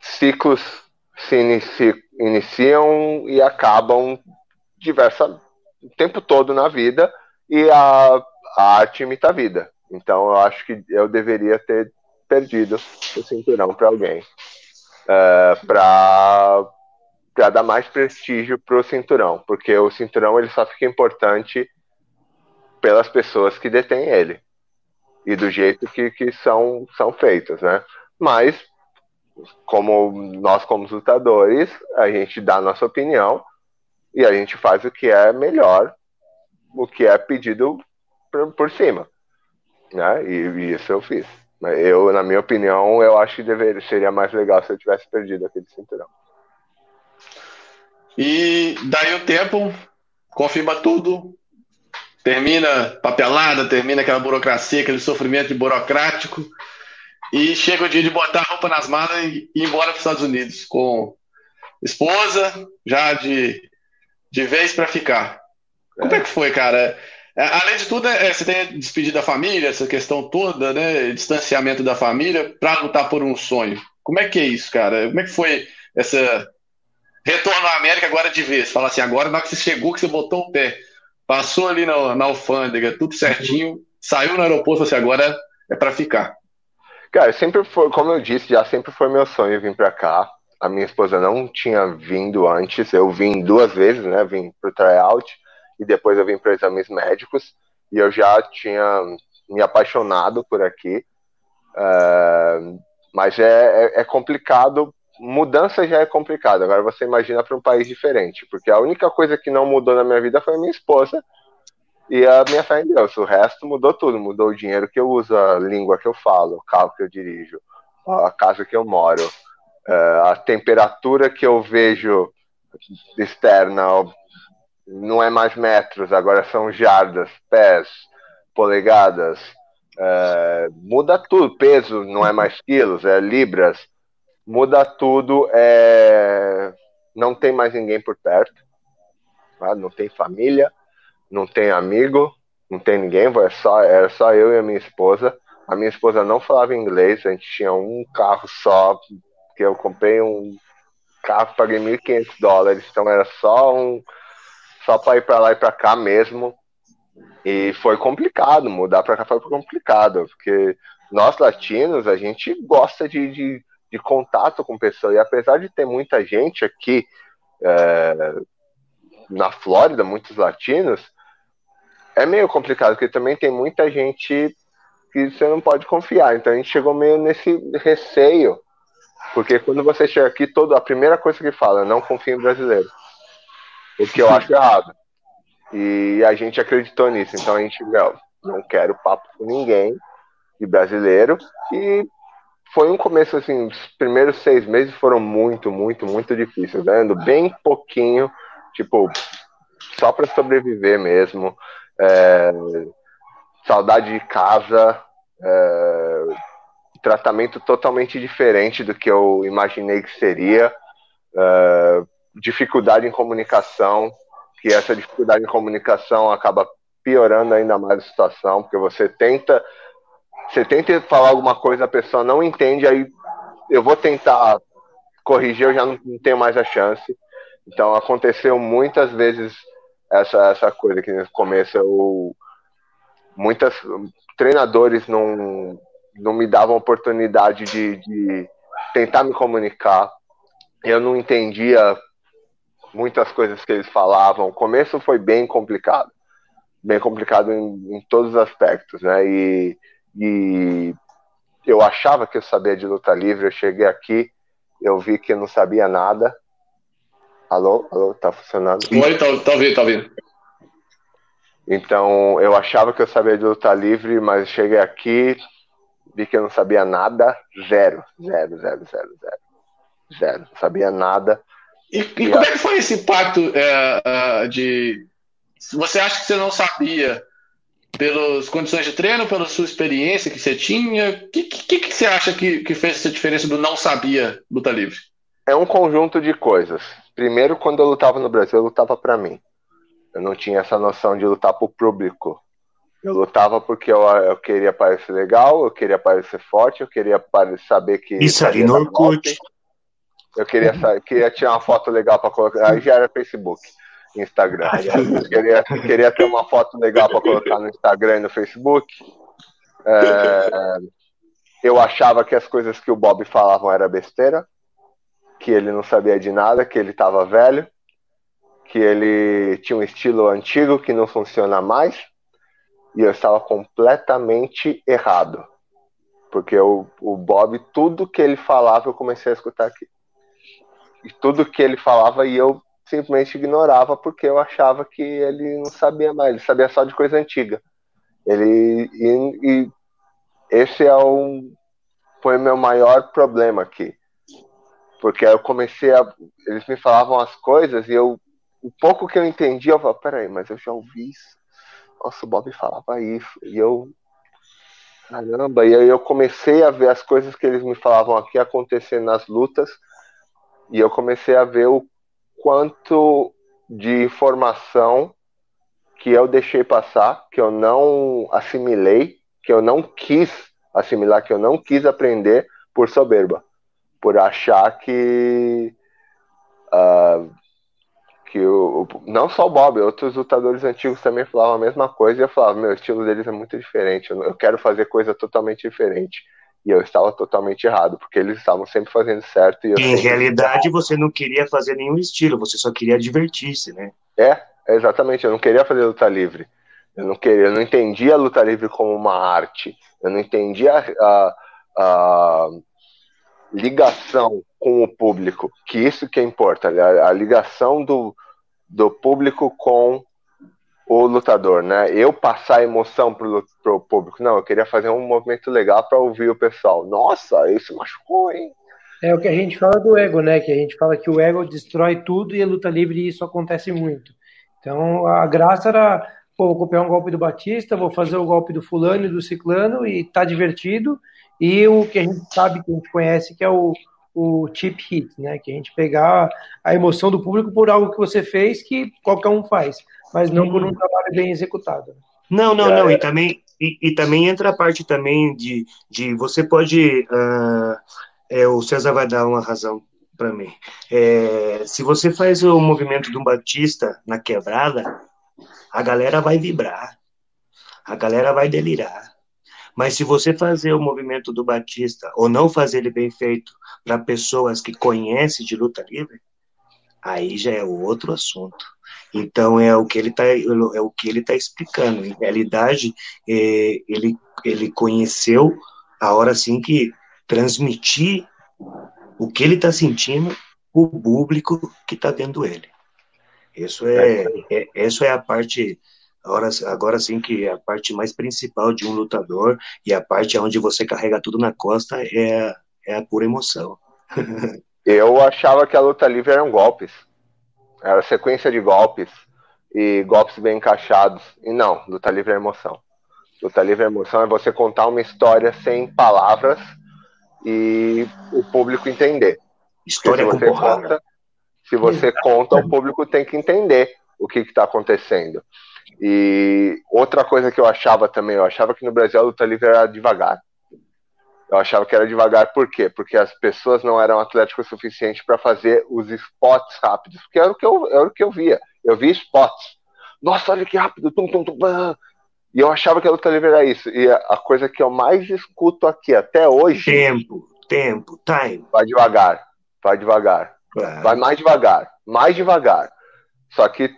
ciclos se inici iniciam e acabam diversa, o tempo todo na vida e a, a arte imita a vida. Então eu acho que eu deveria ter perdido o cinturão para alguém. Uh, para para dar mais prestígio para o cinturão, porque o cinturão ele só fica importante pelas pessoas que detêm ele e do jeito que, que são, são feitas, né? Mas como nós como lutadores, a gente dá a nossa opinião e a gente faz o que é melhor, o que é pedido por, por cima. Né? E, e, isso eu fiz. Eu, na minha opinião, eu acho que deveria, seria mais legal se eu tivesse perdido aquele cinturão. E daí o tempo confirma tudo, termina papelada, termina aquela burocracia, aquele sofrimento burocrático, e chega o dia de botar a roupa nas malas e ir embora para os Estados Unidos com esposa, já de de vez para ficar. Como é. é que foi, cara? É, além de tudo, é, você tem despedido da família, essa questão toda, né? Distanciamento da família para lutar por um sonho. Como é que é isso, cara? Como é que foi essa retorno à América agora de vez? Fala assim, agora na hora que você chegou, que você botou o pé, passou ali na, na alfândega, tudo certinho, saiu no aeroporto, assim, agora é para ficar. Cara, sempre foi, como eu disse, já sempre foi meu sonho vir para cá a minha esposa não tinha vindo antes, eu vim duas vezes, né? Vim para o tryout e depois eu vim para exames médicos e eu já tinha me apaixonado por aqui. Uh, mas é, é, é, complicado, mudança já é complicado. Agora você imagina para um país diferente, porque a única coisa que não mudou na minha vida foi a minha esposa e a minha fé em Deus. O resto mudou tudo, mudou o dinheiro que eu uso, a língua que eu falo, o carro que eu dirijo, a casa que eu moro Uh, a temperatura que eu vejo externa não é mais metros, agora são jardas, pés, polegadas. Uh, muda tudo, peso não é mais quilos, é libras. Muda tudo, é... não tem mais ninguém por perto, tá? não tem família, não tem amigo, não tem ninguém, é só, era só eu e a minha esposa. A minha esposa não falava inglês, a gente tinha um carro só, que eu comprei um carro, paguei 1.500 dólares, então era só um só para ir para lá e para cá mesmo. E foi complicado, mudar para cá foi complicado, porque nós latinos, a gente gosta de, de, de contato com pessoas, e apesar de ter muita gente aqui é, na Flórida, muitos latinos, é meio complicado, porque também tem muita gente que você não pode confiar. Então a gente chegou meio nesse receio. Porque quando você chega aqui, todo, a primeira coisa que fala é não confia em brasileiro. O que eu acho errado. E a gente acreditou nisso. Então a gente, meu, não quero papo com ninguém de brasileiro. E foi um começo assim, os primeiros seis meses foram muito, muito, muito difíceis, né? Ando bem pouquinho, tipo, só para sobreviver mesmo. É, saudade de casa, é, tratamento totalmente diferente do que eu imaginei que seria, é, dificuldade em comunicação, que essa dificuldade em comunicação acaba piorando ainda mais a situação, porque você tenta você tenta falar alguma coisa, a pessoa não entende, aí eu vou tentar corrigir, eu já não, não tenho mais a chance. Então aconteceu muitas vezes essa, essa coisa que no começo eu muitas treinadores não, não me davam oportunidade de, de tentar me comunicar. Eu não entendia muitas coisas que eles falavam. O começo foi bem complicado, bem complicado em, em todos os aspectos, né? E, e eu achava que eu sabia de luta livre. Eu cheguei aqui, eu vi que eu não sabia nada. Alô, alô, tá funcionando? Oi, tá, tá ouvindo, tá ouvindo. Então, eu achava que eu sabia de luta livre, mas cheguei aqui, vi que eu não sabia nada, zero, zero, zero, zero, zero, zero, não sabia nada. E, e, como é que foi esse impacto é, de. Você acha que você não sabia pelas condições de treino, pela sua experiência que você tinha? O que, que, que, você acha que, que fez essa diferença do não sabia luta livre? É um conjunto de coisas. Primeiro, quando eu lutava no Brasil, eu lutava para mim. Eu não tinha essa noção de lutar pro público. Eu lutava porque eu, eu queria parecer legal, eu queria parecer forte, eu queria saber que. Isso ali no Orkut. Eu queria, queria tirar uma foto legal para colocar. Aí já era Facebook, Instagram. Eu queria, queria ter uma foto legal para colocar no Instagram e no Facebook. É, eu achava que as coisas que o Bob falavam era besteira, que ele não sabia de nada, que ele estava velho que ele tinha um estilo antigo que não funciona mais e eu estava completamente errado. Porque o, o Bob, tudo que ele falava, eu comecei a escutar aqui. E tudo que ele falava e eu simplesmente ignorava porque eu achava que ele não sabia mais, ele sabia só de coisa antiga. Ele e, e esse é o foi meu maior problema aqui. Porque eu comecei a eles me falavam as coisas e eu o pouco que eu entendi, eu falei, peraí, mas eu já ouvi isso. Nossa, o Bob falava isso. E eu. Caramba, e aí eu comecei a ver as coisas que eles me falavam aqui acontecer nas lutas. E eu comecei a ver o quanto de informação que eu deixei passar, que eu não assimilei, que eu não quis assimilar, que eu não quis aprender por soberba, por achar que uh, que o, não só o Bob, outros lutadores antigos também falavam a mesma coisa e eu falava, meu, o estilo deles é muito diferente, eu, eu quero fazer coisa totalmente diferente. E eu estava totalmente errado, porque eles estavam sempre fazendo certo. em sempre... realidade, você não queria fazer nenhum estilo, você só queria divertir-se, né? É, exatamente, eu não queria fazer luta livre. Eu não queria, eu não entendia a luta livre como uma arte. Eu não entendia a, a ligação com o público, que isso que importa, a, a ligação do, do público com o lutador, né? Eu passar emoção pro, pro público. Não, eu queria fazer um movimento legal para ouvir o pessoal. Nossa, isso machucou, hein? É o que a gente fala do ego, né? Que a gente fala que o ego destrói tudo e a luta livre isso acontece muito. Então a graça era, pô, vou copiar um golpe do Batista, vou fazer o golpe do fulano e do ciclano e tá divertido. E o que a gente sabe, que a gente conhece, que é o, o chip hit, né? Que a gente pegar a emoção do público por algo que você fez que qualquer um faz, mas não por um uhum. trabalho bem executado. Não, não, não. E também, e, e, também entra a parte também de, de você pode. Uh, é, o César vai dar uma razão para mim. É, se você faz o movimento do Batista na quebrada, a galera vai vibrar, a galera vai delirar. Mas se você fazer o movimento do Batista ou não fazer ele bem feito para pessoas que conhecem de luta livre, aí já é outro assunto. Então é o que ele está é o que ele tá explicando. Em realidade, é, ele ele conheceu a hora assim que transmitir o que ele está sentindo o público que está vendo ele. Isso é, é, isso é a parte agora, agora sim que a parte mais principal de um lutador e a parte onde você carrega tudo na costa é, é a pura emoção. *laughs* Eu achava que a luta livre eram golpes. Era sequência de golpes e golpes bem encaixados. E não, luta livre é emoção. Luta livre é emoção é você contar uma história sem palavras e o público entender. História se você conta, se você *laughs* conta, o público tem que entender o que está acontecendo. E outra coisa que eu achava também, eu achava que no Brasil a luta livre era devagar. Eu achava que era devagar, por quê? Porque as pessoas não eram atléticas o suficiente para fazer os spots rápidos, porque era o, que eu, era o que eu via. Eu via spots. Nossa, olha que rápido, tum, tum, tum, E eu achava que a luta livre era isso. E a coisa que eu mais escuto aqui até hoje. Tempo, tempo, time. Vai devagar, vai devagar. Claro. Vai mais devagar, mais devagar. Só que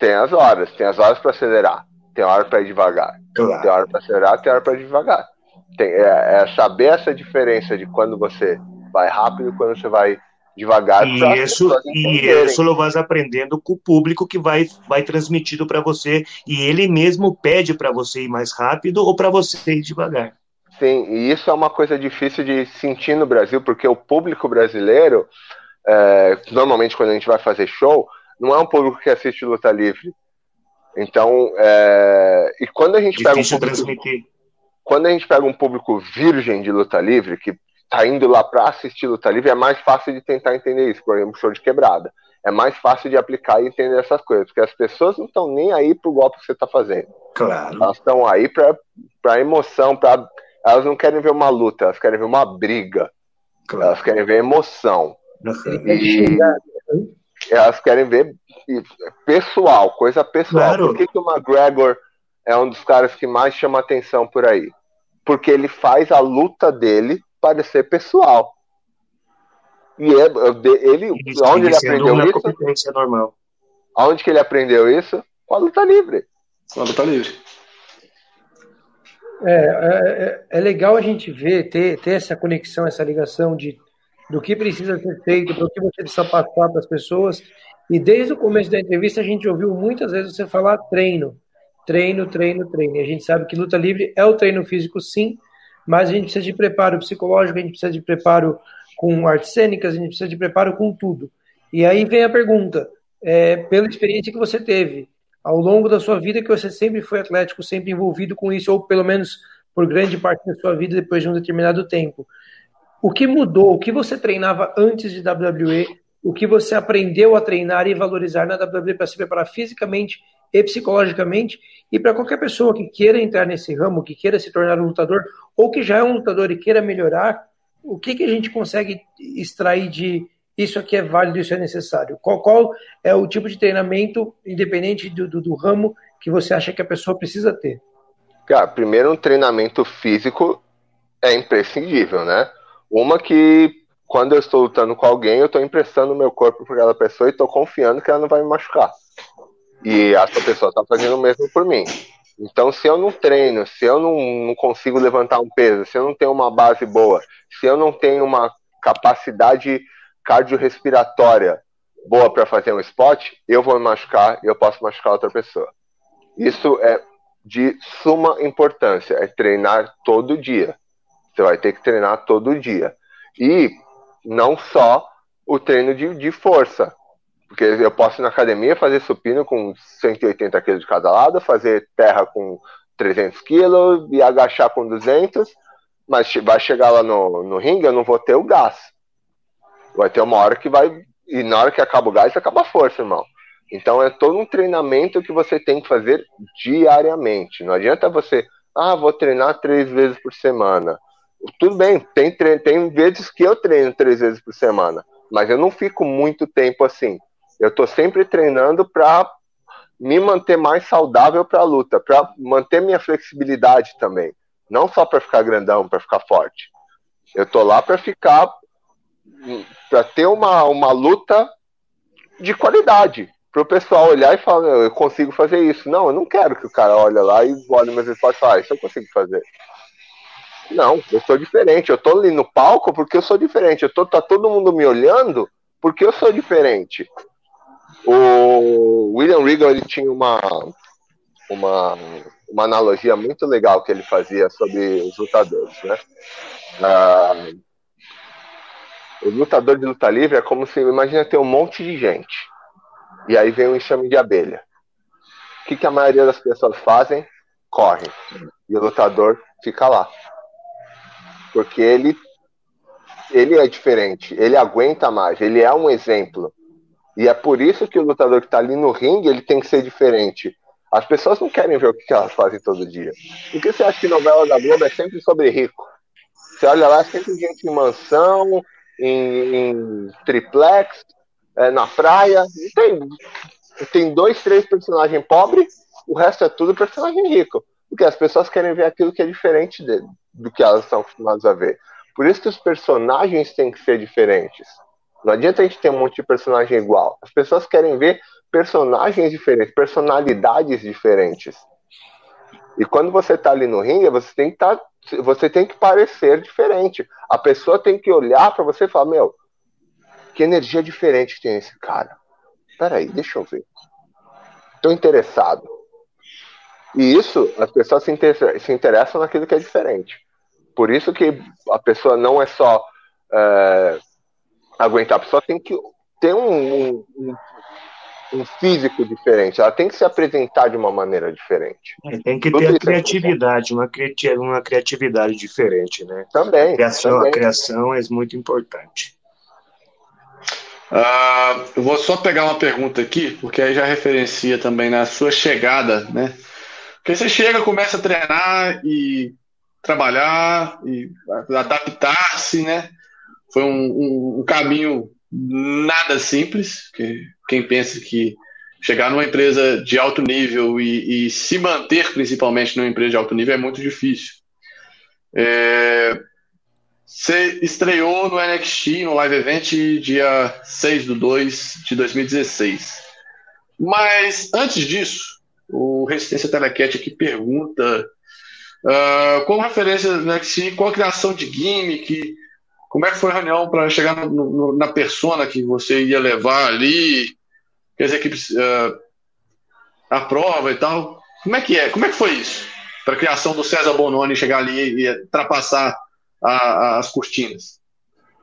tem as horas, tem as horas para acelerar, tem hora para ir devagar, claro. tem hora para acelerar, tem hora para ir devagar. Tem, é, é, saber essa diferença de quando você vai rápido e quando você vai devagar. E isso, e isso lo vas aprendendo com o público que vai, vai transmitido para você e ele mesmo pede para você ir mais rápido ou para você ir devagar. Sim, e isso é uma coisa difícil de sentir no Brasil, porque o público brasileiro, é, normalmente quando a gente vai fazer show, não é um público que assiste luta livre. Então, é, e quando a gente Difícil pega um público, transmitir. quando a gente pega um público virgem de luta livre que tá indo lá para assistir luta livre, é mais fácil de tentar entender isso, por exemplo, show de quebrada. É mais fácil de aplicar e entender essas coisas, porque as pessoas não estão nem aí pro golpe que você tá fazendo. Claro. Elas estão aí para para emoção, para elas não querem ver uma luta, elas querem ver uma briga. Claro. Elas querem ver emoção. E, elas querem ver pessoal, coisa pessoal. Claro. Por que, que o McGregor é um dos caras que mais chama atenção por aí? Porque ele faz a luta dele parecer pessoal. E é, ele, isso, onde ele aprendeu isso? Normal. Onde que ele aprendeu isso? Com a luta livre. Com a luta livre. É, é, é, legal a gente ver, ter, ter essa conexão, essa ligação de do que precisa ser feito, do que você precisa passar para as pessoas. E desde o começo da entrevista a gente ouviu muitas vezes você falar treino, treino, treino, treino. E a gente sabe que luta livre é o treino físico, sim, mas a gente precisa de preparo psicológico, a gente precisa de preparo com artes cênicas, a gente precisa de preparo com tudo. E aí vem a pergunta, é, pela experiência que você teve ao longo da sua vida, que você sempre foi atlético, sempre envolvido com isso, ou pelo menos por grande parte da sua vida depois de um determinado tempo. O que mudou? O que você treinava antes de WWE? O que você aprendeu a treinar e valorizar na WWE para se preparar fisicamente e psicologicamente? E para qualquer pessoa que queira entrar nesse ramo, que queira se tornar um lutador, ou que já é um lutador e queira melhorar, o que, que a gente consegue extrair de isso aqui é válido, isso é necessário? Qual, qual é o tipo de treinamento, independente do, do, do ramo, que você acha que a pessoa precisa ter? Cara, primeiro um treinamento físico é imprescindível, né? Uma que quando eu estou lutando com alguém, eu estou emprestando meu corpo para aquela pessoa e estou confiando que ela não vai me machucar. E essa pessoa está fazendo o mesmo por mim. Então, se eu não treino, se eu não, não consigo levantar um peso, se eu não tenho uma base boa, se eu não tenho uma capacidade cardiorrespiratória boa para fazer um spot, eu vou me machucar e eu posso machucar outra pessoa. Isso é de suma importância, é treinar todo dia. Você vai ter que treinar todo dia. E não só o treino de, de força. Porque eu posso ir na academia fazer supino com 180 kg de cada lado, fazer terra com 300 kg e agachar com 200, mas vai chegar lá no, no ringue, eu não vou ter o gás. Vai ter uma hora que vai. E na hora que acaba o gás, acaba a força, irmão. Então é todo um treinamento que você tem que fazer diariamente. Não adianta você, ah, vou treinar três vezes por semana. Tudo bem, tem, tem vezes que eu treino três vezes por semana, mas eu não fico muito tempo assim. Eu estou sempre treinando para me manter mais saudável para a luta, para manter minha flexibilidade também. Não só para ficar grandão, para ficar forte. Eu tô lá para ficar, para ter uma, uma luta de qualidade. para o pessoal olhar e falar, eu consigo fazer isso. Não, eu não quero que o cara olhe lá e olhe meus esportes e fale, ah, isso eu consigo fazer. Não, eu sou diferente. Eu tô ali no palco porque eu sou diferente. Eu tô, tá todo mundo me olhando porque eu sou diferente. O William Regal ele tinha uma, uma, uma analogia muito legal que ele fazia sobre os lutadores, né? Ah, o lutador de luta livre é como se, imagina ter um monte de gente e aí vem um enxame de abelha. O que, que a maioria das pessoas fazem? Correm. E o lutador fica lá. Porque ele, ele é diferente, ele aguenta mais, ele é um exemplo. E é por isso que o lutador que está ali no ringue, ele tem que ser diferente. As pessoas não querem ver o que elas fazem todo dia. Por que você acha que novela da Globo é sempre sobre rico? Você olha lá, é sempre gente em mansão, em, em triplex, é, na praia. Tem, tem dois, três personagens pobres, o resto é tudo personagem rico. Porque as pessoas querem ver aquilo que é diferente do que elas estão acostumadas a ver. Por isso que os personagens têm que ser diferentes. Não adianta a gente ter um monte de personagem igual. As pessoas querem ver personagens diferentes, personalidades diferentes. E quando você está ali no ringue, você tem que tá, você tem que parecer diferente. A pessoa tem que olhar para você e falar: Meu, que energia diferente tem esse cara. Peraí, deixa eu ver. Estou interessado. E isso, as pessoas se, inter se interessam naquilo que é diferente. Por isso que a pessoa não é só é, aguentar, a pessoa tem que ter um, um, um, físico diferente, ela tem que se apresentar de uma maneira diferente. É, tem que ter a é criatividade, uma, cri uma criatividade diferente, né? Também. A criação, também. A criação é muito importante. Uh, eu vou só pegar uma pergunta aqui, porque aí já referencia também na sua chegada, né? Porque você chega, começa a treinar e trabalhar e adaptar-se, né? Foi um, um, um, caminho nada simples, que quem pensa que chegar numa empresa de alto nível e, e se manter principalmente numa empresa de alto nível é muito difícil. É, você estreou no NXT, no Live Event, dia 6 de 2 de 2016. Mas antes disso, o Resistência Telecat aqui pergunta, uh, como referência no NXT, qual a criação de gimmick, como é que foi a reunião para chegar no, no, na persona que você ia levar ali, que as equipes uh, a prova e tal. Como é que é? Como é que foi isso? Para a criação do César Bononi chegar ali e ultrapassar a, as cortinas.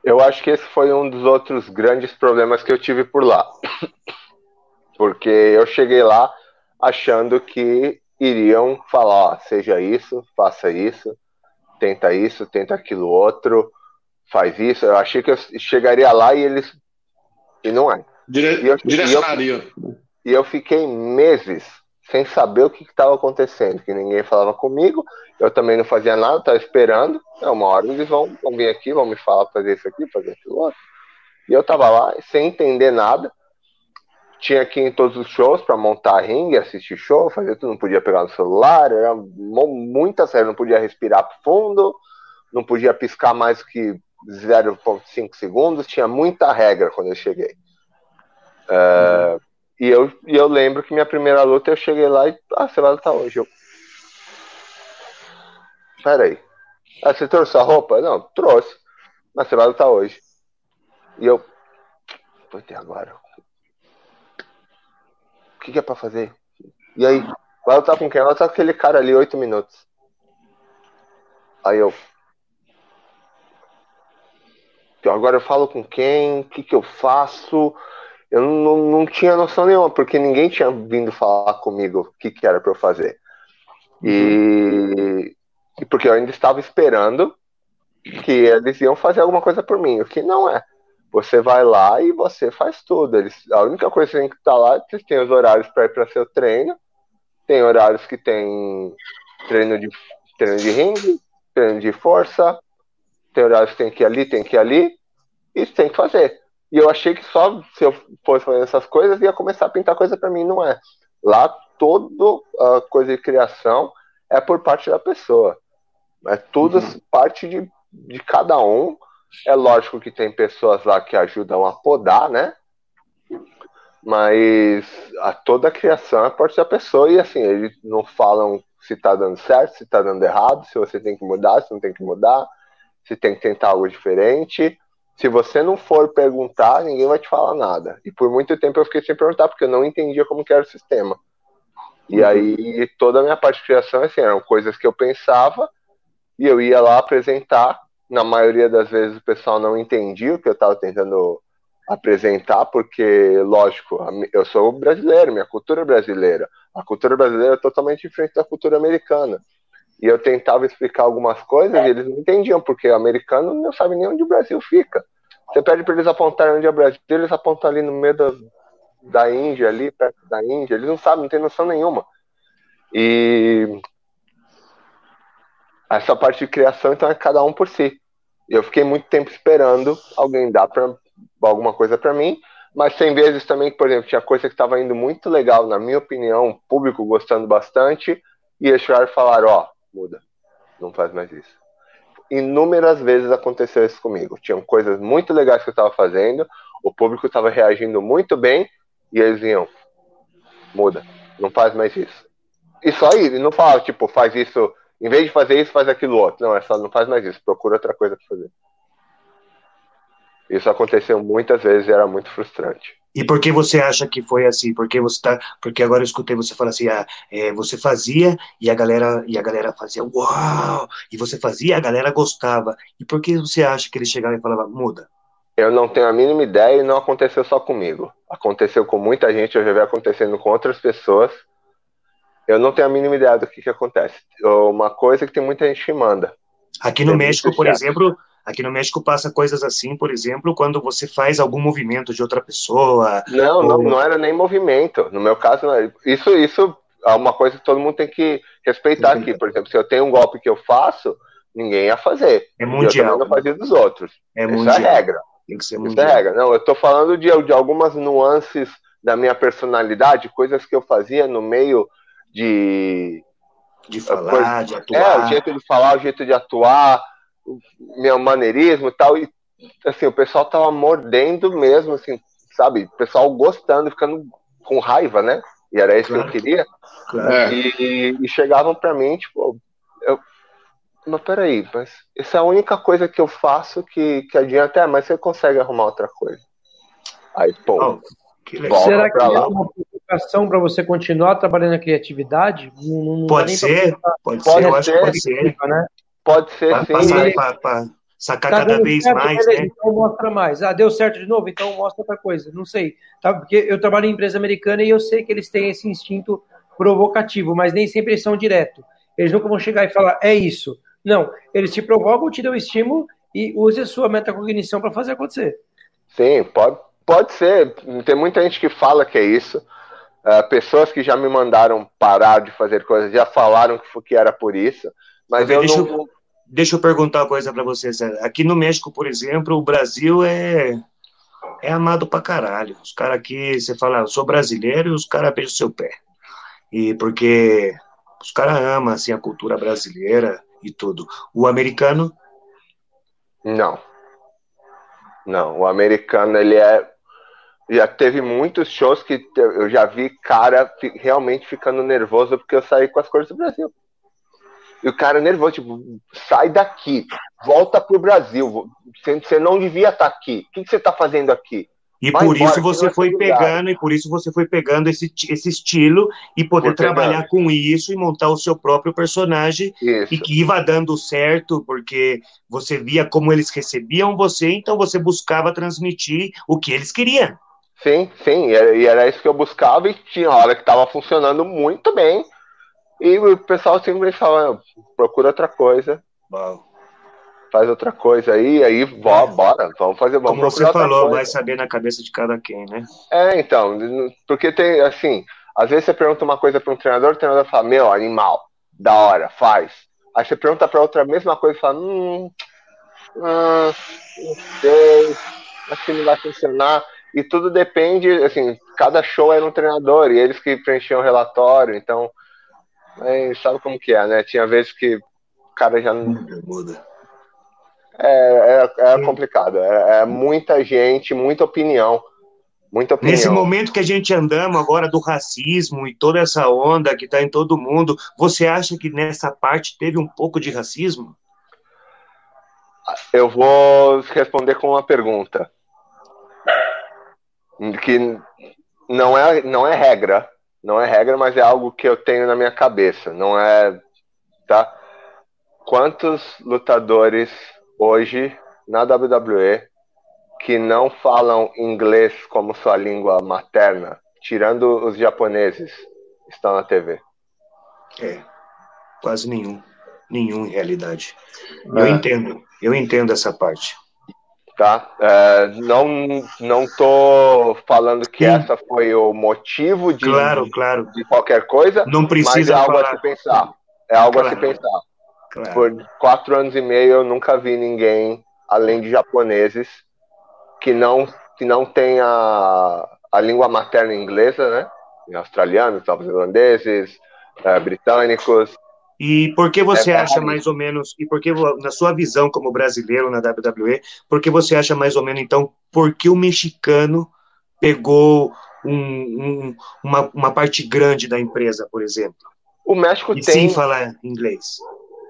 Eu acho que esse foi um dos outros grandes problemas que eu tive por lá. *coughs* Porque eu cheguei lá achando que iriam falar, ó, seja isso, faça isso, tenta isso, tenta aquilo outro, faz isso. Eu achei que eu chegaria lá e eles. E não é. Dire... E eu, direcionaria. E eu, e eu fiquei meses sem saber o que estava acontecendo, que ninguém falava comigo, eu também não fazia nada, estava esperando. É, uma hora eles vão, vão vir aqui, vão me falar fazer isso aqui, fazer aquilo outro. E eu estava lá sem entender nada. Tinha que ir em todos os shows para montar ringue, assistir show, fazer tudo, não podia pegar no celular, era muita série, não podia respirar fundo, não podia piscar mais que 0,5 segundos, tinha muita regra quando eu cheguei. Uhum. E eu, e eu lembro que minha primeira luta eu cheguei lá e. Ah, você vai lutar hoje. Eu. Pera aí. Ah, você trouxe a roupa? Não, trouxe. Mas você vai lutar hoje. E eu. Ter agora. O que, que é pra fazer? E aí? Vai lutar com quem? Vai lutar com aquele cara ali, oito minutos. Aí eu. Agora eu falo com quem? O que, que eu faço? eu não, não tinha noção nenhuma, porque ninguém tinha vindo falar comigo o que, que era para eu fazer. E, e, porque eu ainda estava esperando que eles iam fazer alguma coisa por mim, o que não é. Você vai lá e você faz tudo. Eles, a única coisa que tem que estar tá lá é que tem os horários para ir para seu treino, tem horários que tem treino de, treino de ringue, treino de força, tem horários que tem que ir ali, tem que ir ali, e tem que fazer. E eu achei que só se eu fosse fazer essas coisas ia começar a pintar coisa para mim, não é. Lá toda a coisa de criação é por parte da pessoa. É tudo uhum. parte de, de cada um. É lógico que tem pessoas lá que ajudam a podar, né? Mas a toda a criação é parte da pessoa e assim, eles não falam se tá dando certo, se tá dando errado, se você tem que mudar, se não tem que mudar, se tem que tentar algo diferente. Se você não for perguntar, ninguém vai te falar nada. E por muito tempo eu fiquei sem perguntar, porque eu não entendia como que era o sistema. E uhum. aí toda a minha parte de criação assim, eram coisas que eu pensava e eu ia lá apresentar. Na maioria das vezes o pessoal não entendia o que eu estava tentando apresentar, porque, lógico, eu sou brasileiro, minha cultura é brasileira. A cultura brasileira é totalmente diferente da cultura americana. E eu tentava explicar algumas coisas e eles não entendiam, porque o americano não sabe nem onde o Brasil fica. Você pede para eles apontarem onde é o Brasil, eles apontam ali no meio da, da Índia, ali perto da Índia, eles não sabem, não tem noção nenhuma. E essa parte de criação, então, é cada um por si. Eu fiquei muito tempo esperando alguém dar pra, alguma coisa para mim, mas tem vezes também que, por exemplo, tinha coisa que estava indo muito legal, na minha opinião, o público gostando bastante, e eles chegaram e falaram, ó, oh, muda, não faz mais isso. Inúmeras vezes aconteceu isso comigo. Tinham coisas muito legais que eu estava fazendo, o público estava reagindo muito bem, e eles iam, muda, não faz mais isso. E só aí, não fala, tipo, faz isso, em vez de fazer isso, faz aquilo outro. Não, é só, não faz mais isso, procura outra coisa para fazer. Isso aconteceu muitas vezes e era muito frustrante. E por que você acha que foi assim? Porque você tá, porque agora eu escutei você falar assim, ah, é, você fazia e a galera e a galera fazia uau, e você fazia, a galera gostava. E por que você acha que ele chegava e falava muda? Eu não tenho a mínima ideia e não aconteceu só comigo. Aconteceu com muita gente, eu já vi acontecendo com outras pessoas. Eu não tenho a mínima ideia do que, que acontece. Uma coisa que tem muita gente que manda. Aqui no México, por exemplo, Aqui no México passa coisas assim, por exemplo, quando você faz algum movimento de outra pessoa. Não, ou... não, não era nem movimento. No meu caso, isso, isso é uma coisa que todo mundo tem que respeitar aqui. Por exemplo, se eu tenho um golpe que eu faço, ninguém ia fazer. É mundial. Eu não fazia dos outros. É Isso mundial. é regra. Tem que ser mundial. Isso é regra. Não, eu estou falando de, de algumas nuances da minha personalidade, coisas que eu fazia no meio de de falar, de atuar. É, o jeito de falar, o jeito de atuar, meu maneirismo e tal, e assim, o pessoal tava mordendo mesmo, assim, sabe? O pessoal gostando, ficando com raiva, né? E era isso claro. que eu queria. Claro. E, e, chegavam para mim, tipo, eu, mas peraí, mas essa é a única coisa que eu faço que, que adianta, é, mas você consegue arrumar outra coisa. Aí, pô. Oh, Será que é uma preocupação para você continuar trabalhando na criatividade? Não, não pode, ser, pode, pode ser, eu acho que pode ser. Né? Pode ser pra, sim. Para sacar tá cada vez certo, mais, né? Então mostra mais. Ah, deu certo de novo, então mostra outra coisa. Não sei. Tá? Porque eu trabalho em empresa americana e eu sei que eles têm esse instinto provocativo, mas nem sempre eles são direto. Eles nunca vão chegar e falar, é isso. Não, eles te provocam, te dão estímulo e use a sua metacognição para fazer acontecer. Sim, pode, pode ser. Tem muita gente que fala que é isso. Uh, pessoas que já me mandaram parar de fazer coisas já falaram que, que era por isso. Mas eu deixa, não, eu, deixa eu perguntar uma coisa para você, César. Aqui no México, por exemplo, o Brasil é, é amado pra caralho. Os caras aqui, você fala, eu sou brasileiro e os caras beijam seu pé. E porque os caras amam assim, a cultura brasileira e tudo. O americano? Não. Não, o americano, ele é. Já teve muitos shows que eu já vi cara realmente ficando nervoso porque eu saí com as cores do Brasil. E o cara nervoso, tipo, sai daqui, volta pro Brasil. Você não devia estar tá aqui. O que você está fazendo aqui? E Vai por embora, isso você foi pegando, e por isso você foi pegando esse, esse estilo e poder trabalhar com isso e montar o seu próprio personagem isso. e que ia dando certo, porque você via como eles recebiam você, então você buscava transmitir o que eles queriam. Sim, sim, e era, e era isso que eu buscava e tinha hora que estava funcionando muito bem e o pessoal sempre fala, procura outra coisa. Faz outra coisa aí, aí bora, é. bora vamos fazer, vamos Como você falou, vai saber na cabeça de cada quem, né? É, então, porque tem, assim, às vezes você pergunta uma coisa para um treinador, o treinador fala, meu, animal, da hora, faz. Aí você pergunta para outra a mesma coisa e fala, hum, hum, não sei, acho que não vai funcionar. E tudo depende, assim, cada show é um treinador, e eles que preenchiam o relatório, então sabe como que é, né? Tinha vezes que o cara já não. Muda. É, é, é complicado. É, é, muita gente, muita opinião. Muita opinião. Nesse momento que a gente andamos agora do racismo e toda essa onda que está em todo mundo, você acha que nessa parte teve um pouco de racismo? Eu vou responder com uma pergunta. Que não é, não é regra, não é regra, mas é algo que eu tenho na minha cabeça. Não é, tá? Quantos lutadores hoje na WWE que não falam inglês como sua língua materna, tirando os japoneses, estão na TV? É, quase nenhum. Nenhum em realidade. Eu é. entendo, eu entendo essa parte. Tá? É, não, não tô falando que Sim. essa foi o motivo de, claro, claro. de qualquer coisa, não precisa mas é algo falar. a se pensar. É algo claro. a se pensar. Claro. Por quatro anos e meio eu nunca vi ninguém, além de japoneses, que não, que não tem a, língua materna inglesa, né? Australianos, neozelandeses, é, britânicos. E por que você é acha mais ou menos, e por que, na sua visão como brasileiro na WWE, por que você acha mais ou menos, então, por que o mexicano pegou um, um, uma, uma parte grande da empresa, por exemplo? O México e tem. Sem falar inglês.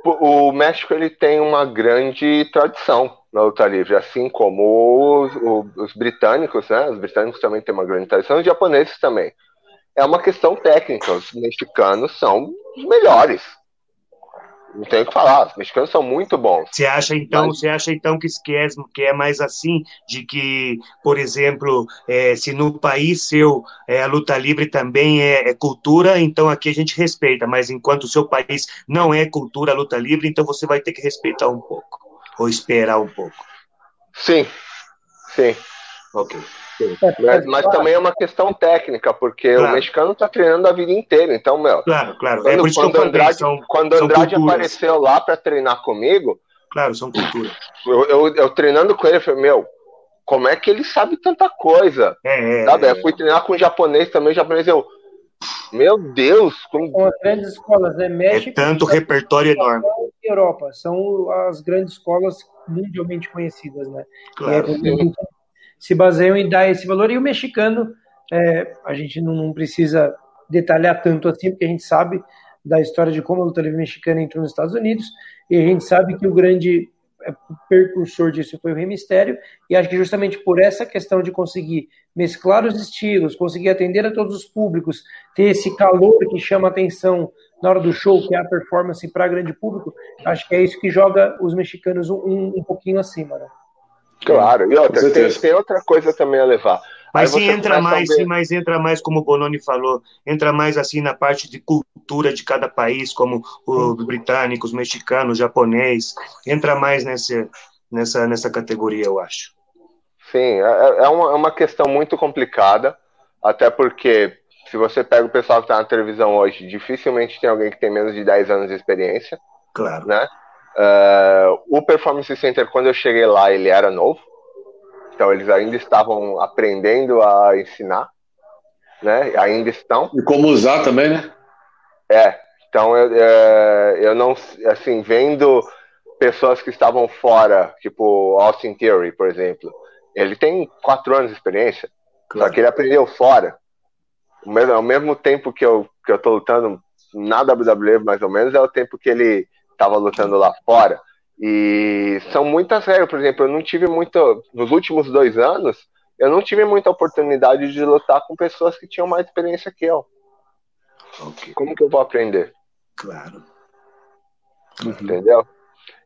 O México ele tem uma grande tradição na luta livre, assim como os, os, britânicos, né? Os britânicos também têm uma grande tradição, os japoneses também. É uma questão técnica. Os mexicanos são os melhores. Não tenho o que falar. Os mexicanos são muito bons. Você acha então, Mas... você acha então que, é, que é mais assim, de que, por exemplo, é, se no país seu é, a luta livre também é, é, cultura, então aqui a gente respeita. Mas enquanto o seu país não é cultura, a luta livre, então você vai ter que respeitar um pouco ou esperar um pouco. Sim, sim. Ok. Mas, mas, também é uma questão técnica, porque claro. o mexicano está treinando a vida inteira. Então, meu. Claro, claro. Quando, é por isso quando que eu Andrade, são, quando são Andrade culturas. apareceu lá para treinar comigo. Claro, são culturas. Eu, eu, eu, treinando com ele, eu falei, meu, como é que ele sabe tanta coisa? É, sabe? Eu fui treinar com o japonês também, o japonês eu. Meu Deus! Como... São as grandes escolas, né? México. É tanto repertório enorme. Europa, são as grandes escolas mundialmente conhecidas, né? Claro. É, se baseiam em dar esse valor. E o mexicano, é, a gente não precisa detalhar tanto assim, porque a gente sabe da história de como a luta livre mexicana entrou nos Estados Unidos, e a gente sabe que o grande é, percursor disso foi o Rei Mistério, e acho que justamente por essa questão de conseguir mesclar os estilos, conseguir atender a todos os públicos, ter esse calor que chama atenção na hora do show, que é a performance para grande público, acho que é isso que joga os mexicanos um, um pouquinho acima, né? Claro, e outra, tem, tem, outra coisa também a levar. Mas sim, entra mais, sim, mas entra mais, como o Bononi falou, entra mais assim na parte de cultura de cada país, como os britânicos, mexicanos, japonês, entra mais nessa, nessa, nessa categoria, eu acho. Sim, é, é, uma, é uma questão muito complicada, até porque se você pega o pessoal que está na televisão hoje, dificilmente tem alguém que tem menos de 10 anos de experiência. Claro. Né? Uh, o Performance Center, quando eu cheguei lá, ele era novo. Então, eles ainda estavam aprendendo a ensinar. Né? Ainda estão. E como usar também, né? É. Então, eu, é, eu não. Assim, vendo pessoas que estavam fora, tipo Austin Theory, por exemplo. Ele tem quatro anos de experiência. Claro. Só que ele aprendeu fora. Ao mesmo, ao mesmo tempo que eu, que eu tô lutando na WWE, mais ou menos, é o tempo que ele estava lutando lá fora. E são muitas regras, por exemplo, eu não tive muito. Nos últimos dois anos, eu não tive muita oportunidade de lutar com pessoas que tinham mais experiência que eu. Okay. Como que eu vou aprender? Claro. Entendeu?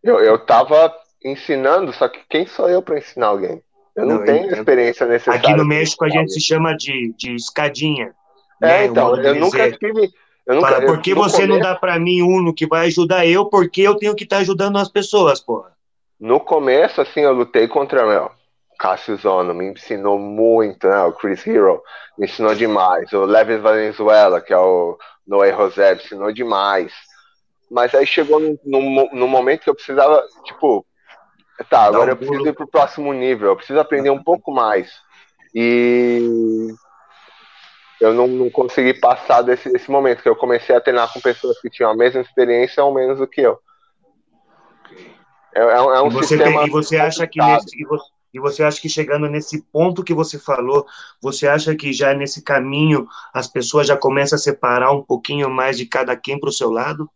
Eu, eu tava ensinando, só que quem sou eu para ensinar alguém? Eu não, não tenho eu, experiência necessária. Aqui no México a gente se chama de, de escadinha. É, né? então, eu nunca tive eu nunca, Fala, por que você começo... não dá para mim um que vai ajudar eu? Porque eu tenho que estar tá ajudando as pessoas, porra. No começo, assim, eu lutei contra, meu, Cássio Zono, me ensinou muito, né? O Chris Hero me ensinou demais. O Levis Valenzuela, que é o Noé José, me ensinou demais. Mas aí chegou no, no, no momento que eu precisava, tipo, tá, agora eu preciso ir pro próximo nível, eu preciso aprender um pouco mais. E eu não, não consegui passar desse, desse momento, que eu comecei a treinar com pessoas que tinham a mesma experiência ou menos do que eu. É, é, é um e você sistema. Tem, e você acha que nesse, e você, E você acha que chegando nesse ponto que você falou, você acha que já nesse caminho as pessoas já começam a separar um pouquinho mais de cada quem para o seu lado?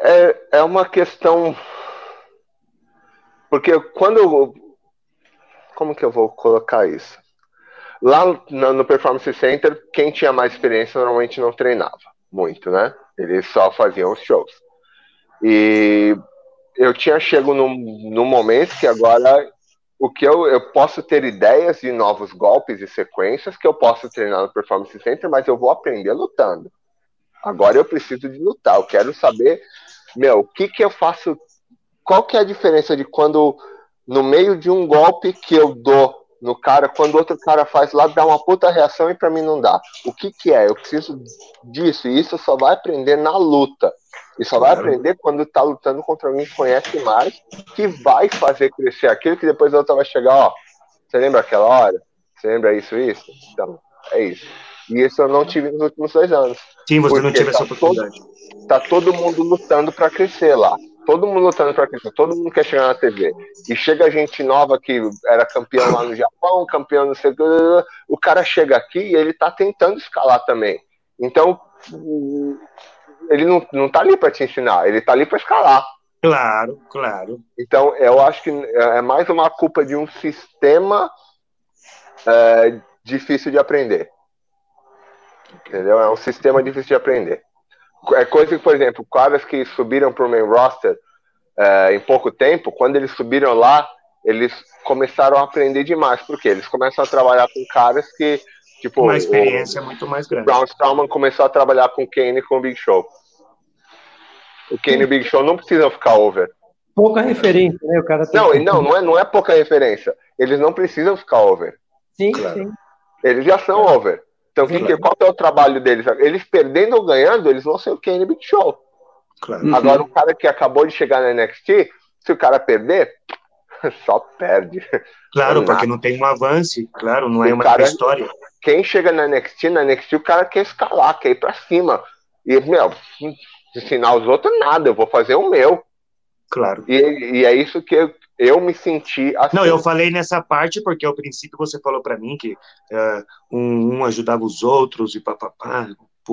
É, é uma questão. Porque quando eu. Como que eu vou colocar isso? Lá no Performance Center, quem tinha mais experiência normalmente não treinava muito, né? Eles só faziam os shows. E eu tinha chego num, num momento que agora o que eu, eu posso ter ideias de novos golpes e sequências que eu posso treinar no Performance Center, mas eu vou aprender lutando. Agora eu preciso de lutar. Eu quero saber, meu, o que que eu faço? Qual que é a diferença de quando no meio de um golpe que eu dou no cara, quando outro cara faz lá, dá uma puta reação e para mim não dá. O que que é? Eu preciso disso e isso só vai aprender na luta. E só vai aprender quando tá lutando contra alguém que conhece mais, que vai fazer crescer aquilo que depois a outra vai chegar, ó. Você lembra aquela hora? Você lembra isso isso? Então, é isso. E isso eu não tive nos últimos dois anos. Sim, você não teve tá essa oportunidade. Todo, tá todo mundo lutando para crescer lá. Todo mundo lutando para crescer. Todo mundo quer chegar na TV. E chega gente nova que era campeão lá no Japão, campeão no sei o cara chega aqui e ele tá tentando escalar também. Então, ele não, não tá ali para te ensinar, ele tá ali para escalar. Claro, claro. Então, eu acho que é mais uma culpa de um sistema é, difícil de aprender. Entendeu? É um sistema difícil de aprender. É coisa que, por exemplo, caras que subiram para o main roster é, em pouco tempo, quando eles subiram lá, eles começaram a aprender demais. Porque eles começam a trabalhar com caras que Tipo, uma experiência o, muito mais grande. Braun Strowman começou a trabalhar com o Kane e com o Big Show. O Kane e o Big Show não precisam ficar over. Pouca referência, né? O cara não, que... não, não é, não é pouca referência. Eles não precisam ficar over. Sim, claro. sim. Eles já são over. Então, que, claro. qual é o trabalho deles? Eles perdendo ou ganhando, eles vão ser o e Big Show. Claro. Agora, o cara que acabou de chegar na NXT, se o cara perder, *laughs* só perde. Claro, porque não tem um avanço, claro, não é uma cara, história. Quem chega na NXT, na NXT o cara quer escalar, quer ir pra cima. E, meu, ensinar os outros nada, eu vou fazer o meu. Claro. E, e é isso que eu, eu, me senti assim. Não, eu falei nessa parte porque ao princípio você falou para mim que uh, um, um, ajudava os outros e papapá.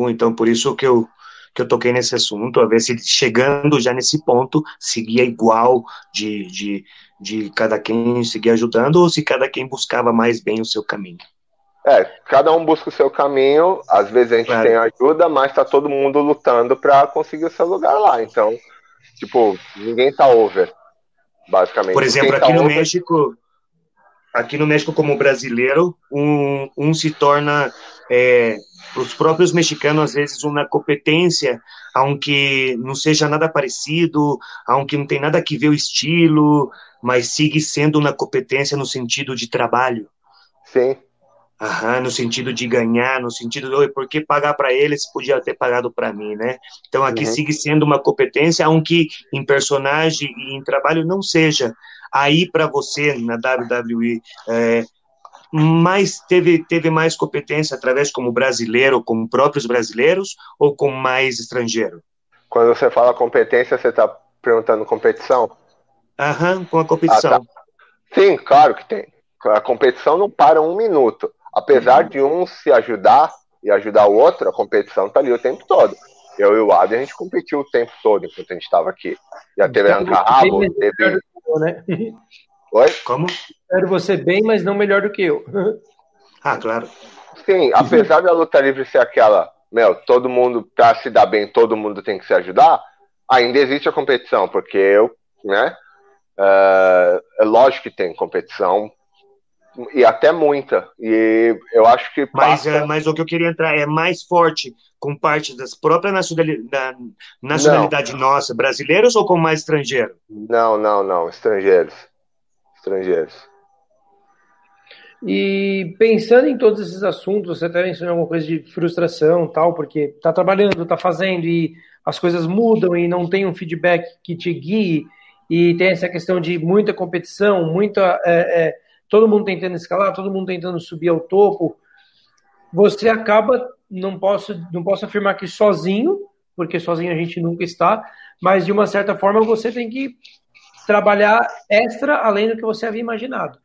Então, por isso que eu, que eu toquei nesse assunto, a ver se chegando já nesse ponto seguia igual de, de, de cada quem seguir ajudando ou se cada quem buscava mais bem o seu caminho. É, cada um busca o seu caminho, às vezes a gente claro. tem ajuda, mas tá todo mundo lutando para conseguir o seu lugar lá. Então, tipo, ninguém tá over, basicamente. Por exemplo, tá aqui no over... México, aqui no México como brasileiro, um, um se torna é, os próprios mexicanos às vezes uma competência, aunque não seja nada parecido, aunque não tem nada que ver o estilo, mas sigue sendo uma competência no sentido de trabalho. Sim. Aham, no sentido de ganhar, no sentido de, por que pagar para ele se podia ter pagado para mim, né? Então aqui uhum. sigue sendo uma competência, aunque em personagem e em trabalho não seja. Aí para você na WWE, é, mais teve, teve mais competência através como brasileiro, como próprios brasileiros ou com mais estrangeiro? Quando você fala competência, você está perguntando competição? Aham, com a competição. Ah, tá. Sim, claro que tem. A competição não para um minuto. Apesar uhum. de um se ajudar e ajudar o outro, a competição tá ali o tempo todo. Eu e o Adam, a gente competiu o tempo todo enquanto a gente estava aqui. Já teve arranca-rabo, teve... Né? *laughs* Oi? Como? Espero você bem, mas não melhor do que eu. *laughs* ah, claro. Sim, apesar da luta livre ser aquela, meu, todo mundo, pra se dar bem, todo mundo tem que se ajudar, ainda existe a competição, porque eu, né, uh, é lógico que tem competição e até muita. E eu acho que. Mas, é, mas o que eu queria entrar é mais forte com parte das próprias nacionalidade, da nacionalidade não. nossa, brasileiros ou com mais estrangeiro? Não, não, não, estrangeiros. Estrangeiros. E pensando em todos esses assuntos, você até mencionou alguma coisa de frustração tal, porque está trabalhando, está fazendo e as coisas mudam e não tem um feedback que te guie, e tem essa questão de muita competição, muita. É, é, todo mundo tentando escalar, todo mundo tentando subir ao topo, você acaba, não posso, não posso afirmar que sozinho, porque sozinho a gente nunca está, mas de uma certa forma você tem que trabalhar extra além do que você havia imaginado.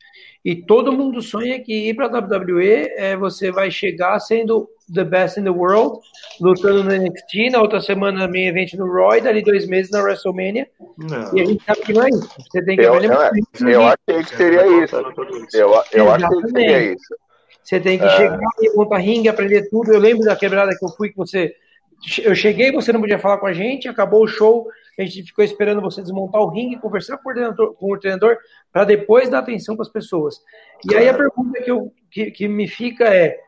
E todo mundo sonha que ir para a WWE é, você vai chegar sendo the best in the world, lutando no NXT, na outra semana main event no Raw e dali dois meses na WrestleMania. Não. E a gente sabe que não é isso. Você tem que eu, eu, eu achei que seria isso. Eu, eu achei que seria isso. Você tem que é. chegar e montar ringue, aprender tudo. Eu lembro da quebrada que eu fui que você eu cheguei, você não podia falar com a gente, acabou o show, a gente ficou esperando você desmontar o ringue, conversar com o treinador, com o treinador para depois dar atenção para as pessoas. E aí a pergunta que, eu, que, que me fica é,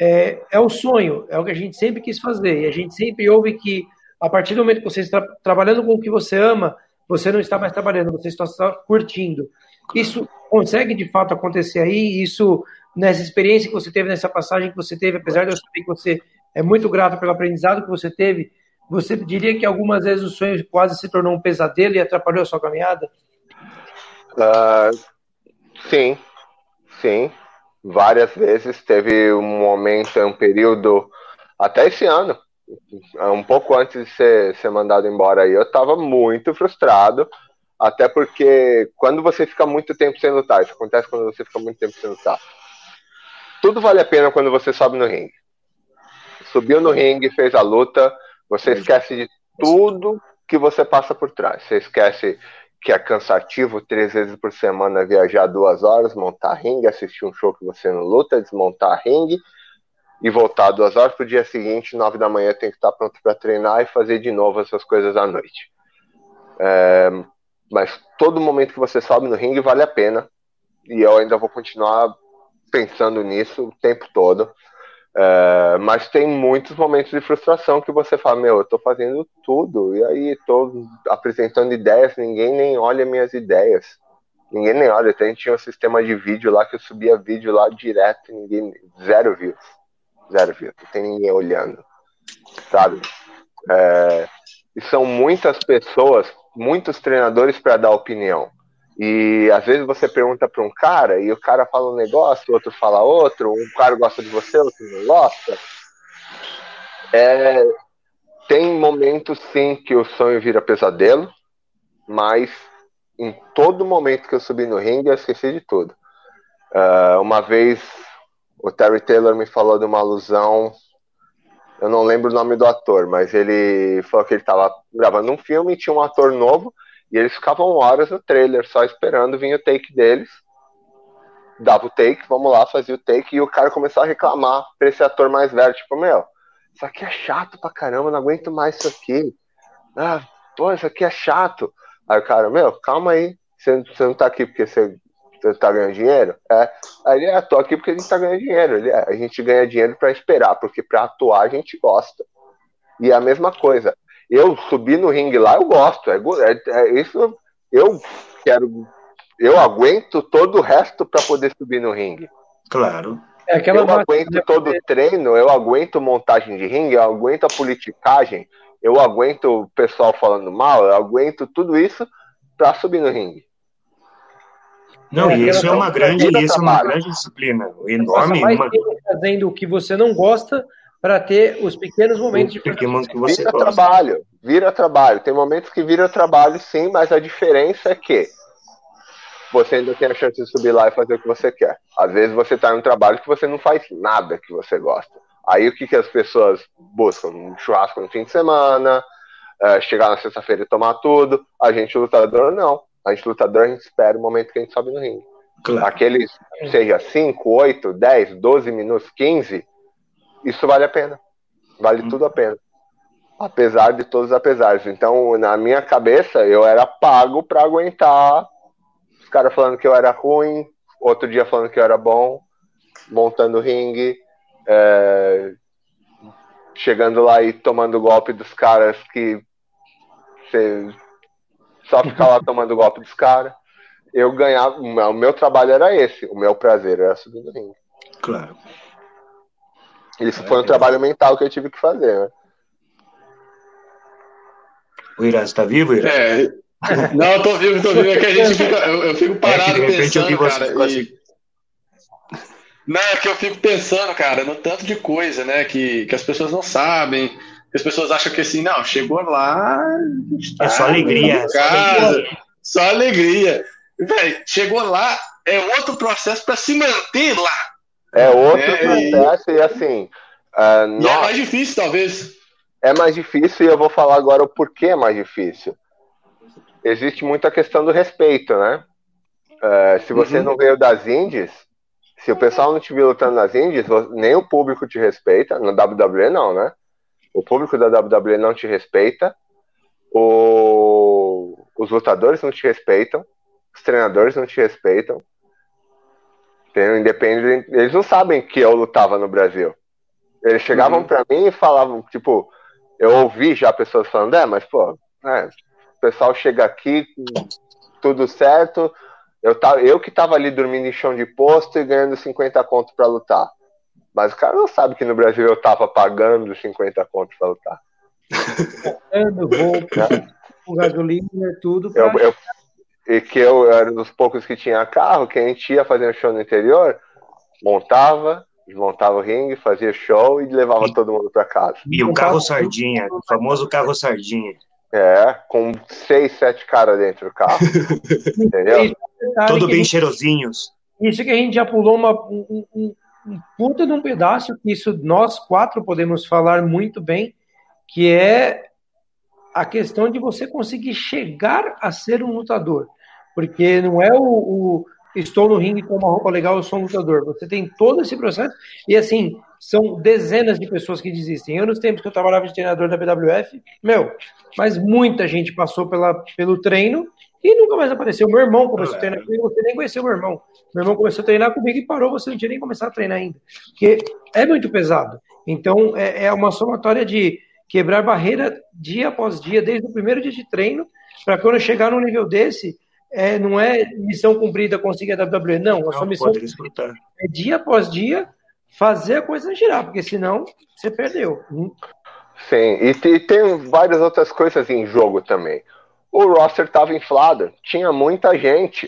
é, é o sonho, é o que a gente sempre quis fazer, e a gente sempre ouve que a partir do momento que você está trabalhando com o que você ama, você não está mais trabalhando, você está curtindo. Isso consegue de fato acontecer aí? Isso, nessa experiência que você teve, nessa passagem que você teve, apesar de eu saber que você é muito grato pelo aprendizado que você teve. Você diria que algumas vezes o sonho quase se tornou um pesadelo e atrapalhou a sua caminhada? Uh, sim, sim. Várias vezes. Teve um momento, um período, até esse ano, um pouco antes de ser, ser mandado embora aí, eu estava muito frustrado. Até porque quando você fica muito tempo sem lutar, isso acontece quando você fica muito tempo sem lutar. Tudo vale a pena quando você sobe no ringue subiu no ringue, fez a luta, você esquece de tudo que você passa por trás. Você esquece que é cansativo três vezes por semana viajar duas horas, montar ringue, assistir um show que você não luta, desmontar ringue e voltar duas horas para o dia seguinte, nove da manhã, tem que estar pronto para treinar e fazer de novo essas coisas à noite. É, mas todo momento que você sobe no ringue vale a pena e eu ainda vou continuar pensando nisso o tempo todo. É, mas tem muitos momentos de frustração que você fala, meu, eu tô fazendo tudo, e aí tô apresentando ideias, ninguém nem olha minhas ideias. Ninguém nem olha, a gente tinha um sistema de vídeo lá que eu subia vídeo lá direto, ninguém, zero views. Zero views, não tem ninguém olhando, sabe? É, e são muitas pessoas, muitos treinadores para dar opinião. E às vezes você pergunta para um cara e o cara fala um negócio, o outro fala outro, um cara gosta de você, outro não gosta. É, tem momentos sim que o sonho vira pesadelo, mas em todo momento que eu subi no ringue eu esqueci de tudo. Uh, uma vez o Terry Taylor me falou de uma alusão, eu não lembro o nome do ator, mas ele falou que ele estava gravando um filme e tinha um ator novo e eles ficavam horas no trailer só esperando vir o take deles. Dava o take, vamos lá, fazia o take, e o cara começou a reclamar pra esse ator mais velho, tipo, meu, isso aqui é chato pra caramba, não aguento mais isso aqui. Ah, pô, isso aqui é chato. Aí o cara, meu, calma aí, você, você não tá aqui porque você, você tá ganhando dinheiro? É. Aí ele, é, tô aqui porque a gente tá ganhando dinheiro. Ele, é, a gente ganha dinheiro para esperar, porque para atuar a gente gosta. E é a mesma coisa eu subir no ringue lá, eu gosto. É, é, é, isso eu quero. Eu aguento todo o resto para poder subir no ringue. Claro. É eu aguento todo o treino, eu aguento montagem de ringue, eu aguento a politicagem, eu aguento o pessoal falando mal, eu aguento tudo isso para subir no ringue. Não, é, e isso é uma grande, isso é uma grande disciplina, enorme. Você vai fazendo o que você não gosta para ter os pequenos momentos de pequenos que você vira gosta. trabalho, vira trabalho. Tem momentos que vira trabalho, sim, mas a diferença é que você ainda tem a chance de subir lá e fazer o que você quer. Às vezes você está em um trabalho que você não faz nada que você gosta. Aí o que, que as pessoas buscam? Um churrasco no fim de semana, é, chegar na sexta-feira e tomar tudo. A gente lutador não. A gente lutador a gente espera o momento que a gente sobe no ringue. Claro. Aqueles, seja 5, 8, 10, 12 minutos, 15, isso vale a pena. Vale hum. tudo a pena. Apesar de todos os apesares. Então, na minha cabeça, eu era pago para aguentar os caras falando que eu era ruim, outro dia falando que eu era bom, montando ringue, é, chegando lá e tomando golpe dos caras que você só ficar lá tomando golpe dos caras. Eu ganhava, o meu trabalho era esse, o meu prazer era subir no ringue. Claro. Isso foi um trabalho mental que eu tive que fazer, né? O Irã está vivo, Irã? É. *laughs* Não, eu tô vivo, tô vivo. É que a gente fica. Eu, eu fico parado é que, pensando, eu cara. E... Não, é que eu fico pensando, cara, no tanto de coisa, né? Que, que as pessoas não sabem. Que as pessoas acham que assim, não, chegou lá. É só alegria. Casa, Só alegria. Véi, chegou lá, é outro processo para se manter lá. É outro é, processo e, e assim. Uh, e nós... é mais difícil, talvez. É mais difícil e eu vou falar agora o porquê é mais difícil. Existe muita questão do respeito, né? Uh, se você uhum. não veio das Indies, se o pessoal não te viu lutando nas Indies, nem o público te respeita. Na WWE não, né? O público da WWE não te respeita. O... Os lutadores não te respeitam. Os treinadores não te respeitam. Tem independente, eles não sabem que eu lutava no Brasil. Eles chegavam uhum. para mim e falavam, tipo, eu ouvi já pessoas falando, é, mas pô, é, o pessoal chega aqui, tudo certo. Eu, tava, eu que tava ali dormindo em chão de posto e ganhando 50 conto para lutar. Mas o cara não sabe que no Brasil eu tava pagando 50 conto para lutar. *laughs* Pagando roupa, é. gasolina, tudo. Pra... Eu, eu, e que eu era dos poucos que tinha carro, que a gente ia fazer um show no interior, montava, desmontava o ringue, fazia show e levava e, todo mundo para casa. E o carro sardinha, o famoso carro sardinha. É, com seis, sete caras dentro do carro. *laughs* entendeu? Todo bem cheirosinhos. Isso que a gente já pulou uma, um, um, um puta de um pedaço, que isso nós quatro podemos falar muito bem, que é a questão de você conseguir chegar a ser um lutador. Porque não é o, o estou no ringue com uma roupa legal, eu sou um lutador. Você tem todo esse processo e assim, são dezenas de pessoas que desistem. Eu, nos tempos que eu trabalhava de treinador da BWF, meu, mas muita gente passou pela, pelo treino e nunca mais apareceu. Meu irmão começou a treinar comigo, você nem conheceu meu irmão. Meu irmão começou a treinar comigo e parou, você não tinha nem começado a treinar ainda. Porque é muito pesado. Então, é, é uma somatória de quebrar barreira dia após dia, desde o primeiro dia de treino, para quando eu chegar num nível desse, é, não é missão cumprida conseguir a WWE, não. A sua missão é dia após dia fazer a coisa girar, porque senão você perdeu. Sim, e, e tem várias outras coisas em jogo também. O roster estava inflado, tinha muita gente,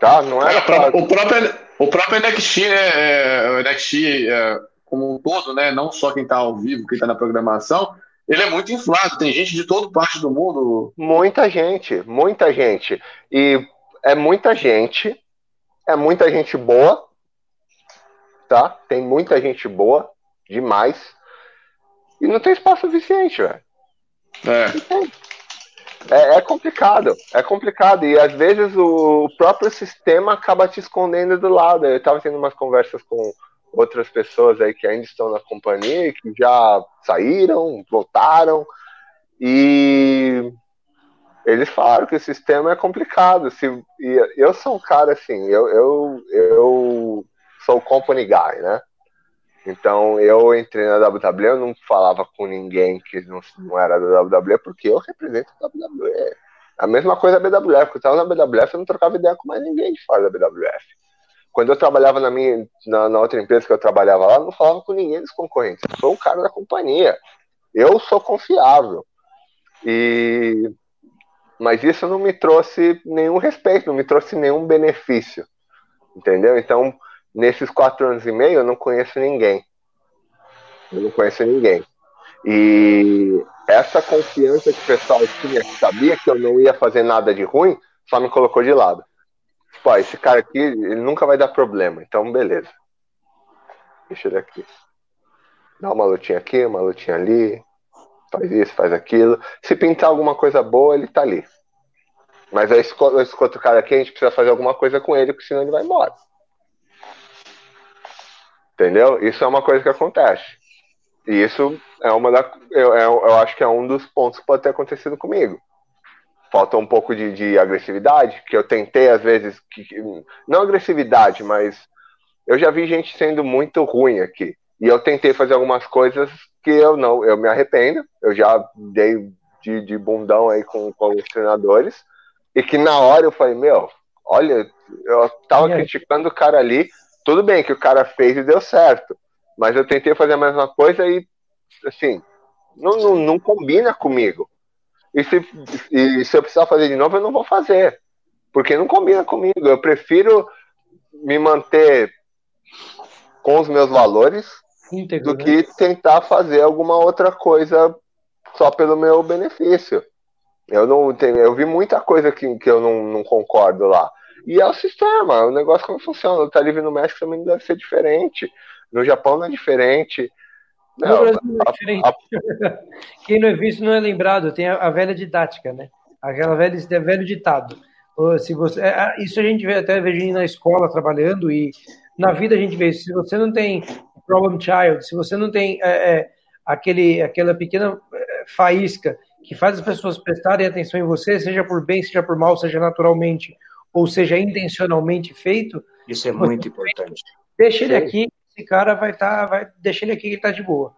tá? Não era pra... o próprio o próprio NXT, né, é, o NXT é, como um todo, né? Não só quem está ao vivo, quem está na programação, ele é muito inflado, tem gente de toda parte do mundo. Muita gente, muita gente. E é muita gente, é muita gente boa, tá? Tem muita gente boa, demais. E não tem espaço suficiente, velho. É. é. É, complicado, é complicado. E às vezes o próprio sistema acaba te escondendo do lado. Eu tava tendo umas conversas com outras pessoas aí que ainda estão na companhia, que já saíram, voltaram, e eles falaram que o sistema é complicado. Se, eu sou um cara assim, eu, eu, eu sou company guy, né? Então eu entrei na WWE, eu não falava com ninguém que não, não era da WWE, porque eu represento a WWE. A mesma coisa a BWF, porque eu estava na BWF, eu não trocava ideia com mais ninguém de fora da BWF. Quando eu trabalhava na minha na, na, outra empresa que eu trabalhava lá, não falava com ninguém dos concorrentes. Eu sou o cara da companhia. Eu sou confiável. E mas isso não me trouxe nenhum respeito, não me trouxe nenhum benefício. Entendeu? Então, nesses quatro anos e meio, eu não conheço ninguém. Eu não conheço ninguém. E essa confiança que o pessoal tinha, que sabia que eu não ia fazer nada de ruim, só me colocou de lado. Pô, esse cara aqui, ele nunca vai dar problema. Então, beleza. Deixa ele aqui. Dá uma lutinha aqui, uma lutinha ali. Faz isso, faz aquilo. Se pintar alguma coisa boa, ele tá ali. Mas esse, esse outro cara aqui, a gente precisa fazer alguma coisa com ele, porque senão ele vai embora. Entendeu? Isso é uma coisa que acontece. E isso é uma da. Eu, eu, eu acho que é um dos pontos que pode ter acontecido comigo falta um pouco de, de, agressividade, que eu tentei às vezes, que, não agressividade, mas eu já vi gente sendo muito ruim aqui. E eu tentei fazer algumas coisas que eu não, eu me arrependo, eu já dei de, de bundão aí com, com os treinadores, e que na hora eu falei, meu, olha, eu tava criticando o cara ali, tudo bem que o cara fez e deu certo, mas eu tentei fazer a mesma coisa e, assim, não, não, não combina comigo. E se, e se eu precisar fazer de novo, eu não vou fazer. Porque não combina comigo. Eu prefiro me manter com os meus valores Íntegro, do né? que tentar fazer alguma outra coisa só pelo meu benefício. Eu não tenho, eu vi muita coisa que, que eu não, não concordo lá. E é o sistema, o negócio como funciona. O livre no México também deve ser diferente. No Japão não é diferente. Não, no Brasil não é diferente. A, a... *laughs* Quem não é visto não é lembrado. Tem a, a velha didática, né? Aquela velha, velho ditado. Se você, é, isso a gente vê até vejo na escola trabalhando e na vida a gente vê. Se você não tem problem child, se você não tem é, é, aquele, aquela pequena é, faísca que faz as pessoas prestarem atenção em você, seja por bem, seja por mal, seja naturalmente ou seja intencionalmente feito. Isso é muito importante. Deixa ele aqui, esse cara vai estar, tá, vai deixa ele aqui que ele está de boa.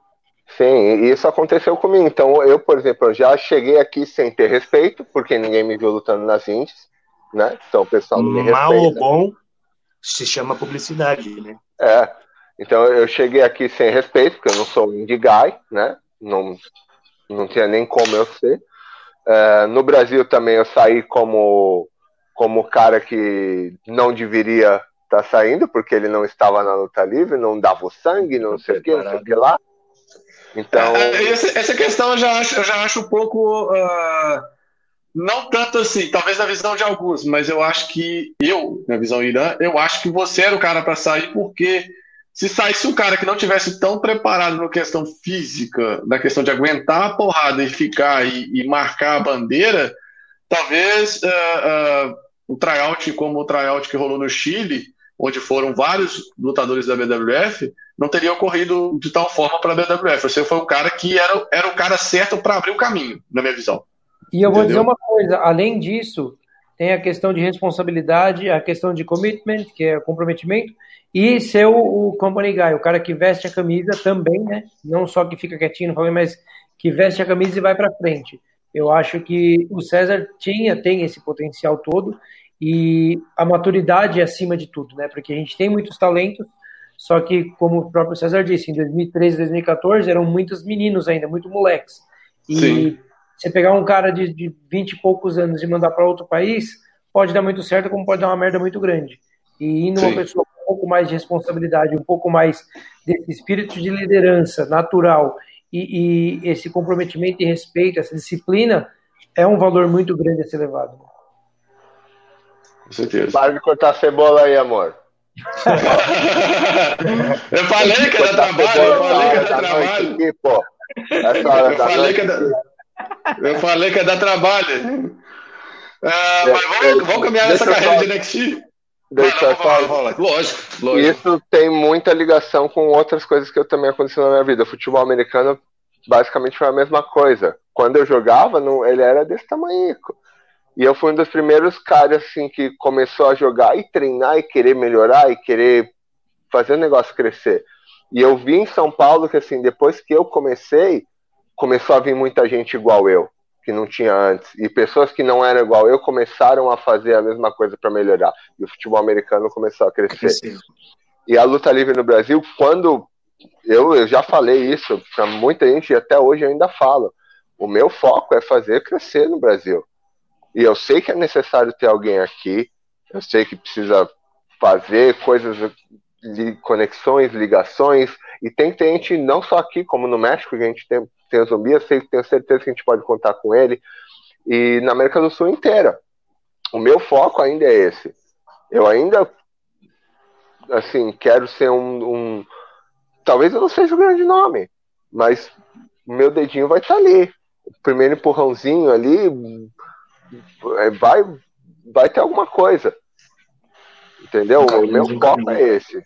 Sim, isso aconteceu comigo. Então, eu, por exemplo, eu já cheguei aqui sem ter respeito, porque ninguém me viu lutando nas Índias, né? Então, o pessoal não me respeita. Mal ou bom se chama publicidade, né? É. Então, eu cheguei aqui sem respeito, porque eu não sou indie guy, né? Não, não tinha nem como eu ser. É, no Brasil também eu saí como como cara que não deveria tá saindo, porque ele não estava na luta livre, não dava o sangue, não sei o que, não sei o que lá. Então. É, é, essa, essa, questão eu já acho, eu já acho um pouco. Uh, não tanto assim, talvez na visão de alguns, mas eu acho que eu, na visão Irã, eu acho que você era o cara para sair, porque se saísse um cara que não tivesse tão preparado na questão física, na questão de aguentar a porrada e ficar e, e marcar a bandeira, talvez uh, uh, o tryout como o tryout que rolou no Chile, onde foram vários lutadores da BWF, não teria ocorrido de tal forma para a BWF. Você foi o cara que era, era o cara certo para abrir o caminho, na minha visão. E eu vou Entendeu? dizer uma coisa, além disso, tem a questão de responsabilidade, a questão de commitment, que é comprometimento, e ser o, o company guy, o cara que veste a camisa também, né? Não só que fica quietinho, mas que veste a camisa e vai para frente. Eu acho que o César tinha, tem esse potencial todo e a maturidade é acima de tudo, né? Porque a gente tem muitos talentos, só que, como o próprio César disse, em 2013, 2014 eram muitos meninos ainda, muito moleques. E Sim. você pegar um cara de, de 20 e poucos anos e mandar para outro país, pode dar muito certo, como pode dar uma merda muito grande. E indo uma pessoa com um pouco mais de responsabilidade, um pouco mais desse espírito de liderança natural e, e esse comprometimento e respeito, essa disciplina, é um valor muito grande a ser levado. Com certeza. Para de cortar cebola aí, amor. eu falei que era trabalho, eu falei que era trabalho. Aqui, pô. eu, falei que era, eu falei que ia dar trabalho. Uh, mas vamos, vamos caminhar nessa carreira de NXT. Deixa eu falar. Lógico, lógico. Isso tem muita ligação com outras coisas que eu também aconteceu na minha vida. O futebol americano basicamente foi a mesma coisa. Quando eu jogava, não, ele era desse tamanho. E eu fui um dos primeiros caras assim que começou a jogar e treinar e querer melhorar e querer fazer o negócio crescer. E eu vi em São Paulo que assim, depois que eu comecei, começou a vir muita gente igual eu que não tinha antes. E pessoas que não eram igual eu começaram a fazer a mesma coisa para melhorar. E o futebol americano começou a crescer. E a luta livre no Brasil, quando eu, eu já falei isso para muita gente e até hoje eu ainda falo. O meu foco é fazer crescer no Brasil. E eu sei que é necessário ter alguém aqui. Eu sei que precisa fazer coisas conexões, ligações, e tem que ter gente não só aqui, como no México, que a gente tem tem o Zumbi, eu sei, tenho certeza que a gente pode contar com ele. E na América do Sul inteira. O meu foco ainda é esse. Eu ainda, assim, quero ser um. um talvez eu não seja um grande nome, mas o meu dedinho vai estar ali. O primeiro empurrãozinho ali vai, vai ter alguma coisa. Entendeu? O meu foco é esse.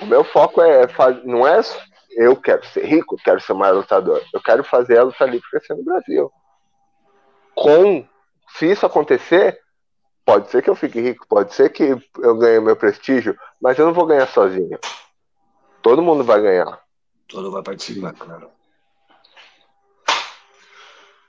O meu foco é, não é eu quero ser rico, quero ser mais lutador. Eu quero fazer a luta livre crescer no Brasil. Com, se isso acontecer, pode ser que eu fique rico, pode ser que eu ganhe meu prestígio, mas eu não vou ganhar sozinho. Todo mundo vai ganhar. Todo vai participar, claro.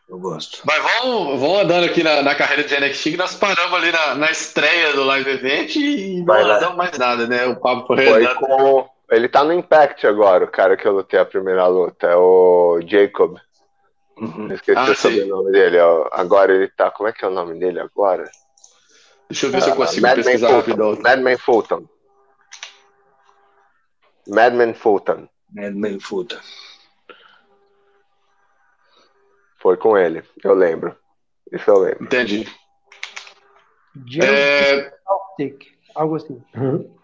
Eu gosto. Mas vamos, vamos andando aqui na, na carreira de NXT, que nós paramos ali na, na estreia do live event e não andamos mais nada, né? O papo foi, foi com ele tá no Impact agora, o cara que eu lutei a primeira luta. É o Jacob. Uhum. Esqueci ah, o sobrenome dele. Agora ele tá. Como é que é o nome dele agora? Deixa eu ver ah, se eu consigo Madman pesquisar rápido. Madman Fulton. Madman Fulton. Madman Fulton. Foi com ele, eu lembro. Isso eu lembro. Entendi. É... Algo assim. Uhum.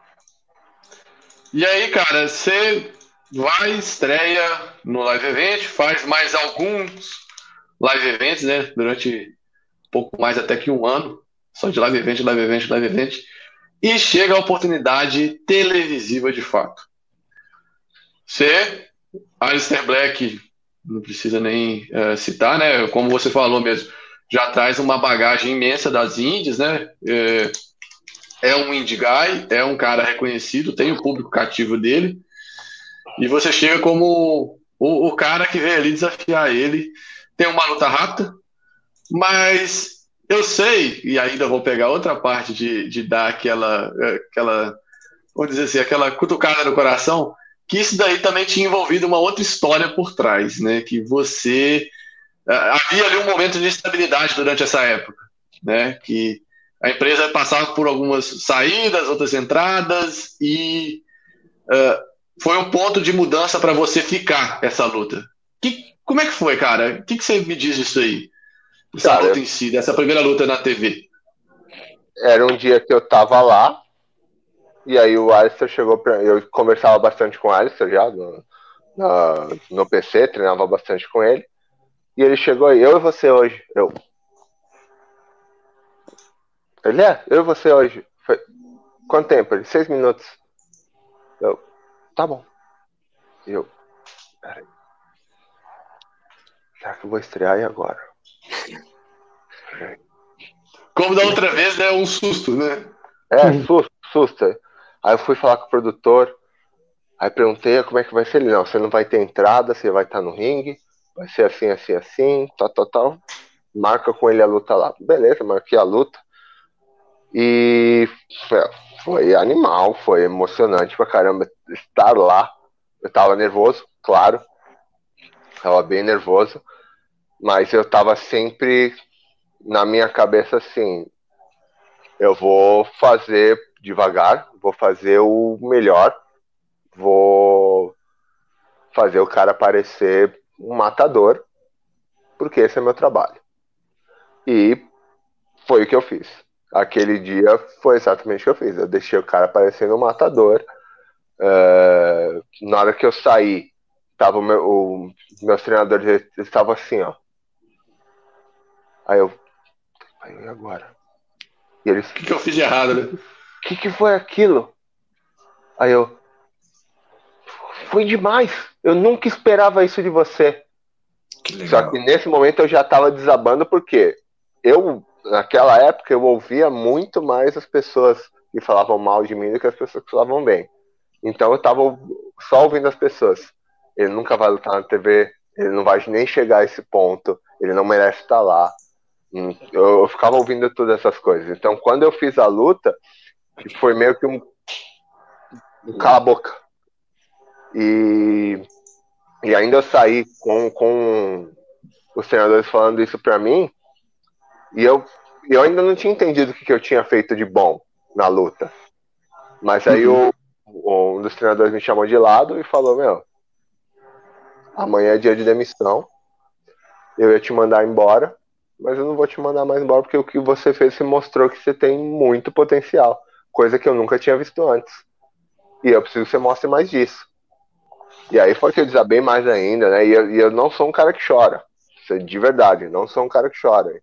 E aí, cara, você vai, estreia no Live Event, faz mais alguns Live Events, né? Durante pouco mais até que um ano. Só de Live Event, Live Event, Live Event. E chega a oportunidade televisiva de fato. Você, Alistair Black, não precisa nem uh, citar, né? Como você falou mesmo, já traz uma bagagem imensa das indies, né? É, é um indie guy, é um cara reconhecido, tem o público cativo dele. E você chega como o, o cara que vem ali desafiar ele. Tem uma luta rápida, mas eu sei, e ainda vou pegar outra parte de, de dar aquela, aquela, vamos dizer assim, aquela cutucada no coração, que isso daí também tinha envolvido uma outra história por trás, né? Que você havia ali um momento de instabilidade durante essa época, né? Que a empresa passava por algumas saídas, outras entradas e uh, foi um ponto de mudança para você ficar essa luta. Que, como é que foi, cara? O que, que você me diz disso aí? Essa cara, luta em si, dessa primeira luta na TV. Era um dia que eu tava lá, e aí o Alistair chegou pra. Eu conversava bastante com o Alistair já no, no, no PC, treinava bastante com ele. E ele chegou aí, eu e você hoje. Eu. Ele é, eu e você hoje. Foi... Quanto tempo? Ele, seis minutos. Eu, tá bom. E eu, peraí. Será que eu vou estrear aí agora? Como da outra vez, né? Um susto, né? É, susto, susto. Aí eu fui falar com o produtor. Aí perguntei como é que vai ser ele. Não, você não vai ter entrada, você vai estar no ringue vai ser assim, assim, assim, tal, tal, tal. Marca com ele a luta lá. Beleza, marquei a luta. E foi animal, foi emocionante pra caramba estar lá. Eu tava nervoso, claro. Tava bem nervoso. Mas eu tava sempre na minha cabeça assim: eu vou fazer devagar, vou fazer o melhor, vou fazer o cara parecer um matador, porque esse é meu trabalho. E foi o que eu fiz. Aquele dia foi exatamente o que eu fiz. Eu deixei o cara parecendo um matador. Uh, na hora que eu saí, tava o meu, o, meus treinadores estavam assim, ó. Aí eu. E agora? E eles. O que, que eu fiz de errado, né? O que, que foi aquilo? Aí eu. Foi demais. Eu nunca esperava isso de você. Que Só que nesse momento eu já estava desabando porque eu, naquela época, eu ouvia muito mais as pessoas que falavam mal de mim do que as pessoas que falavam bem. Então eu estava só ouvindo as pessoas. Ele nunca vai lutar na TV, ele não vai nem chegar a esse ponto, ele não merece estar lá. Hum, eu, eu ficava ouvindo todas essas coisas. Então quando eu fiz a luta, foi meio que um, um cala a boca. E e ainda eu saí com, com os treinadores falando isso para mim, e eu, eu ainda não tinha entendido o que, que eu tinha feito de bom na luta. Mas aí uhum. o, um dos treinadores me chamou de lado e falou: Meu, amanhã é dia de demissão, eu ia te mandar embora, mas eu não vou te mandar mais embora porque o que você fez se mostrou que você tem muito potencial, coisa que eu nunca tinha visto antes. E eu preciso que você mostre mais disso. E aí foi que eu desabei mais ainda, né? E eu, e eu não sou um cara que chora. É de verdade, não sou um cara que chora.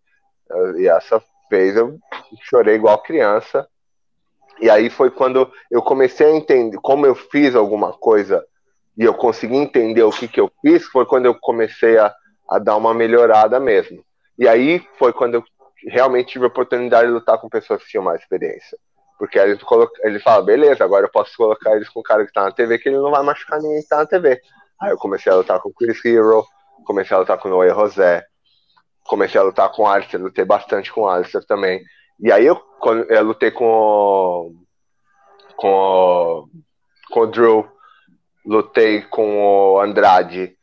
E essa vez eu chorei igual criança. E aí foi quando eu comecei a entender como eu fiz alguma coisa e eu consegui entender o que, que eu fiz, foi quando eu comecei a, a dar uma melhorada mesmo. E aí foi quando eu realmente tive a oportunidade de lutar com pessoas que tinham mais experiência. Porque aí ele, coloca, ele fala, beleza, agora eu posso colocar eles com o cara que tá na TV, que ele não vai machucar ninguém que tá na TV. Aí eu comecei a lutar com o Chris Hero, comecei a lutar com o Noé José, comecei a lutar com o Alistair, lutei bastante com o Alistair também. E aí eu, eu lutei com o, com o, com o Drew, lutei com o Andrade,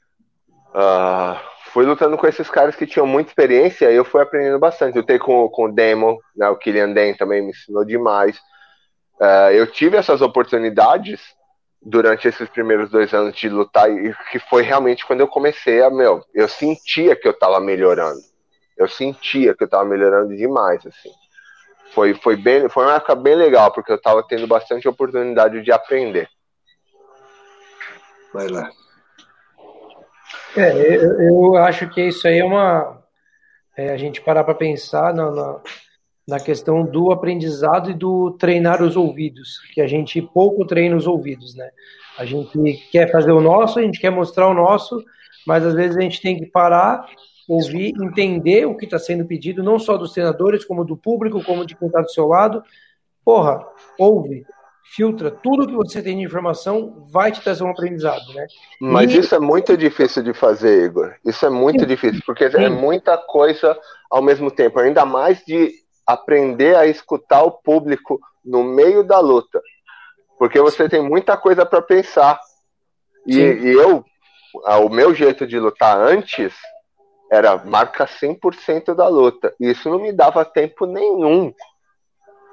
uh, fui lutando com esses caras que tinham muita experiência e eu fui aprendendo bastante. Lutei com, com o Demo, né, o Killian Den também me ensinou demais. Uh, eu tive essas oportunidades durante esses primeiros dois anos de lutar e que foi realmente quando eu comecei a, meu, eu sentia que eu estava melhorando. Eu sentia que eu tava melhorando demais, assim. Foi, foi, bem, foi uma época bem legal, porque eu tava tendo bastante oportunidade de aprender. Vai lá. É, eu, eu acho que isso aí é uma. É, a gente parar para pensar na, na, na, questão do aprendizado e do treinar os ouvidos, que a gente pouco treina os ouvidos, né? A gente quer fazer o nosso, a gente quer mostrar o nosso, mas às vezes a gente tem que parar, ouvir, entender o que está sendo pedido, não só dos treinadores, como do público, como de quem está do seu lado. Porra, ouve, filtra tudo que você tem de informação, vai te trazer um aprendizado, né? Mas e... isso é muito difícil de fazer, Igor. Isso é muito Sim. difícil, porque é Sim. é muita coisa ao mesmo tempo, ainda mais de aprender a escutar o público no meio da luta. Porque você tem muita coisa para pensar. E, e, eu, o meu jeito de lutar antes era marca 100% da luta. E isso não me dava tempo nenhum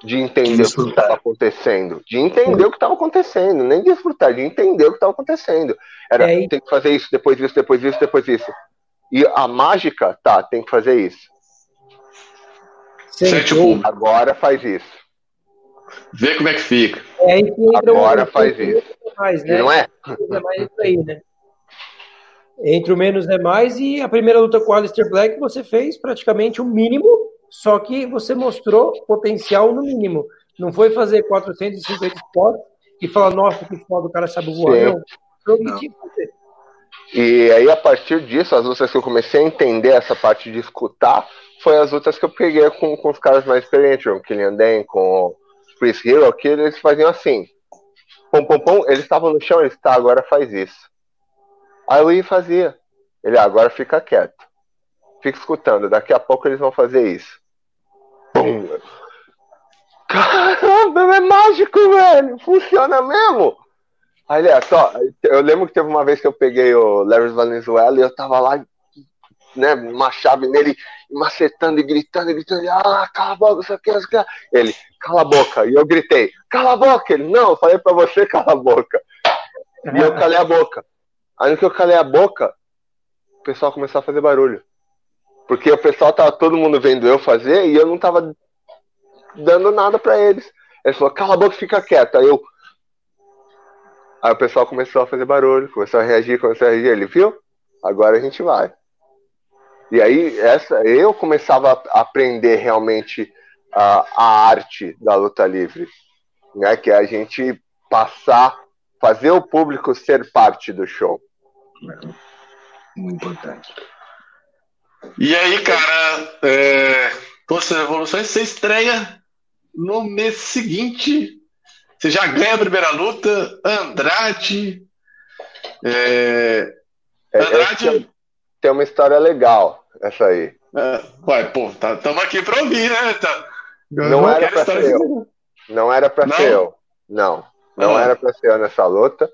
de entender o que estava acontecendo, de entender o que estava acontecendo, nem desfrutar, de entender o que estava acontecendo. Era, é, tem que fazer isso, depois isso, depois isso, depois isso. E a mágica, tá, tem que fazer isso. Sim, tipo, agora faz isso. Vê como é que fica. É, agora um, faz isso. Mais, né? Não é? é mais isso aí, né? Entre o menos é mais e a primeira luta com o Alistair Black você fez praticamente o mínimo só que você mostrou potencial no mínimo. Não foi fazer 450 spots e falar, nossa, que foda, o cara sabe voar. Sim. Não, não. E aí, a partir disso, as lutas que eu comecei a entender essa parte de escutar foi as lutas que eu peguei com, com os caras mais experientes, o Killian Dan, com o Chris Hero, que eles faziam assim. Pom, pom, pom, eles estavam no chão, eles, tá, agora faz isso. Aí eu ia e fazia. Ele, ah, agora fica quieto. Fica escutando, daqui a pouco eles vão fazer isso. Caramba, é mágico, velho. Funciona mesmo. Olha só, eu lembro que teve uma vez que eu peguei o Larry Valenzuela e eu tava lá, né, uma chave nele, macetando e gritando, e gritando, ah, cala a boca, isso aqui, isso aqui. Ele, cala a boca. E eu gritei, cala a boca. Ele, não, eu falei pra você, *laughs* cala a boca. E eu calei a boca. Aí no que eu calei a boca, o pessoal começou a fazer barulho. Porque o pessoal tava todo mundo vendo eu fazer e eu não tava dando nada para eles. Ele falou, cala a boca fica quieto. Aí eu. Aí o pessoal começou a fazer barulho, começou a reagir, começou a reagir. Ele viu? Agora a gente vai. E aí essa, eu começava a aprender realmente a, a arte da luta livre. Né? Que é a gente passar, fazer o público ser parte do show. Muito importante. E aí, cara, é, todas essas evoluções, você estreia no mês seguinte. Você já ganha a primeira luta, Andrade. É, é Andrade. tem uma história legal, essa aí. É, ué, pô, estamos tá, aqui para ouvir, né? Tá, não, era para ser eu. Não era para ser eu. Não, não ah. era para ser eu nessa luta.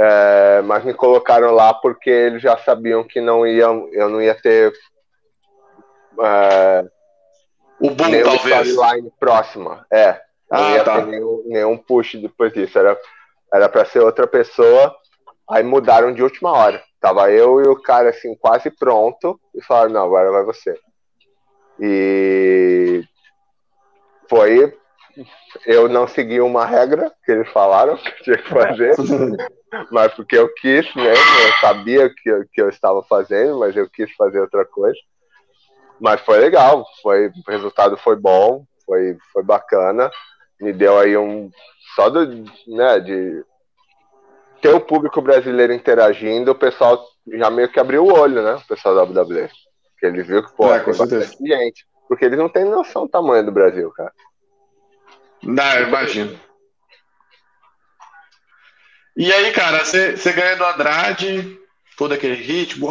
É, mas me colocaram lá porque eles já sabiam que não iam, eu não ia ter é, o boom, nenhum talvez. storyline próxima. É, não ah, ia tá. ter nenhum, nenhum push depois disso. Era, era pra ser outra pessoa, aí mudaram de última hora. Tava eu e o cara assim, quase pronto, e falaram, não, agora vai você. E foi eu não segui uma regra que eles falaram que tinha que fazer, *laughs* mas porque eu quis mesmo, eu sabia que, eu, que eu estava fazendo, mas eu quis fazer outra coisa. Mas foi legal, foi, o resultado foi bom, foi, foi bacana, me deu aí um. Só do, né, de ter o público brasileiro interagindo, o pessoal já meio que abriu o olho, né? O pessoal da WWE. Porque ele viu que, pô, é, tem gente. Porque eles não têm noção do tamanho do Brasil, cara. Não, imagino. E aí, cara, você ganha do Andrade, todo aquele ritmo,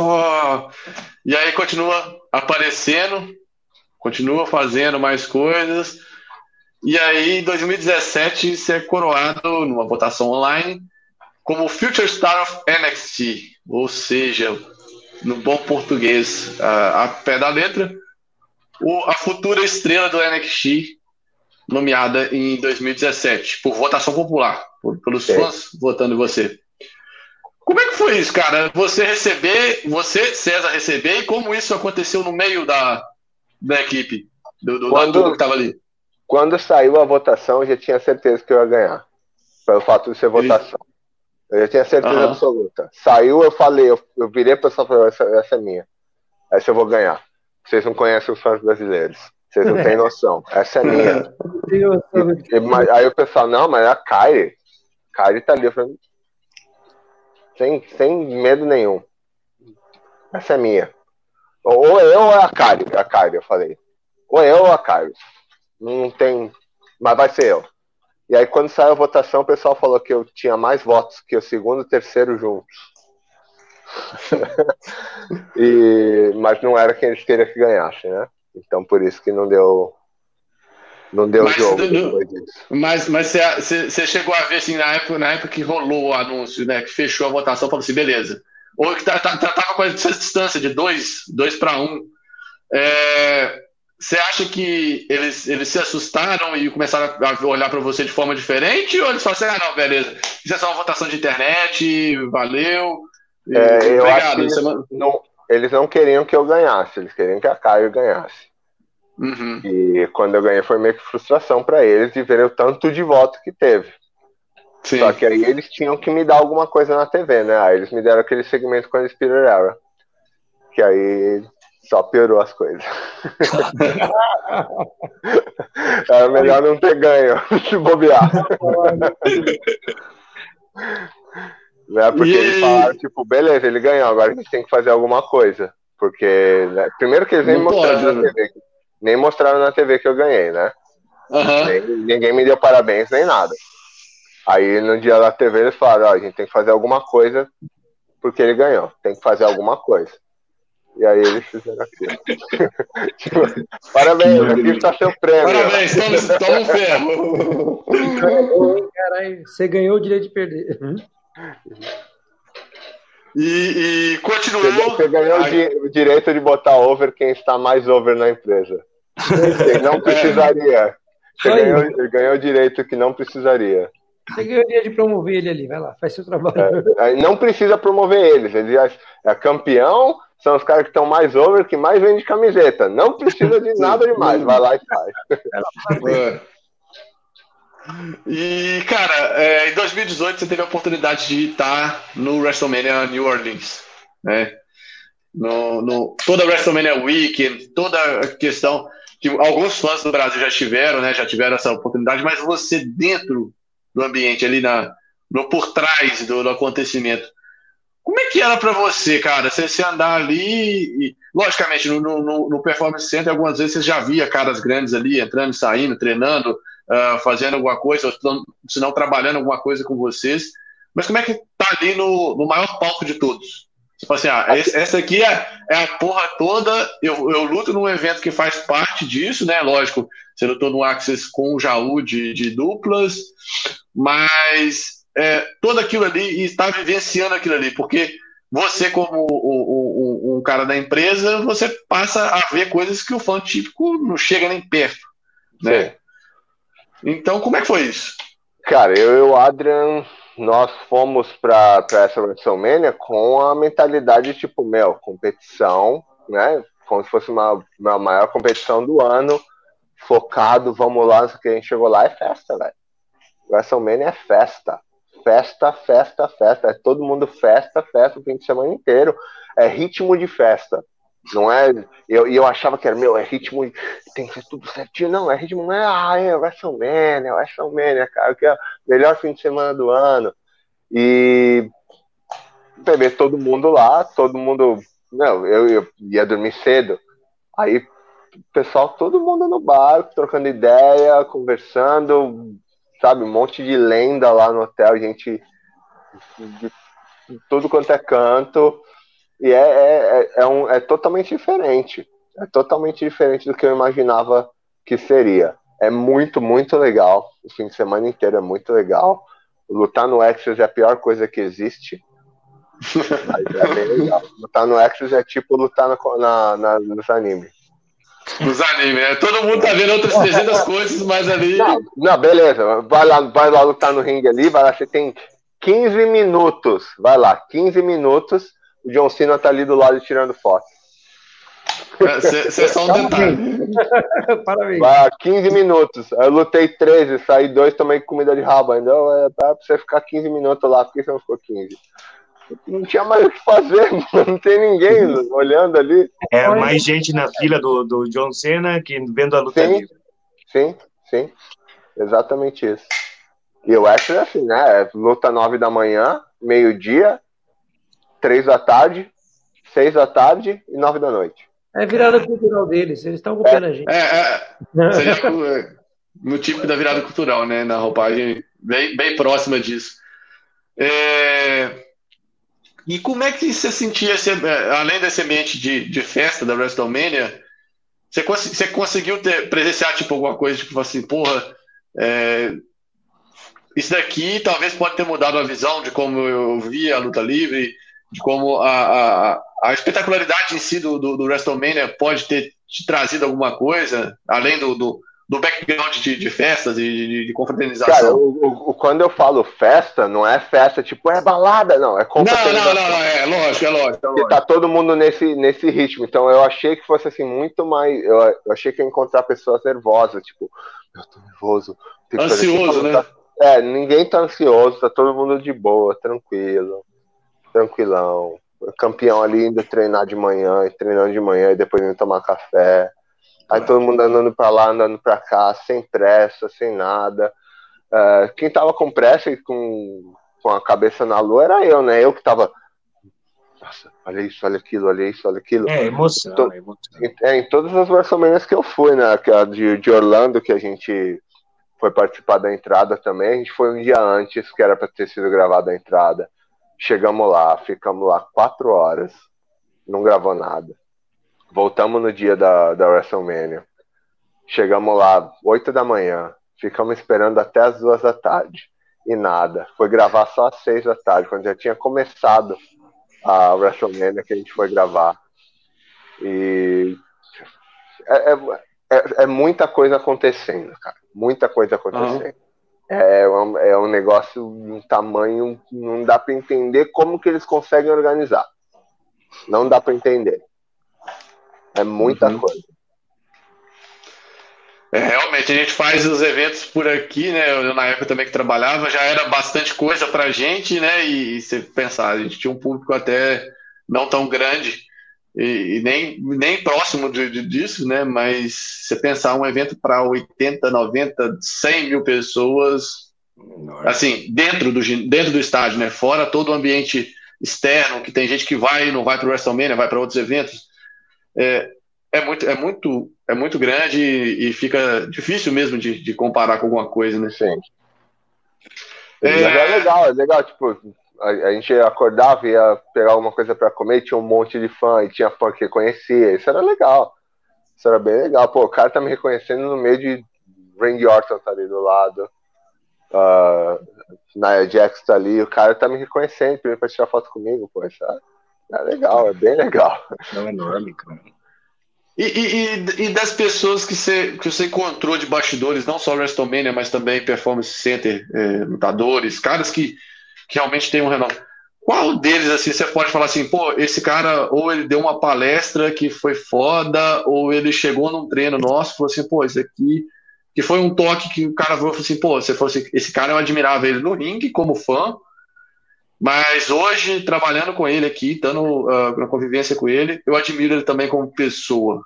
e aí continua aparecendo, continua fazendo mais coisas. E aí, em 2017, você é coroado numa votação online como Future Star of NXT, ou seja, no bom português, a, a pé da letra, o, a futura estrela do NXT nomeada em 2017, por votação popular, por, pelos é. fãs votando em você. Como é que foi isso, cara? Você receber, você, César, receber, e como isso aconteceu no meio da, da equipe, do, do Quando- que tava ali? Quando saiu a votação, eu já tinha certeza que eu ia ganhar. Pelo fato de ser votação. Eu já tinha certeza Aham. absoluta. Saiu, eu falei, eu, eu virei pro pessoal e falei, essa, essa é minha. Essa eu vou ganhar. Vocês não conhecem os fãs brasileiros. Vocês não têm noção. Essa é minha. *laughs* E- mas- aí o pessoal, não, mas é a Kyrie. Kyrie tá ali. Eu falei, sem, sem medo nenhum. Essa é minha. Ou eu ou é a Kyrie. A Kyrie, eu falei. Ou eu ou a Kyrie. Não tem. Mas vai ser eu. E aí, quando saiu a votação, o pessoal falou que eu tinha mais votos que o segundo e o terceiro juntos. *laughs* e, mas não era quem eles queriam que ganhasse, né? Então, por isso que não deu. Não deu Mas jogo não- depois disso. Mas, mas você, você, chegou a ver assim na época, na época que rolou o anúncio, né? Que fechou a votação, falou assim, beleza. Ou que tá, tá, tá- tava com essa distância de dois, dois para um. É, você acha que eles, eles se assustaram e começaram a olhar para você de forma diferente? Ou eles falaram assim, ah, não, beleza, isso é só uma votação de internet, valeu. É, obrigado. que semana- não, eles não queriam que eu ganhasse, eles queriam que a Caio ganhasse. Uhum. E quando eu ganhei foi meio que frustração pra eles de verem o tanto de voto que teve. Sim. Só que aí eles tinham que me dar alguma coisa na TV, né? Aí eles me deram aquele segmento com a Spirit Era. Que aí só piorou as coisas. *laughs* Era melhor não ter ganho, *laughs* se bobear. Né? Porque E- eles falaram, tipo, beleza, ele ganhou, agora a gente tem que fazer alguma coisa. Porque, né, primeiro que eles nem mostraram na né? TV. Nem mostraram na TV que eu ganhei, né? Aham. Nem- ninguém me deu parabéns nem nada. Aí no dia da TV eles falaram, ó, a gente tem que fazer alguma coisa porque ele ganhou. Tem que fazer alguma coisa. E aí eles fizeram aquilo. *laughs* Tipo, Parabéns, aqui está seu prêmio. Parabéns, toma, toma um ferro. Caralho, você ganhou o direito de perder. *laughs* E, e continuou. você ganhou di- o direito de botar over quem está mais over na empresa. Você não *laughs* precisaria. Você ganhou, ele ganhou o direito que não precisaria. Você dia de promover ele ali, vai lá, faz seu trabalho. Aí Não precisa promover eles. Ele é campeão, são os caras que estão mais over, que mais vendem camiseta. Não precisa de *laughs* nada demais. Vai lá e faz. E, cara, é, em 2018 você teve a oportunidade de estar no WrestleMania New Orleans, né? No, no- toda a WrestleMania Weekend, toda a questão que alguns fãs do Brasil já tiveram, né? Já tiveram essa oportunidade, mas você dentro do ambiente ali na, no por trás do, do acontecimento, como é que era pra você, cara? Você, você andar ali e, logicamente, no, no, no Performance Center, algumas vezes você já via caras grandes ali entrando, saindo, treinando, ah, fazendo alguma coisa, se não trabalhando alguma coisa com vocês. Mas como é que tá ali no, no maior palco de todos? Tipo assim, ah, essa aqui é, é a porra toda. Eu, eu luto num evento que faz parte disso, né? Lógico, você lutou no Access com o Jaú de, de duplas, mas é, todo aquilo ali e está vivenciando aquilo ali, porque você, como o- o- o- um cara da empresa, você passa a ver coisas que o fã típico não chega nem perto, né? Então, como é que foi isso? Cara, eu e o Adrian, nós fomos pra essa WrestleMania com a mentalidade tipo, meu, competição, né? Como se fosse uma, uma maior competição do ano, focado, vamos lá, que a gente chegou lá, é festa, velho. WrestleMania é festa. Festa, festa, festa. É todo mundo festa, festa o fim de semana inteiro. É ritmo de festa. Não é. Eu, e eu achava que era, meu, é ritmo. de- Tem que ser tudo certinho. Não, é ritmo, não é. Ah, é WrestleMania, WrestleMania, cara, que é o melhor fim de semana do ano. E. Vê todo mundo lá, todo mundo. Não, eu, eu ia dormir cedo. Aí, pessoal, todo mundo no bar, trocando ideia, conversando, sabe, um monte de lenda lá no hotel, gente de tudo quanto é canto. E é, é, é, é um, é totalmente diferente. É totalmente diferente do que eu imaginava que seria. É muito, muito legal. O fim de semana inteiro é muito legal. Lutar no Extras é a pior coisa que existe. *laughs* Mas é bem legal. Lutar no Extras é tipo lutar na, na, na- nos animes. Nos animes, né? Todo mundo tá vendo outras 300 coisas, mas ali. Não, não, beleza. Vai lá, vai lá lutar no ringue ali, vai lá, você tem 15 minutos. Vai lá, 15 minutos. O John Cena tá ali do lado tirando foto. Você é só um detalhe. *laughs* Parabéns. Vai, 15 minutos. Eu lutei 13, saí 2, tomei comida de rabo. Ainda é pra você ficar 15 minutos lá. Por que você não ficou 15? Não tinha mais o que fazer, *laughs* não tem ninguém olhando ali. É mais gente na fila do, do John Cena que vendo a luta sim, livre. Sim, sim. Exatamente isso. E o Wrestling é assim, né? Luta 9 da manhã, meio-dia, 3 da tarde, 6 da tarde e 9 da noite. É virada cultural deles, eles estão copiando é, a gente. É, é. Seria tipo, é, no tipo da virada cultural, né? Na roupagem bem, bem próxima disso. É... E como é que você sentia, esse, é, além desse ambiente de, de festa da WrestleMania, você, você conseguiu ter, presenciar tipo, alguma coisa, tipo assim, porra, é, isso daqui talvez pode ter mudado a visão de como eu via a luta livre, de como a, a, a espetacularidade em si do, do, do, WrestleMania pode ter te trazido alguma coisa, além do, do, do background de, de festas e de, de, confraternização. Cara, o, o, quando eu falo festa, não é festa tipo, é balada, não, é confraternização. Não, não, não, não, é lógico, é lógico. É lógico. tá todo mundo nesse, nesse ritmo, então eu achei que fosse assim, muito mais, eu, eu achei que ia encontrar pessoas nervosas, tipo, eu tô nervoso. Ansioso, né? Tá, é, ninguém tá ansioso, tá todo mundo de boa, tranquilo, tranquilão. Campeão ali indo treinar de manhã, treinando de manhã e depois indo tomar café. Aí todo mundo andando para lá, andando para cá, sem pressa, sem nada. Uh, quem tava com pressa e com, com a cabeça na lua era eu, né? Eu que tava. Nossa, olha isso, olha aquilo, olha isso, olha aquilo. É emoção, então, é emoção. É, em todas as WrestleManias que eu fui, né? A de, de Orlando, que a gente foi participar da entrada também. A gente foi um dia antes, que era para ter sido gravada a entrada. Chegamos lá, ficamos lá quatro horas, não gravou nada. Voltamos no dia da, da WrestleMania. Chegamos lá, oito da manhã, ficamos esperando até as duas da tarde. E nada. Foi gravar só às seis da tarde, quando já tinha começado a WrestleMania que a gente foi gravar. E é, é, é, é muita coisa acontecendo, cara muita coisa acontecendo. Uhum. É, um, é um negócio de um tamanho, não dá para entender como que eles conseguem organizar. Não dá para entender. É muita uhum. coisa. É, realmente, a gente faz os eventos por aqui, né? Eu, na época também que trabalhava, já era bastante coisa pra gente, né? E, e você pensar, a gente tinha um público até não tão grande e, e nem, nem próximo de, de, disso, né? Mas você pensar um evento para 80, 90, 100 mil pessoas, Nossa. assim, dentro do, dentro do estádio, né? Fora todo o ambiente externo, que tem gente que vai e não vai para o WrestleMania, vai para outros eventos. É, é muito, é muito, é muito grande e, e fica difícil mesmo de, de, comparar com alguma coisa, né? Sim. É... é legal, é legal, tipo, a, a, gente acordava e ia pegar alguma coisa para comer, tinha um monte de fã, e tinha fã que conhecia, isso era legal. Isso era bem legal. Pô, o cara tá me reconhecendo no meio de Randy Orton tá ali do lado. Uh, Nia Jax tá ali, o cara tá me reconhecendo pedindo pra tirar foto comigo, pô, isso é, é legal, é bem legal. É um enorme, cara. E, e, e, das pessoas que você, que você encontrou de bastidores, não só WrestleMania, mas também Performance Center, é, lutadores, caras que que realmente tem um renome. Qual deles, assim, você pode falar assim, pô, esse cara, ou ele deu uma palestra que foi foda, ou ele chegou num treino nosso e falou assim, pô, esse aqui, que foi um toque que o cara falou assim, pô, você falou assim, esse cara eu admirava ele no ringue como fã, mas hoje, trabalhando com ele aqui, estando uh, na convivência com ele, eu admiro ele também como pessoa.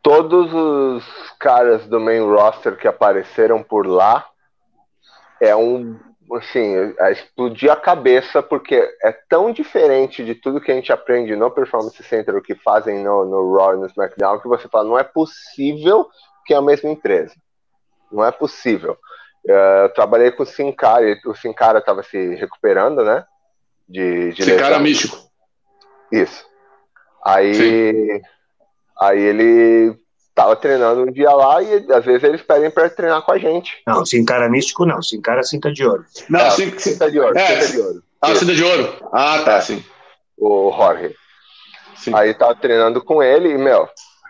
Todos os caras do main roster que apareceram por lá é um assim, a explodir a cabeça, porque é tão diferente de tudo que a gente aprende no Performance Center, o que fazem no, no Raw e no SmackDown, que você fala, não é possível que é a mesma empresa. Não é possível. Uh, eu trabalhei com o Sincara, o Sincara estava se recuperando, né? De, de Sincara místico. Isso. Aí, aí ele tava treinando um dia lá e às vezes eles pedem para treinar com a gente. Não, se encara místico não, se encara cinta de ouro. Não, é, cinta, cinta de ouro, é, cinta de ouro. Ah, cinta de ouro. Ah, tá, é, sim. O Jorge. Sim. Aí tava treinando com ele e, meu,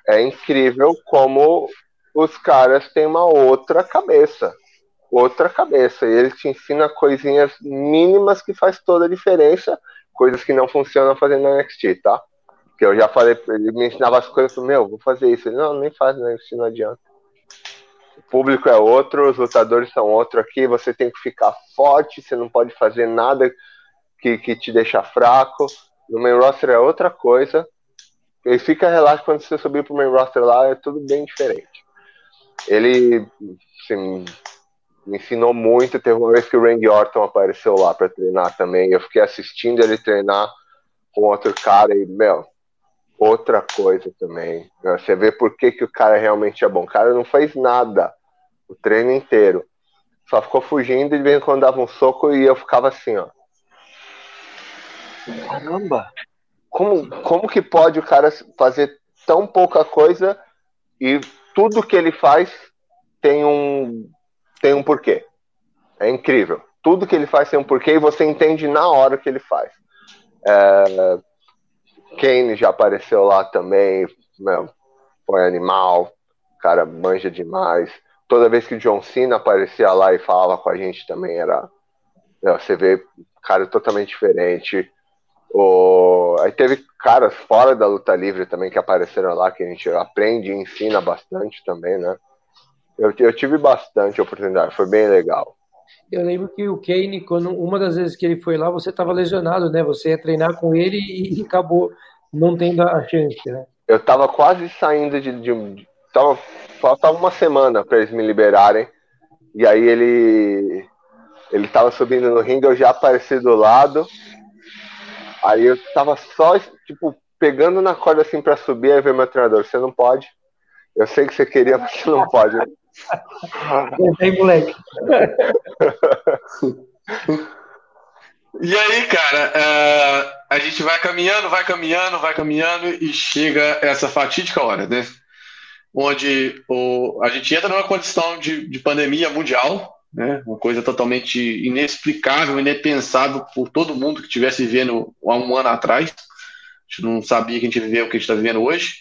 é incrível como os caras têm uma outra cabeça. Outra cabeça. E ele te ensina coisinhas mínimas que faz toda a diferença, coisas que não funcionam fazendo na NXT, tá? Que eu já falei, ele me ensinava as coisas, meu, vou fazer isso. Ele, não, nem faz, né? Isso não adianta. O público é outro, os lutadores são outro aqui, você tem que ficar forte, você não pode fazer nada que, que te deixa fraco. No main roster é outra coisa. E fica relaxado quando você subir pro main roster lá, é tudo bem diferente. Ele assim, me ensinou muito. Teve uma vez que o Randy Orton apareceu lá para treinar também. Eu fiquei assistindo ele treinar com outro cara e, meu, outra coisa também. Você vê por que, que o cara realmente é bom. O cara não fez nada o treino inteiro. Só ficou fugindo e de vez em quando dava um soco e eu ficava assim, ó. Caramba! Como, como que pode o cara fazer tão pouca coisa e tudo que ele faz tem um, tem um porquê? É incrível. Tudo que ele faz tem um porquê e você entende na hora que ele faz. É, Kane já apareceu lá também, meu, foi animal, cara manja demais. Toda vez que o John Cena aparecia lá e falava com a gente também era. Meu, você vê cara totalmente diferente. O... Aí teve caras fora da luta livre também que apareceram lá, que a gente aprende e ensina bastante também, né? Eu, eu tive bastante oportunidade, foi bem legal. Eu lembro que o Kane, quando uma das vezes que ele foi lá, você estava lesionado, né? Você ia treinar com ele e acabou não tendo a chance, né? Eu estava quase saindo de, de, tava, faltava uma semana para eles me liberarem. E aí ele ele estava subindo no ringue, eu já apareci do lado. Aí eu tava só, tipo, pegando na corda assim para subir, aí veio meu treinador, você não pode. Eu sei que você queria, *laughs* mas você não pode. Tem moleque. *laughs* e aí, cara, uh, a gente vai caminhando, vai caminhando, vai caminhando e chega essa fatídica hora, né? Onde o, a gente entra numa condição de, de pandemia mundial, né? Uma coisa totalmente inexplicável, inepensável por todo mundo que estivesse vivendo há um ano atrás. A gente não sabia que a gente vivia o que a gente está vivendo hoje.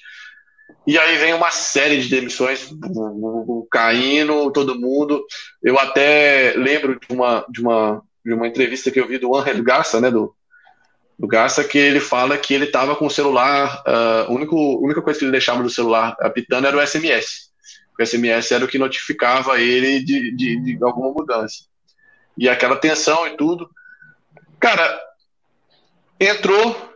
E aí vem uma série de demissões caindo, todo mundo. Eu até lembro de uma, de uma, de uma entrevista que eu vi do Angel Garça, né, do, do Garça, que ele fala que ele estava com o celular, uh, a única, única coisa que ele deixava do celular apitando era o SMS. O SMS era o que notificava ele de, de, de alguma mudança. E aquela tensão e tudo. Cara, entrou,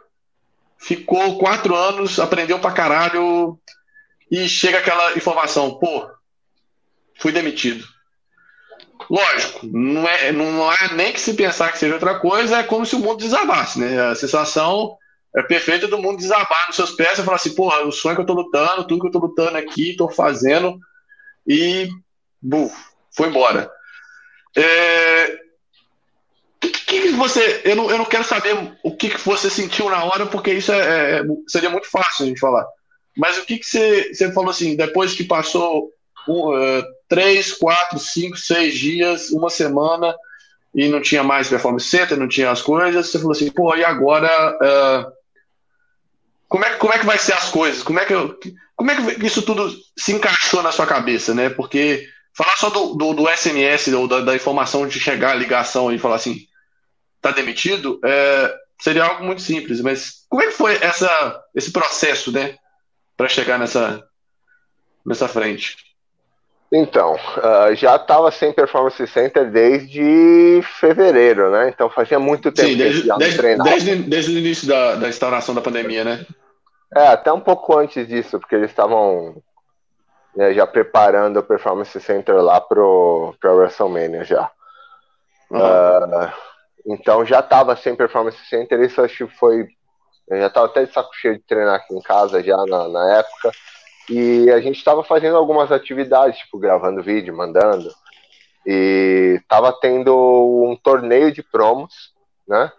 ficou quatro anos, aprendeu pra caralho, e chega aquela informação, pô, fui demitido. Lógico, não é, não é nem que se pensar que seja outra coisa, é como se o mundo desabasse, né? A sensação é perfeita do mundo desabar nos seus pés e falar assim, porra, o sonho que eu tô lutando, tudo que eu tô lutando aqui, tô fazendo, e buf, foi embora. É, que, que você. Eu não, eu não quero saber o que, que você sentiu na hora, porque isso é, é, seria muito fácil a gente falar. Mas o que, que você, você falou assim, depois que passou um, uh, três, quatro, cinco, seis dias, uma semana, e não tinha mais performance center, não tinha as coisas, você falou assim, pô, e agora. Uh, como, é, como é que vai ser as coisas? Como é que, como é que isso tudo se encaixou na sua cabeça, né? Porque falar só do, do, do SMS ou da, da, informação de chegar a ligação e falar assim, tá demitido, é, seria algo muito simples, mas como é que foi essa, esse processo, né? para chegar nessa, nessa frente? Então, uh, já estava sem performance center desde fevereiro, né? Então fazia muito tempo Sim, desde, que já desde, treinava. Desde, desde o início da, da instauração da pandemia, né? É, até um pouco antes disso, porque eles estavam né, já preparando o performance center lá pro, pro WrestleMania já. Uhum. Uh, então já estava sem performance center, isso acho que foi eu já estava até de saco cheio de treinar aqui em casa já na, na época. E a gente estava fazendo algumas atividades, tipo gravando vídeo, mandando. E estava tendo um torneio de promos, né?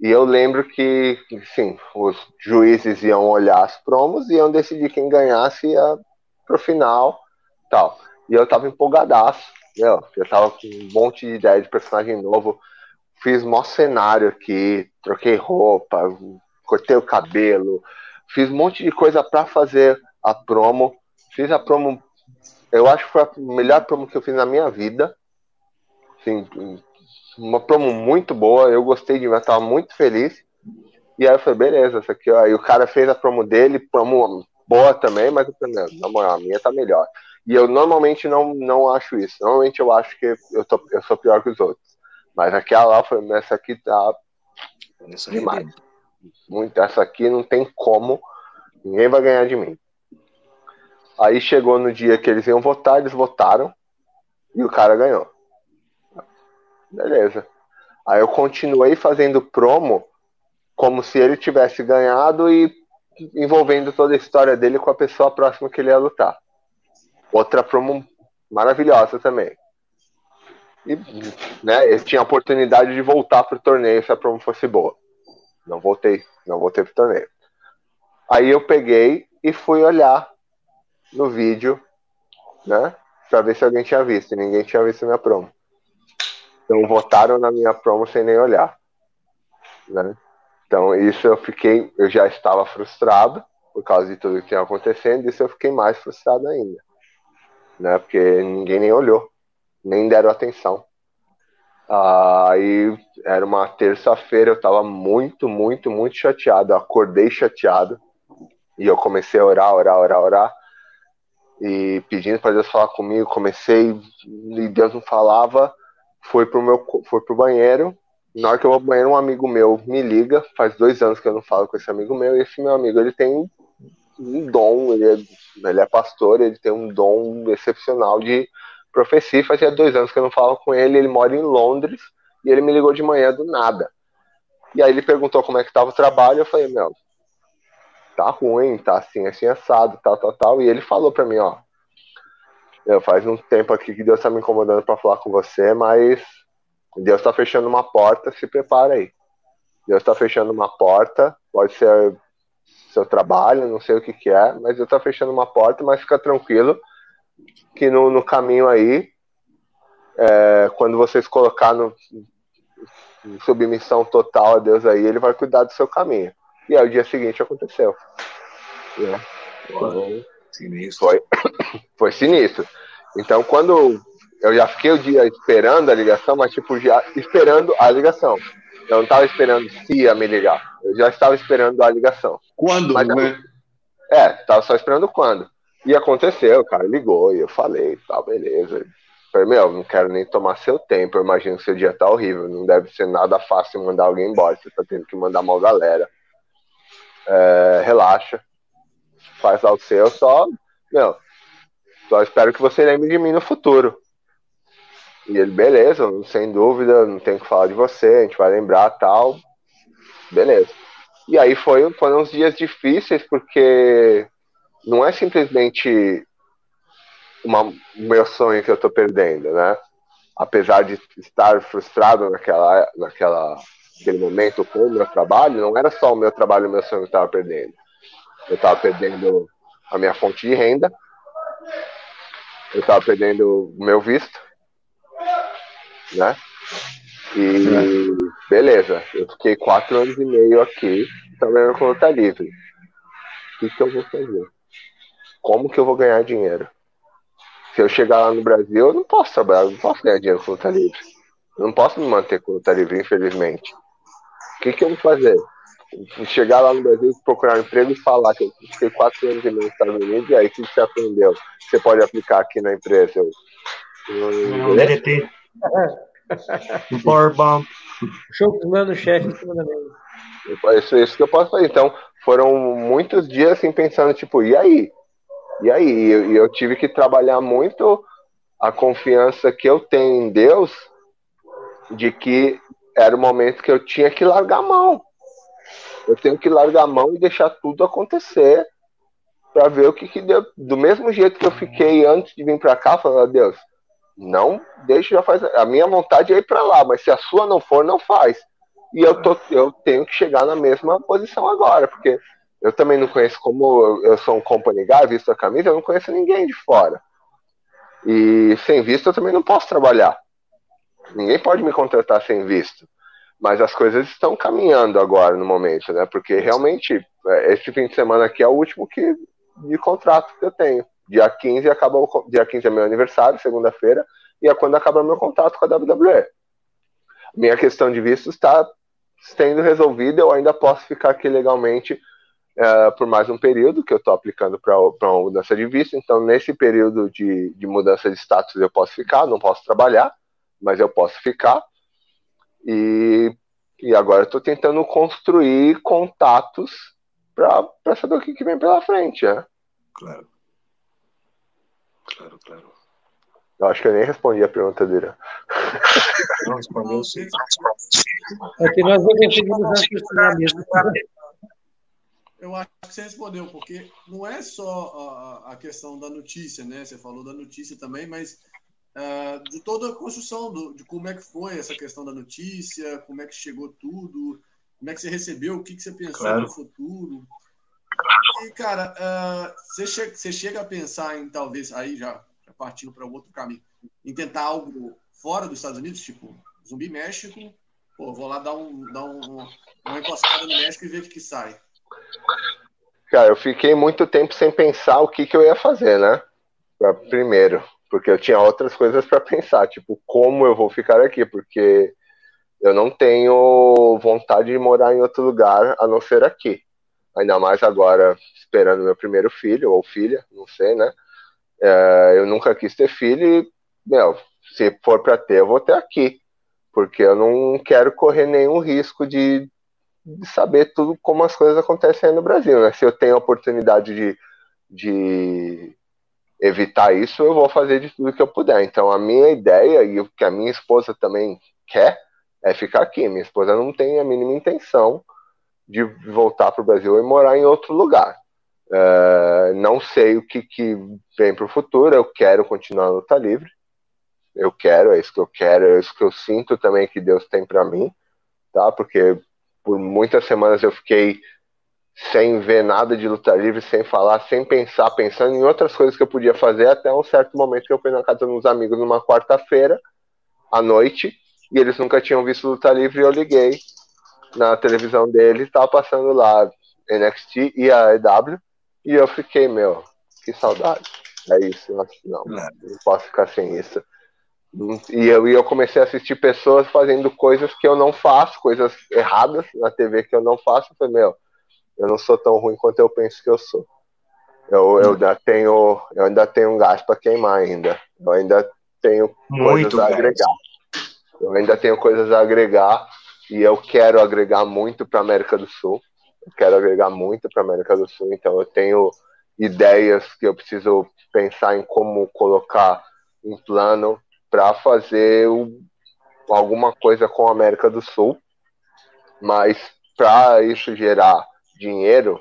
E eu lembro que, sim, os juízes iam olhar as promos e iam decidir quem ganhasse ia pro final, tal. E eu tava empolgadaço, meu, eu tava com um monte de ideia de personagem novo, fiz mó cenário aqui, troquei roupa, cortei o cabelo, fiz um monte de coisa para fazer a promo. Fiz a promo, eu acho que foi a melhor promo que eu fiz na minha vida. Assim, uma promo muito boa, eu gostei de ver, estava muito feliz. E aí eu falei, beleza, essa aqui, ó. Aí o cara fez a promo dele, promo boa também, mas eu falei, na moral, a minha tá melhor. E eu normalmente não, não acho isso. Normalmente eu acho que eu, tô, eu sou pior que os outros. Mas aquela lá, foi, essa aqui tá demais. Muito, essa aqui não tem como. Ninguém vai ganhar de mim. Aí chegou no dia que eles iam votar, eles votaram e o cara ganhou. Beleza. Aí eu continuei fazendo promo como se ele tivesse ganhado e envolvendo toda a história dele com a pessoa próxima que ele ia lutar. Outra promo maravilhosa também. E né, ele tinha a oportunidade de voltar pro torneio se a promo fosse boa. Não voltei, não voltei pro torneio. Aí eu peguei e fui olhar no vídeo, né? Pra ver se alguém tinha visto. E ninguém tinha visto minha promo. Então votaram na minha promo sem nem olhar. Né? Então isso eu fiquei, eu já estava frustrado por causa de tudo que tinha acontecendo, isso eu fiquei mais frustrado ainda. Né? Porque ninguém nem olhou, nem deram atenção. Aí era uma terça-feira, eu estava muito, muito, muito chateado. Eu acordei chateado e eu comecei a orar, orar, orar, orar e pedindo para Deus falar comigo. Comecei e Deus não falava. Foi pro meu, foi pro banheiro. Na hora que eu vou pro banheiro, um amigo meu me liga. Faz dois anos que eu não falo com esse amigo meu. E esse meu amigo, ele tem um dom. Ele é, ele é pastor. Ele tem um dom excepcional de profecia. Fazia dois anos que eu não falo com ele. Ele mora em Londres e ele me ligou de manhã do nada. E aí ele perguntou como é que tava o trabalho. Eu falei, meu, tá ruim, tá assim, assim, assado, tal, tal, tal. E ele falou pra mim, ó, eu, faz um tempo aqui que Deus tá me incomodando para falar com você, mas Deus tá fechando uma porta, se prepara aí. Deus tá fechando uma porta, pode ser seu trabalho, não sei o que que é, mas Deus tá fechando uma porta, mas fica tranquilo que no, no caminho aí, é, quando vocês colocar no, em submissão total a Deus aí, ele vai cuidar do seu caminho. E aí o dia seguinte aconteceu. É. Então, sinistro. Foi, *coughs* foi sinistro. Então quando eu já fiquei o dia esperando a ligação, mas tipo, já esperando a ligação. Eu não estava esperando se ia me ligar. Eu já estava esperando a ligação. Quando, mas, né? É, tava só esperando quando. E aconteceu, o cara ligou e eu falei, tá, beleza. Falei, meu, não quero nem tomar seu tempo. Eu imagino que seu dia tá horrível. Não deve ser nada fácil mandar alguém embora. Você tá tendo que mandar mal galera é, relaxa, faz lá o seu, só, meu, só espero que você lembre de mim no futuro. E ele, beleza, sem dúvida, não tem que falar de você, a gente vai lembrar tal. Beleza. E aí foi, foram uns dias difíceis, porque não é simplesmente uma, meu sonho que eu tô perdendo, né? Apesar de estar frustrado naquela, naquela naquele momento com o meu trabalho, não era só o meu trabalho e o meu sonho que eu estava perdendo. Eu estava perdendo a minha fonte de renda, eu estava perdendo o meu visto, né? E beleza, eu fiquei quatro anos e meio aqui trabalhando com luta livre. O que, que eu vou fazer? Como que eu vou ganhar dinheiro? Se eu chegar lá no Brasil, eu não posso trabalhar, eu não posso ganhar dinheiro com luta livre. Eu não posso me manter com luta livre, infelizmente que, que eu vou fazer? Chegar lá no Brasil, procurar um emprego e falar que eu fiquei quatro anos e meio nos Estados Unidos, e aí o que você aprendeu? Você pode aplicar aqui na empresa. Eu, não, DDT. *laughs* Um power bomb. Show o chefe em cima da mesa. Isso, isso que eu posso fazer. Então, foram muitos dias assim pensando, tipo, e aí? E aí? Eu, eu tive que trabalhar muito a confiança que eu tenho em Deus de que era o momento que eu tinha que largar a mão. Eu tenho que largar a mão e deixar tudo acontecer para ver o que, que deu. Do mesmo jeito que eu fiquei antes de vir para cá, falando, Deus, não deixa já faz. A minha vontade é ir para lá, mas se a sua não for, não faz. E eu, tô, eu tenho que chegar na mesma posição agora, porque eu também não conheço como eu sou um company guy, visto a camisa, eu não conheço ninguém de fora. E sem visto eu também não posso trabalhar. Ninguém pode me contratar sem visto. Mas as coisas estão caminhando agora no momento, né? Porque realmente, é, esse fim de semana aqui é o último que, de contrato que eu tenho. Dia 15 acaba o, dia 15 é meu aniversário, segunda-feira, e é quando acaba meu contrato com a WWE. Minha questão de visto está sendo resolvido, eu ainda posso ficar aqui legalmente uh, por mais um período que eu estou aplicando para uma mudança de visto. Então, nesse período de, de mudança de status, eu posso ficar, não posso trabalhar, mas eu posso ficar. E, e agora estou tentando construir contatos para saber o que, que, vem pela frente. Né? Claro. Claro, claro. Eu acho que eu nem respondi a pergunta dele. Não respondeu sim. É que nós não conseguimos raciocinar mesmo. Eu acho que você respondeu, porque não é só a, a questão da notícia, né? Você falou da notícia também, mas uh, de toda a construção, do, de como é que foi essa questão da notícia, como é que chegou tudo, como é que você recebeu, o que, que você pensou claro. no futuro. E, cara, uh, você, chega, você chega a pensar em talvez, aí já, já partindo para outro caminho, em tentar algo fora dos Estados Unidos, tipo Zumbi México, pô, vou lá dar, um, dar um, uma encostada no México e ver o que, que sai. Cara, eu fiquei muito tempo sem pensar o que, que eu ia fazer, né? Primeiro, porque eu tinha outras coisas para pensar, tipo, como eu vou ficar aqui, porque eu não tenho vontade de morar em outro lugar a não ser aqui. Ainda mais agora, esperando meu primeiro filho ou filha, não sei, né? É, eu nunca quis ter filho e, meu, se for para ter, eu vou ter aqui. Porque eu não quero correr nenhum risco de de saber tudo como as coisas acontecem aí no Brasil, né? Se eu tenho a oportunidade de, de evitar isso, eu vou fazer de tudo que eu puder. Então, a minha ideia e o que a minha esposa também quer é ficar aqui. Minha esposa não tem a mínima intenção de voltar para o Brasil e morar em outro lugar. Uh, não sei o que, que vem para o futuro. Eu quero continuar no luta livre. Eu quero, é isso que eu quero, é isso que eu sinto também que Deus tem para mim, tá? Porque por muitas semanas eu fiquei sem ver nada de luta livre, sem falar, sem pensar, pensando em outras coisas que eu podia fazer, até um certo momento que eu fui na casa dos amigos numa quarta-feira, à noite, e eles nunca tinham visto luta livre, e eu liguei na televisão deles, estava passando lá NXT e a EW, e eu fiquei, meu, que saudade. É isso, não, não posso ficar sem isso. E eu, e eu comecei a assistir pessoas fazendo coisas que eu não faço, coisas erradas na TV que eu não faço. Eu falei, meu, eu não sou tão ruim quanto eu penso que eu sou. Eu, eu ainda tenho, eu ainda tenho um gás para queimar ainda. Eu ainda tenho Muito coisas a agregar. Eu ainda tenho coisas a agregar e eu quero agregar muito para América do Sul. Eu quero agregar muito para América do Sul. Então eu tenho ideias que eu preciso pensar em como colocar em plano para fazer o, alguma coisa com a América do Sul, mas para isso gerar dinheiro,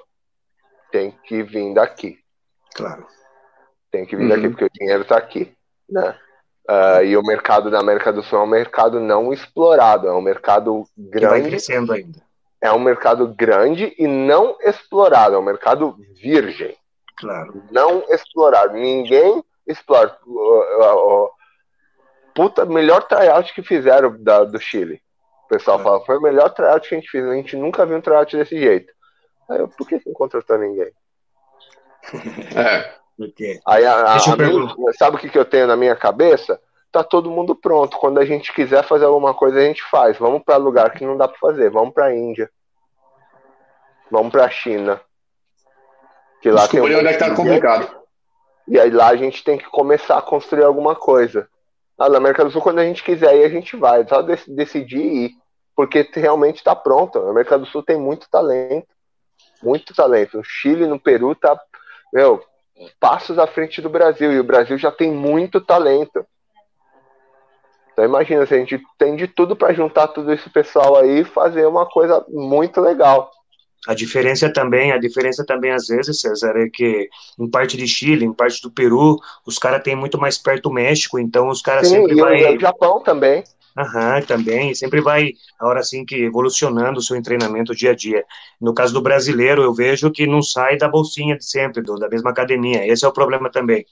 tem que vir daqui. Claro. Tem que vir uhum. daqui, porque o dinheiro está aqui. Né? Uh, e o mercado da América do Sul é um mercado não explorado, é um mercado grande. Que vai crescendo ainda. É um mercado grande e não explorado, é um mercado virgem. Claro. Não explorado. Ninguém explora. Uh, uh, puta, melhor tryout que fizeram da, do Chile. O pessoal é. fala, foi o melhor tryout que a gente fez. A gente nunca viu um tryout desse jeito. Aí eu, por que não contratou ninguém? *laughs* É. Aí a, a, a sabe o que, que eu tenho na minha cabeça? Tá todo mundo pronto. Quando a gente quiser fazer alguma coisa, a gente faz. Vamos para lugar que não dá para fazer. Vamos para Índia. Vamos para China. Que lá Descobri tem um onde é que tá complicado. E aí lá a gente tem que começar a construir alguma coisa. Ah, na América do Sul, quando a gente quiser ir, a gente vai. Só decidir ir. Porque realmente está pronto. A América do Sul tem muito talento. Muito talento. No Chile, no Peru, tá. Meu, passos à frente do Brasil. E o Brasil já tem muito talento. Então imagina, se a gente tem de tudo para juntar tudo esse pessoal aí e fazer uma coisa muito legal. A diferença também, a diferença também às vezes, César, é que em parte de Chile, em parte do Peru, os caras têm muito mais perto o México, então os caras sempre e vai... o Japão também. Aham, também, sempre vai, a hora assim que evolucionando o seu treinamento dia a dia. No caso do brasileiro, eu vejo que não sai da bolsinha de sempre, do, da mesma academia. Esse é o problema também,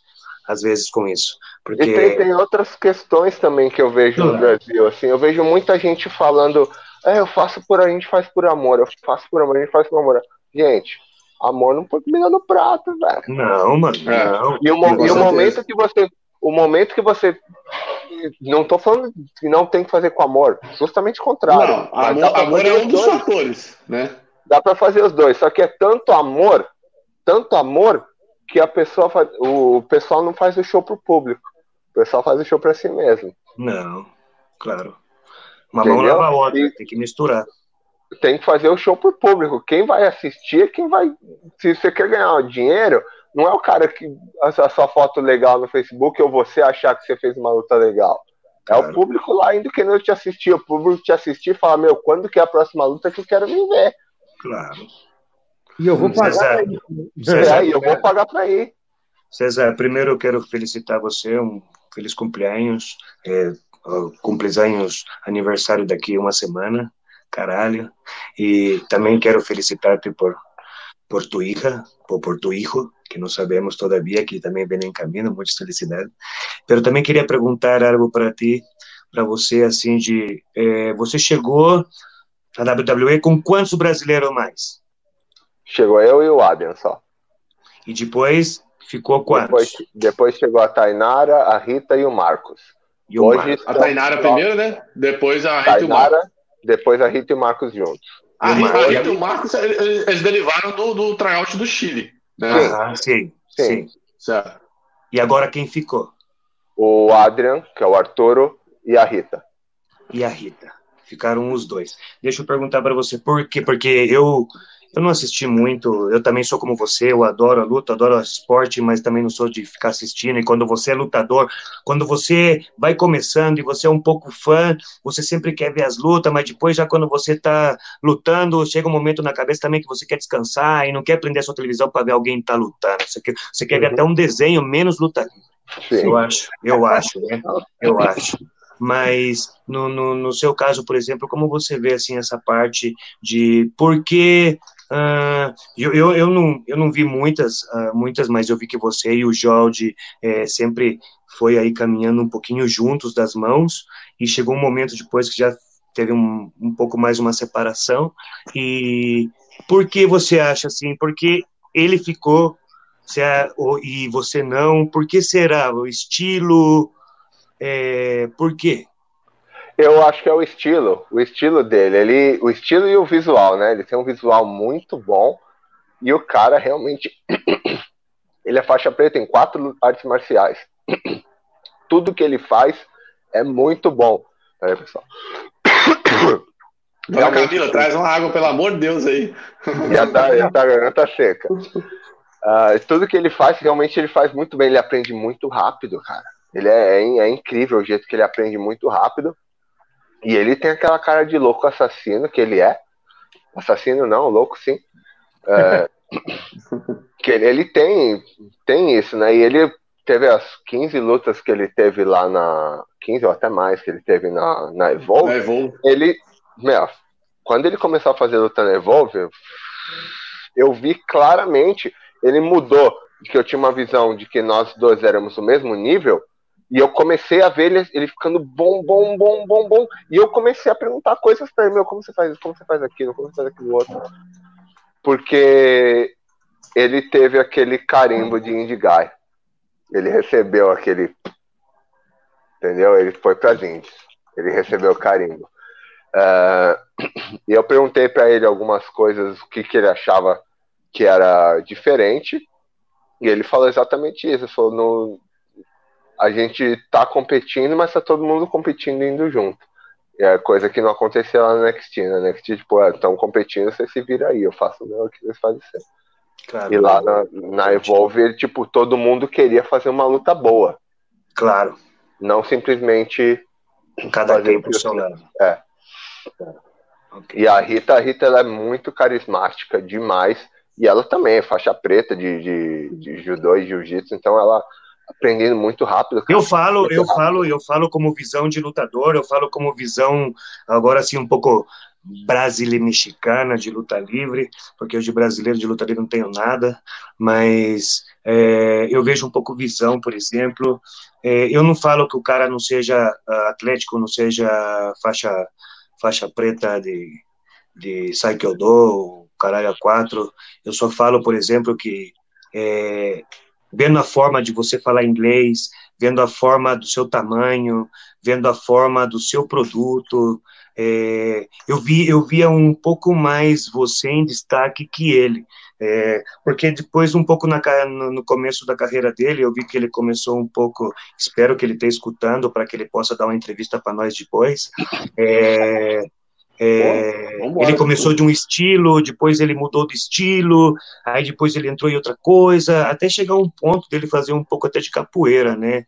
às vezes, com isso. Porque... E tem, tem outras questões também que eu vejo no Brasil, assim, eu vejo muita gente falando é, eu faço por a gente faz por amor, eu faço por amor, a gente faz por amor. Gente, amor não pode comida no prato, velho. Não, mano, é. não. E o, e o momento que você o momento que você. Não tô falando que não tem que fazer com amor, justamente o contrário. Não, amor, amor é um dos dois. fatores, né? Dá para fazer os dois, só que é tanto amor, tanto amor, que a pessoa faz, o pessoal não faz o show pro público. O pessoal faz o show para si mesmo. Não, claro. Uma Entendeu? mão lava a outra, e... tem que misturar tem que fazer o show pro público. Quem vai assistir é quem vai. Se você quer ganhar dinheiro, não é o cara que a sua foto legal no Facebook ou você achar que você fez uma luta legal. É o público lá indo querendo te assistir. O público te assistir e falar, meu, quando que é a próxima luta que eu quero me ver? Claro. E eu vou pagar César, pra ir. César, é, eu vou pagar pra ir. César, primeiro eu quero felicitar você, um feliz cumpleaños. É, cumpleaños aniversário daqui uma semana caralho. E também quero felicitar-te por, por tu hija, ou por tu hijo, que não sabemos todavia, que também vem em caminho, muita felicidade. Pero também queria perguntar algo para ti, para você, assim, de... Eh, você chegou na WWE com quantos brasileiros mais? Chegou eu e o Adrian só. E depois ficou quantos? Depois, depois chegou a Tainara, a Rita e o Marcos. E o Hoje, Marcos. A Tainara primeiro, né? Depois a Rita Tainara, e o Marcos. Depois a Rita e o Marcos juntos. A, Rita, a Rita e o Marcos, eles derivaram do, do tryout do Chile. Né? Ah, sim, sim. sim. Certo. E agora quem ficou? O Adrian, que é o Arturo, e a Rita. E a Rita. Ficaram os dois. Deixa eu perguntar para você por quê? Porque eu eu não assisti muito, eu também sou como você, eu adoro a luta, adoro esporte, mas também não sou de ficar assistindo. E quando você é lutador, quando você vai começando e você é um pouco fã, você sempre quer ver as lutas, mas depois, já quando você está lutando, chega um momento na cabeça também que você quer descansar e não quer prender a sua televisão para ver alguém tá lutando. Você quer, você quer ver uhum. até um desenho menos luta Eu acho, eu acho, né? *laughs* Eu acho mas no, no, no, seu caso, por exemplo, como você vê assim essa parte de por que Uh, eu, eu, eu, não, eu não vi muitas, uh, muitas, mas eu vi que você e o Jorge é, sempre foi aí caminhando um pouquinho juntos das mãos, e chegou um momento depois que já teve um, um pouco mais uma separação, e por que você acha assim? Porque ele ficou e você não? Por que será? O estilo? É, por quê? Eu acho que é o estilo, o estilo dele, ele, o estilo e o visual, né? Ele tem um visual muito bom e o cara realmente, *clears throat* ele é faixa preta em quatro artes marciais. *clears throat* Tudo que ele faz é muito bom. Peraí, pessoal. *coughs* Dona Camila, traz uma água, pelo amor de Deus aí. *laughs* Já tá, já tá, a garganta seca. Uh, tudo que ele faz, realmente ele faz muito bem. Ele aprende muito rápido, cara. Ele é, é, é incrível o jeito que ele aprende muito rápido. E ele tem aquela cara de louco assassino que ele é. Assassino não, louco sim. É, *laughs* que ele, ele, tem, tem isso, né? E ele teve as 15 lutas que ele teve lá na. 15 ou até mais que ele teve na, na Evolve. Na Evolve. Ele. Meu, quando ele começou a fazer luta na Evolve, eu vi claramente, ele mudou de que eu tinha uma visão de que nós dois éramos o mesmo nível e eu comecei a ver ele, ele ficando bom, bom, bom, bom, bom. E eu comecei a perguntar coisas para ele, meu, como você faz isso, como você faz aquilo, como você faz aquilo outro. Porque ele teve aquele carimbo de Indigai. Ele recebeu aquele. Entendeu? Ele foi para as Índias. Ele recebeu o carimbo. Uh, *clears throat* e eu perguntei para ele algumas coisas, o que, que ele achava que era diferente. E ele falou exatamente isso. Ele falou: no, a gente tá competindo, mas tá todo mundo competindo indo junto. É coisa que não acontecia lá no NXT, né? NXT, tipo, estão é, competindo, você se vira aí, eu faço o meu que eles fazem sempre. Claro, e lá na, na Evolve, tipo, todo mundo queria fazer uma luta boa. Claro. Não simplesmente. Cada quem pro seu lado. É. Okay. E a Rita, a Rita ela é muito carismática demais. E ela também é faixa preta de, de, de judô e jiu-jitsu, então ela aprendendo muito rápido. Eu falo, eu rápido. falo, eu falo como visão de lutador, eu falo como visão agora assim um pouco brasileira mexicana de luta livre, porque eu de brasileiro de luta livre não tenho nada, mas é, eu vejo um pouco visão, por exemplo. É, eu não falo que o cara não seja ah, atlético, não seja faixa faixa preta de de Saikyodo, caralho a quatro. Eu só falo, por exemplo, que é, vendo a forma de você falar inglês, vendo a forma do seu tamanho, vendo a forma do seu produto. É, eu vi, eu via um pouco mais você em destaque que ele, é, porque depois um pouco na, no, começo da carreira dele, eu vi que ele começou um pouco. Espero que ele esteja escutando para que ele possa dar uma entrevista para nós depois. É, é, ele começou de um estilo, depois ele mudou de estilo, aí depois ele entrou em outra coisa, até chegar a um ponto dele fazer um pouco até de capoeira, né?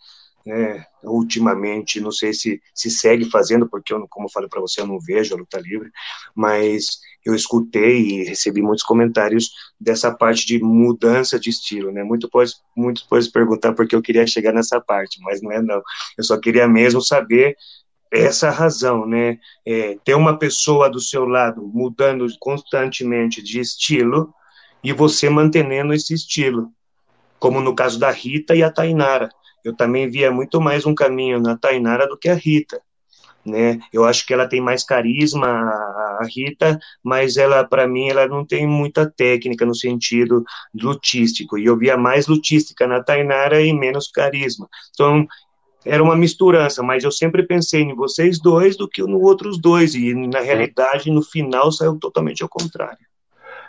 É, ultimamente, não sei se se segue fazendo, porque eu, como eu falei para você, eu não vejo a luta livre, mas eu escutei e recebi muitos comentários dessa parte de mudança de estilo, né? Muito pode, muito pode perguntar porque eu queria chegar nessa parte, mas não é não. Eu só queria mesmo saber essa razão, né? É, ter uma pessoa do seu lado mudando constantemente de estilo e você mantendo esse estilo, como no caso da Rita e a Tainara. Eu também via muito mais um caminho na Tainara do que a Rita, né? Eu acho que ela tem mais carisma, a Rita, mas ela, para mim, ela não tem muita técnica no sentido lutístico. E eu via mais lutística na Tainara e menos carisma. Então, era uma misturança, mas eu sempre pensei em vocês dois do que no outros dois, e na realidade, no final, saiu totalmente ao contrário.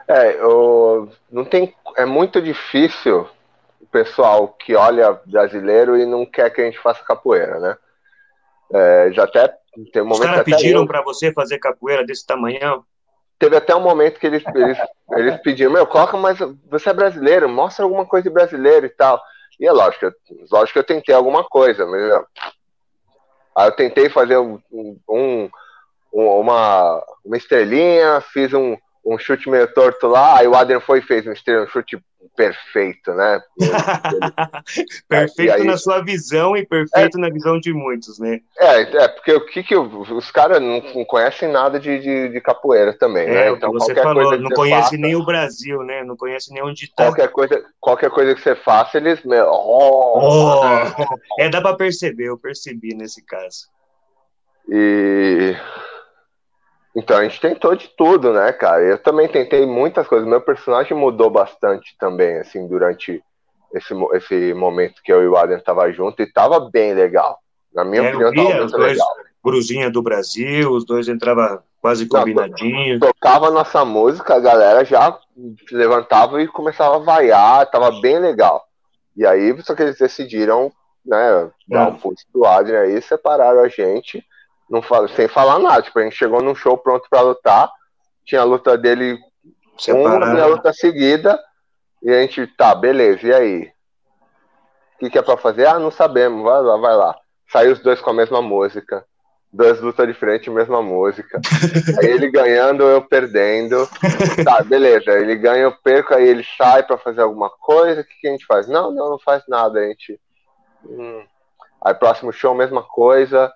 É, eu, não tem, é muito difícil o pessoal que olha brasileiro e não quer que a gente faça capoeira, né? É, já até tem um momento. Os caras pediram para você fazer capoeira desse tamanhão? Teve até um momento que eles, eles, eles pediram: Meu, coloca, mas você é brasileiro, mostra alguma coisa de brasileiro e tal. E é lógico, eu, lógico que eu tentei alguma coisa, mas aí eu tentei fazer um, um, uma, uma estrelinha, fiz um, um chute meio torto lá, aí o Adrian foi e fez um, estrela, um chute perfeito, né? *laughs* perfeito aí, na sua visão e perfeito é, na visão de muitos, né? É, é porque o que, que os caras não, não, conhecem nada de, de, de capoeira também, é, né? Então você falou, não conhece faça, nem o Brasil, né? Não conhece nem onde tá. Qualquer coisa, qualquer coisa que você faça, eles. Oh, oh. *laughs* é, dá para perceber, eu percebi nesse caso. E então a gente tentou de tudo, né, cara? Eu também tentei muitas coisas. Meu personagem mudou bastante também, assim, durante esse, esse momento que eu e o Adam tava junto e tava bem legal. Na minha é, opinião, tava muito legal. Bruzinha do Brasil, os dois entravam quase combinadinhos. Tocava nossa música, a galera já levantava e começava a vaiar, tava bem legal. E aí, só que eles decidiram, né, dar um pulso pro Adrian aí, separaram a gente não fala, sem falar nada. Tipo, a gente chegou num show pronto para lutar, tinha a luta dele Separado. uma e a luta seguida, e a gente, tá, beleza, e aí? O que, que é pra fazer? Ah, não sabemos, vai lá, vai lá. Saiu os dois com a mesma música. Duas lutas diferentes, mesma música. *laughs* aí ele ganhando, eu perdendo. Tá, beleza. Ele ganha, eu perco, aí ele sai pra fazer alguma coisa. O que, que a gente faz? Não, não, não faz nada. A gente. Hum. Aí próximo show, mesma coisa.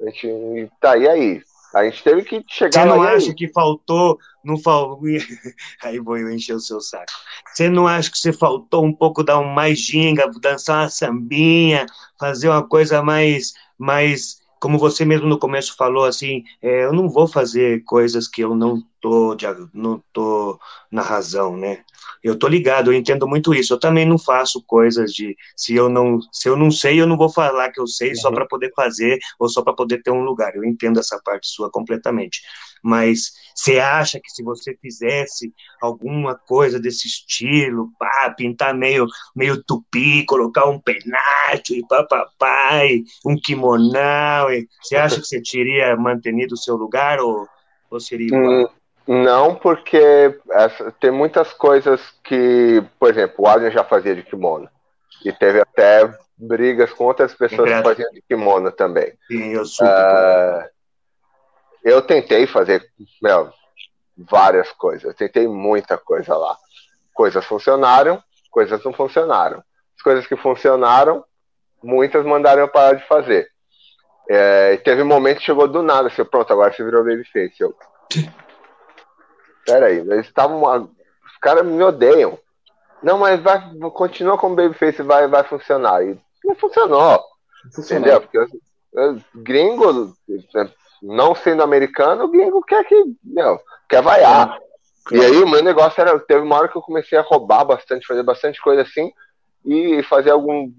A gente, tá, e aí? A gente teve que chegar Você não acha que faltou, não faltou, *laughs* aí vou eu encher o seu saco. Você não acha que você faltou um pouco dar um mais ginga, dançar uma sambinha, fazer uma coisa mais, mais como você mesmo no começo falou, assim, é, eu não vou fazer coisas que eu não tô, não tô na razão, né? Eu tô ligado, eu entendo muito isso. Eu também não faço coisas de se eu não, se eu não sei, eu não vou falar que eu sei uhum. só para poder fazer ou só para poder ter um lugar. Eu entendo essa parte sua completamente. Mas você acha que se você fizesse alguma coisa desse estilo, pá, pintar meio, meio tupi, colocar um penacho e papai, um kimonão, você acha que você teria mantenido o seu lugar ou, ou seria igual? Hum, não, porque essa, tem muitas coisas que, por exemplo, o Adrian já fazia de kimono. E teve até brigas com outras pessoas que faziam de kimono também. Sim, eu super. Uh, eu tentei fazer meu, várias coisas, eu tentei muita coisa lá. Coisas funcionaram, coisas não funcionaram. As coisas que funcionaram, muitas mandaram eu parar de fazer. É, teve um momento que chegou do nada, assim, pronto, agora você virou babyface. Eu... Peraí, eles estavam. Os caras me odeiam. Não, mas vai, continua como babyface vai, vai funcionar. E não funcionou. Entendeu? Porque gringo, não sendo americano, o gringo quer que, meu, quer vaiar. E aí o meu negócio era, teve uma hora que eu comecei a roubar bastante, fazer bastante coisa assim, e fazer algum,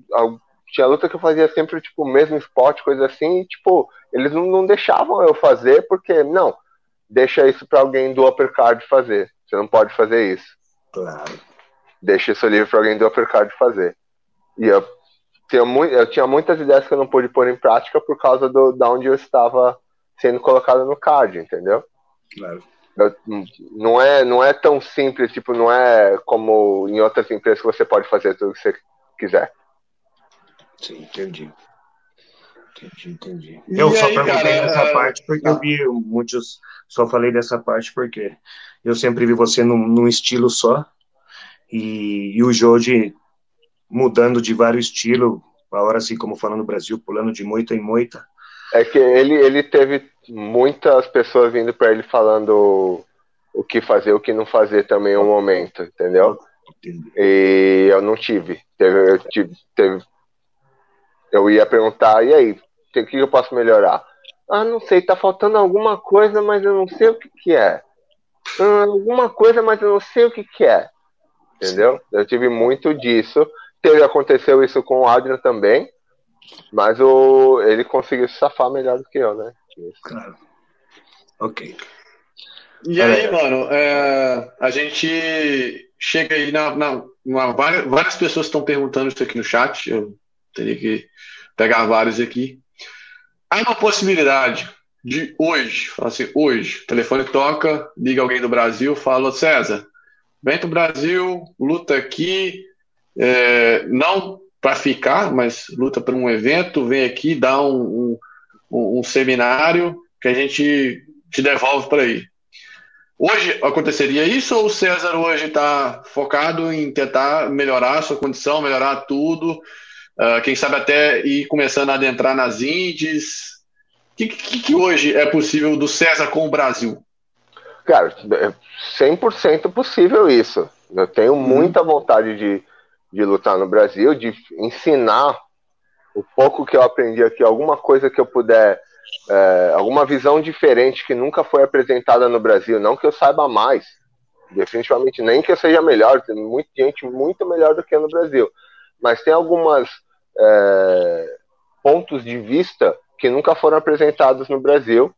tinha luta que eu fazia sempre, tipo, o mesmo spot, coisa assim, e, tipo, eles não, não deixavam eu fazer, porque, não, deixa isso para alguém do uppercard fazer. Você não pode fazer isso. Claro. Deixa isso livre para alguém do uppercard fazer. E eu, tinha muito, eu tinha muitas ideias que eu não pude pôr em prática por causa do, da onde eu estava sendo colocado no card, entendeu? Claro. Eu, não, é, não é tão simples, tipo, não é como em outras empresas que você pode fazer tudo que você quiser. Sim, entendi. Entendi, entendi. E eu aí, só perguntei cara, essa é... parte porque tá. eu vi muitos. Só falei dessa parte porque eu sempre vi você num, num estilo só. E, e o Jorge mudando de vários estilos, a hora assim como falando no Brasil, pulando de moita em moita. É que ele, ele teve muitas pessoas vindo para ele falando o que fazer, o que não fazer também um momento, entendeu? Entendi. E eu não tive. Teve, eu tive, teve. Eu ia perguntar, e aí, o que eu posso melhorar? Ah, não sei, tá faltando alguma coisa, mas eu não sei o que, que é. Ah, alguma coisa, mas eu não sei o que, que é. Entendeu? Eu tive muito disso. Teve, aconteceu isso com o Adrian também, mas o, ele conseguiu se safar melhor do que eu, né? Claro. Ok. E aí, mano, é, a gente chega aí na, na, na várias, várias, pessoas estão perguntando isso aqui no chat. Eu teria que pegar vários aqui. Há uma possibilidade de hoje, assim, hoje, o telefone toca, liga alguém do Brasil, fala, César, vem pro Brasil, luta aqui, é, não para ficar, mas luta para um evento, vem aqui, dá um, um, um, seminário que a gente te devolve para aí. Hoje aconteceria isso ou o César hoje está focado em tentar melhorar a sua condição, melhorar tudo, uh, quem sabe até ir começando a adentrar nas indies? O que, que, que hoje é possível do César com o Brasil? Cara, é 100% possível isso. Eu tenho uhum. muita vontade de, de lutar no Brasil, de ensinar o pouco que eu aprendi aqui, alguma coisa que eu puder, é, alguma visão diferente que nunca foi apresentada no Brasil. Não que eu saiba mais, definitivamente nem que eu seja melhor, tem muita gente muito melhor do que no Brasil, mas tem algumas é, pontos de vista que nunca foram apresentados no Brasil,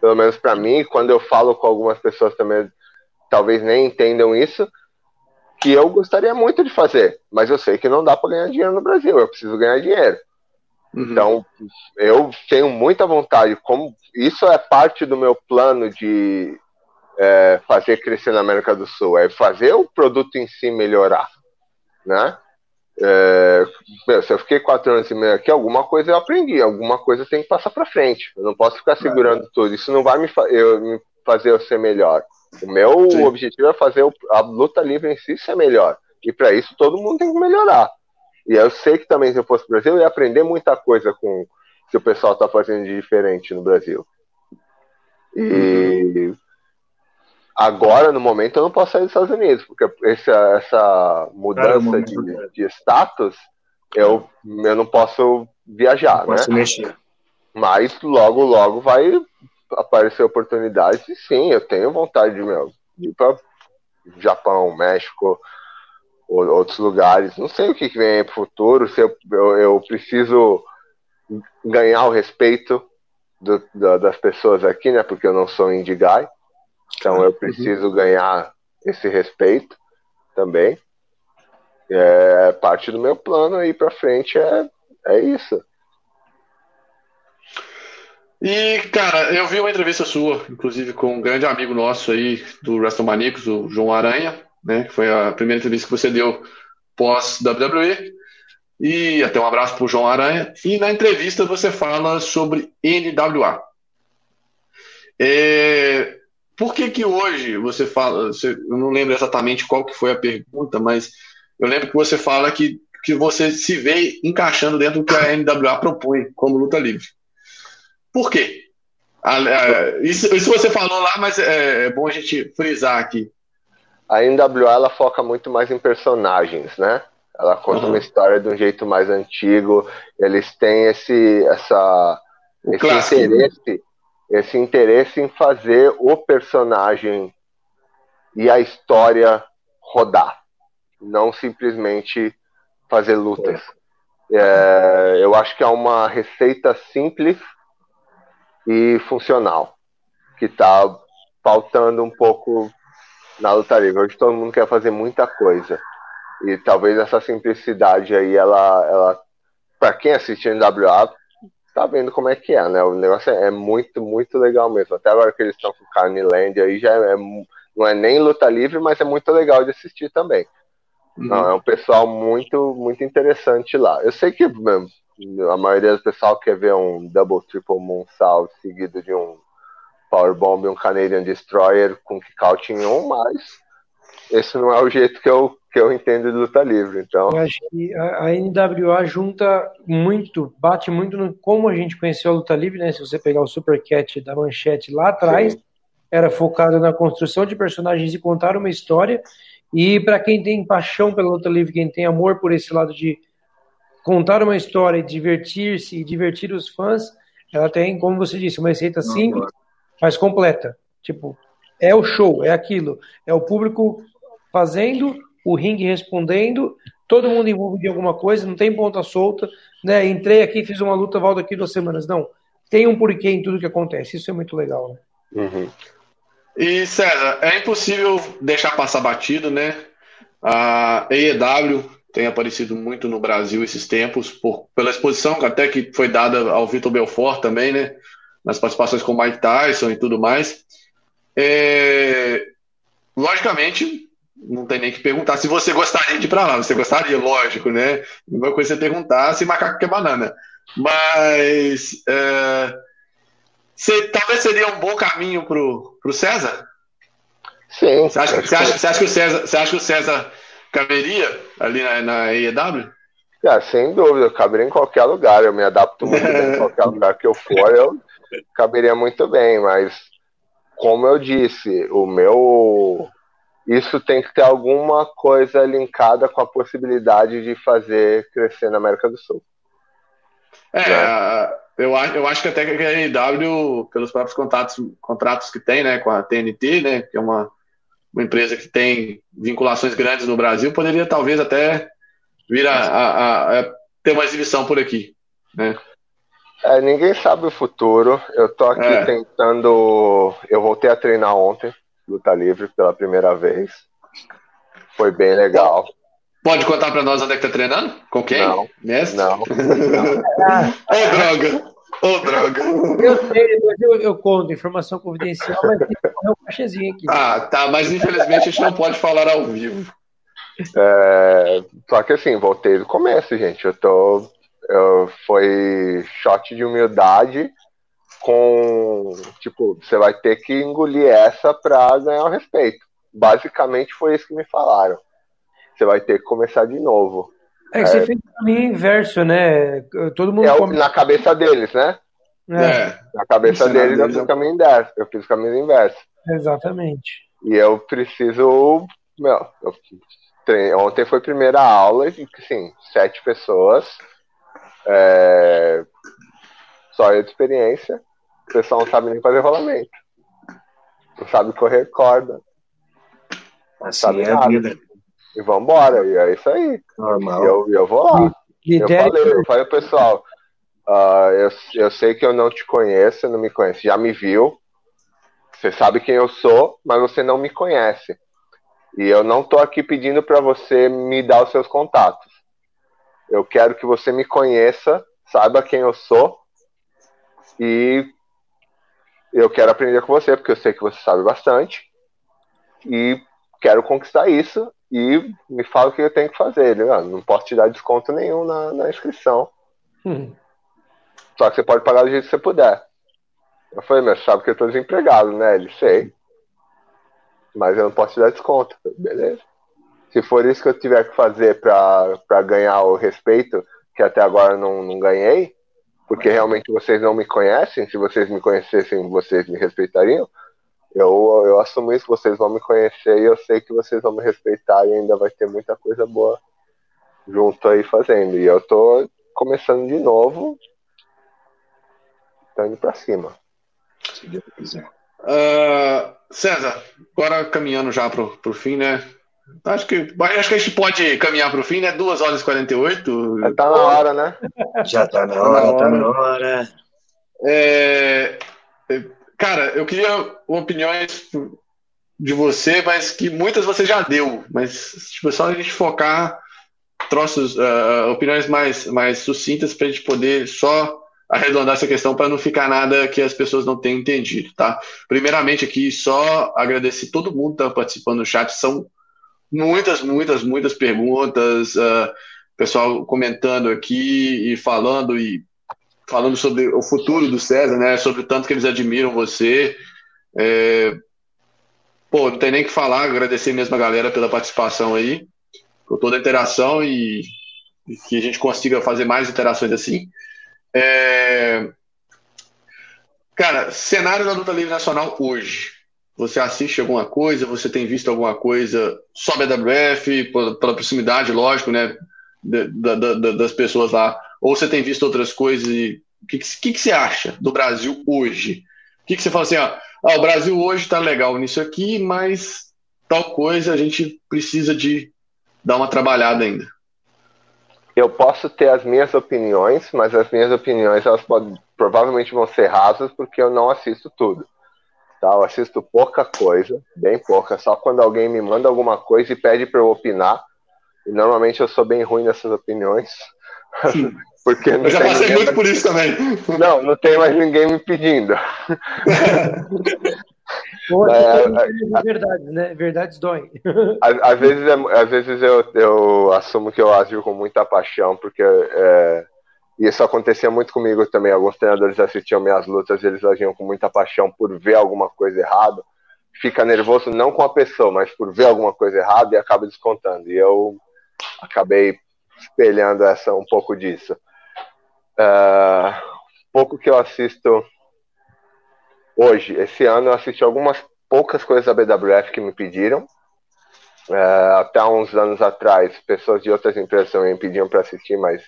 pelo menos para mim. Quando eu falo com algumas pessoas também, talvez nem entendam isso que eu gostaria muito de fazer, mas eu sei que não dá para ganhar dinheiro no Brasil, eu preciso ganhar dinheiro. Uhum. Então, eu tenho muita vontade, como isso é parte do meu plano de é, fazer crescer na América do Sul, é fazer o produto em si melhorar, né? É, se eu fiquei quatro anos e meio aqui, alguma coisa eu aprendi, alguma coisa tem que passar para frente. Eu não posso ficar segurando tudo. Isso não vai me, fa eu, me fazer eu ser melhor. O meu Sim. objetivo é fazer a luta livre em si ser melhor. E para isso todo mundo tem que melhorar. E eu sei que também se eu fosse Brasil, eu ia aprender muita coisa com o que o pessoal está fazendo de diferente no Brasil. E uhum. Agora, no momento, eu não posso sair dos Estados Unidos, porque essa, essa mudança de, de, status, eu, eu não posso viajar, não né? Posso mexer. Mas logo, logo vai aparecer oportunidades, e sim, eu tenho vontade de, meu, ir para Japão, México, ou outros lugares. Não sei o que, vem aí pro futuro, se eu, eu, eu preciso ganhar o respeito do, do, das pessoas aqui, né? Porque eu não sou indie guy. Então eu uhum. preciso uhum. ganhar esse respeito também. É, parte do meu plano aí para frente é, é isso. E, cara, eu vi uma entrevista sua, inclusive com um grande amigo nosso aí do WrestleManiacos, o João Aranha, né? Que foi a primeira entrevista que você deu pós-WWE. E até um abraço para o João Aranha. E na entrevista você fala sobre NWA. É, por que que hoje você fala, você, eu não lembro exatamente qual que foi a pergunta, mas eu lembro que você fala que, que você se vê encaixando dentro do que a NWA propõe como luta livre. Por quê? Isso, isso você falou lá, mas é, é bom a gente frisar aqui. A NWA ela foca muito mais em personagens, né? Ela conta uhum. uma história de um jeito mais antigo. Eles têm esse, essa, esse interesse, esse interesse em fazer o personagem e a história rodar, não simplesmente fazer lutas. É, eu acho que é uma receita simples e funcional, que está faltando um pouco na luta livre. Hoje todo mundo quer fazer muita coisa. E talvez essa simplicidade aí, ela, ela para quem assiste NWA, tá vendo como é que é, né? O negócio é, é muito, muito legal mesmo. Até agora que eles estão com Carne Land aí já é, não é nem luta livre, mas é muito legal de assistir também. Uhum. Não, é um pessoal muito, muito interessante lá. Eu sei que a maioria do pessoal quer ver um Double Triple Moonsault seguido de um Powerbomb e um Canadian Destroyer com kickout em um, mas esse não é o jeito que eu, que eu entendo de luta livre. Então... Eu acho que a, a NWA junta muito, bate muito no como a gente conheceu a luta livre, né? Se você pegar o Supercat da manchete lá atrás, Sim. era focado na construção de personagens e contar uma história. E para quem tem paixão pela luta livre, quem tem amor por esse lado de contar uma história, divertir-se e divertir os fãs, ela tem, como você disse, uma receita simples, mas completa. Tipo, é o show, é aquilo. É o público fazendo, o ringue respondendo, todo mundo envolvido em alguma coisa, não tem ponta solta, né? Entrei aqui, fiz uma luta, volto aqui duas semanas. Não. Tem um porquê em tudo que acontece. Isso é muito legal, né? Uhum. E César, é impossível deixar passar batido, né? A EEW tem aparecido muito no Brasil esses tempos, por, pela exposição até que foi dada ao Vitor Belfort também, né? Nas participações com Mike Tyson e tudo mais. É, logicamente, não tem nem que perguntar se você gostaria de ir para lá. Você gostaria, lógico, né? Uma coisa é perguntar se macaco quer banana. Mas é, você, talvez seria um bom caminho para o César? Sim. Você acha, você, acha, você, acha, que o César, você acha que o César caberia ali na, na EW? É, sem dúvida, eu caberia em qualquer lugar. Eu me adapto muito bem em qualquer lugar que eu for, eu caberia muito bem, mas como eu disse, o meu isso tem que ter alguma coisa linkada com a possibilidade de fazer crescer na América do Sul. É, né? eu, acho, eu acho que até que a NW, pelos próprios contatos, contratos que tem né, com a TNT, né, que é uma, uma empresa que tem vinculações grandes no Brasil, poderia talvez até vir a, a, a ter uma exibição por aqui. Né? É, ninguém sabe o futuro. Eu tô aqui é. tentando. Eu voltei a treinar ontem, luta livre, pela primeira vez. Foi bem legal. Pode contar pra nós onde é que tá treinando? Com quem? Não. Mestre? Não. Ô, oh, droga! Ô, oh, droga! Eu sei, depois eu, eu conto, informação confidencial, mas tem que correr um cachezinho aqui. Ah, tá, mas infelizmente a gente não pode falar ao vivo. É, só que assim, voltei do começo, gente. Eu tô foi shot de humildade com tipo, você vai ter que engolir essa para ganhar o respeito. Basicamente foi isso que me falaram. Você vai ter que começar de novo. É que é, você fez o caminho inverso, né? Todo mundo é come... na cabeça deles, né? É. é. Na cabeça deles eu fiz o caminho inverso. Eu fiz o caminho inverso. Exatamente. E eu preciso. Meu, eu, ontem foi a primeira aula e, sim, sete pessoas é... Só eu de experiência. O pessoal não sabe nem fazer rolamento. Não sabe correr corda. Não assim sabe é nada. Vida. E vambora. E é isso aí. Normal. E eu, eu vou lá. Eu falei, eu falei, pessoal, uh, eu, eu sei que eu não te conheço, não me conhece. Já me viu. Você sabe quem eu sou, mas você não me conhece. E eu não tô aqui pedindo para você me dar os seus contatos. Eu quero que você me conheça, saiba quem eu sou e eu quero aprender com você, porque eu sei que você sabe bastante e quero conquistar isso e me fala o que eu tenho que fazer. Ele, não, não posso te dar desconto nenhum na, na inscrição. Hum. Só que você pode pagar do jeito que você puder. Eu falei, mas sabe que eu tô desempregado, né? Ele, sei. Mas eu não posso te dar desconto. Falei, Beleza se for isso que eu tiver que fazer para ganhar o respeito, que até agora não, não ganhei, porque realmente vocês não me conhecem, se vocês me conhecessem, vocês me respeitariam, eu, eu assumo isso, vocês vão me conhecer e eu sei que vocês vão me respeitar e ainda vai ter muita coisa boa junto aí fazendo. E eu tô começando de novo, tô indo pra cima. Uh, César, agora caminhando já pro, pro fim, né? Acho que, acho que a gente pode caminhar para o fim, né? 2 horas e 48. Já tá na hora, né? Já tá na hora, tá na hora. É, cara, eu queria opiniões de você, mas que muitas você já deu. Mas, tipo, só a gente focar troços, uh, opiniões mais, mais sucintas para a gente poder só arredondar essa questão para não ficar nada que as pessoas não tenham entendido, tá? Primeiramente aqui, só agradecer todo mundo que está participando do chat. São muitas, muitas, muitas perguntas, uh, pessoal comentando aqui e falando e falando sobre o futuro do César, né? Sobre o tanto que eles admiram você. É... Pô, não tem nem que falar, agradecer mesmo a galera pela participação aí, por toda a interação e, e que a gente consiga fazer mais interações assim. É... Cara, cenário da luta livre nacional hoje. Você assiste alguma coisa? Você tem visto alguma coisa sobre a WF, pela proximidade, lógico, né? Da, da, da, das pessoas lá. Ou você tem visto outras coisas? O que, que, que, você acha do Brasil hoje? O que, que você fala assim, ó, ah, o Brasil hoje está legal nisso aqui, mas tal coisa a gente precisa de dar uma trabalhada ainda. Eu posso ter as minhas opiniões, mas as minhas opiniões elas podem, provavelmente vão ser rasas porque eu não assisto tudo. Tá? Eu assisto pouca coisa, bem pouca, só quando alguém me manda alguma coisa e pede para eu opinar. E normalmente eu sou bem ruim nessas opiniões. *laughs* Porque eu já passei muito mais... por isso também. *laughs* Não, não tem mais ninguém me pedindo. *laughs* Pô, é, é, verdade, né? Verdades doem. Às, às, vezes, é, às vezes eu, eu assumo que eu agio com muita paixão, porque é, isso acontecia muito comigo também. Alguns treinadores assistiam minhas lutas, eles agiam com muita paixão por ver alguma coisa errada. Fica nervoso não com a pessoa, mas por ver alguma coisa errada e acaba descontando. E eu acabei espelhando essa um pouco disso. Uh, pouco que eu assisto hoje, esse ano eu assisti algumas poucas coisas da BWF que me pediram. Uh, até uns anos atrás, pessoas de outras empresas também me pediam para assistir, mas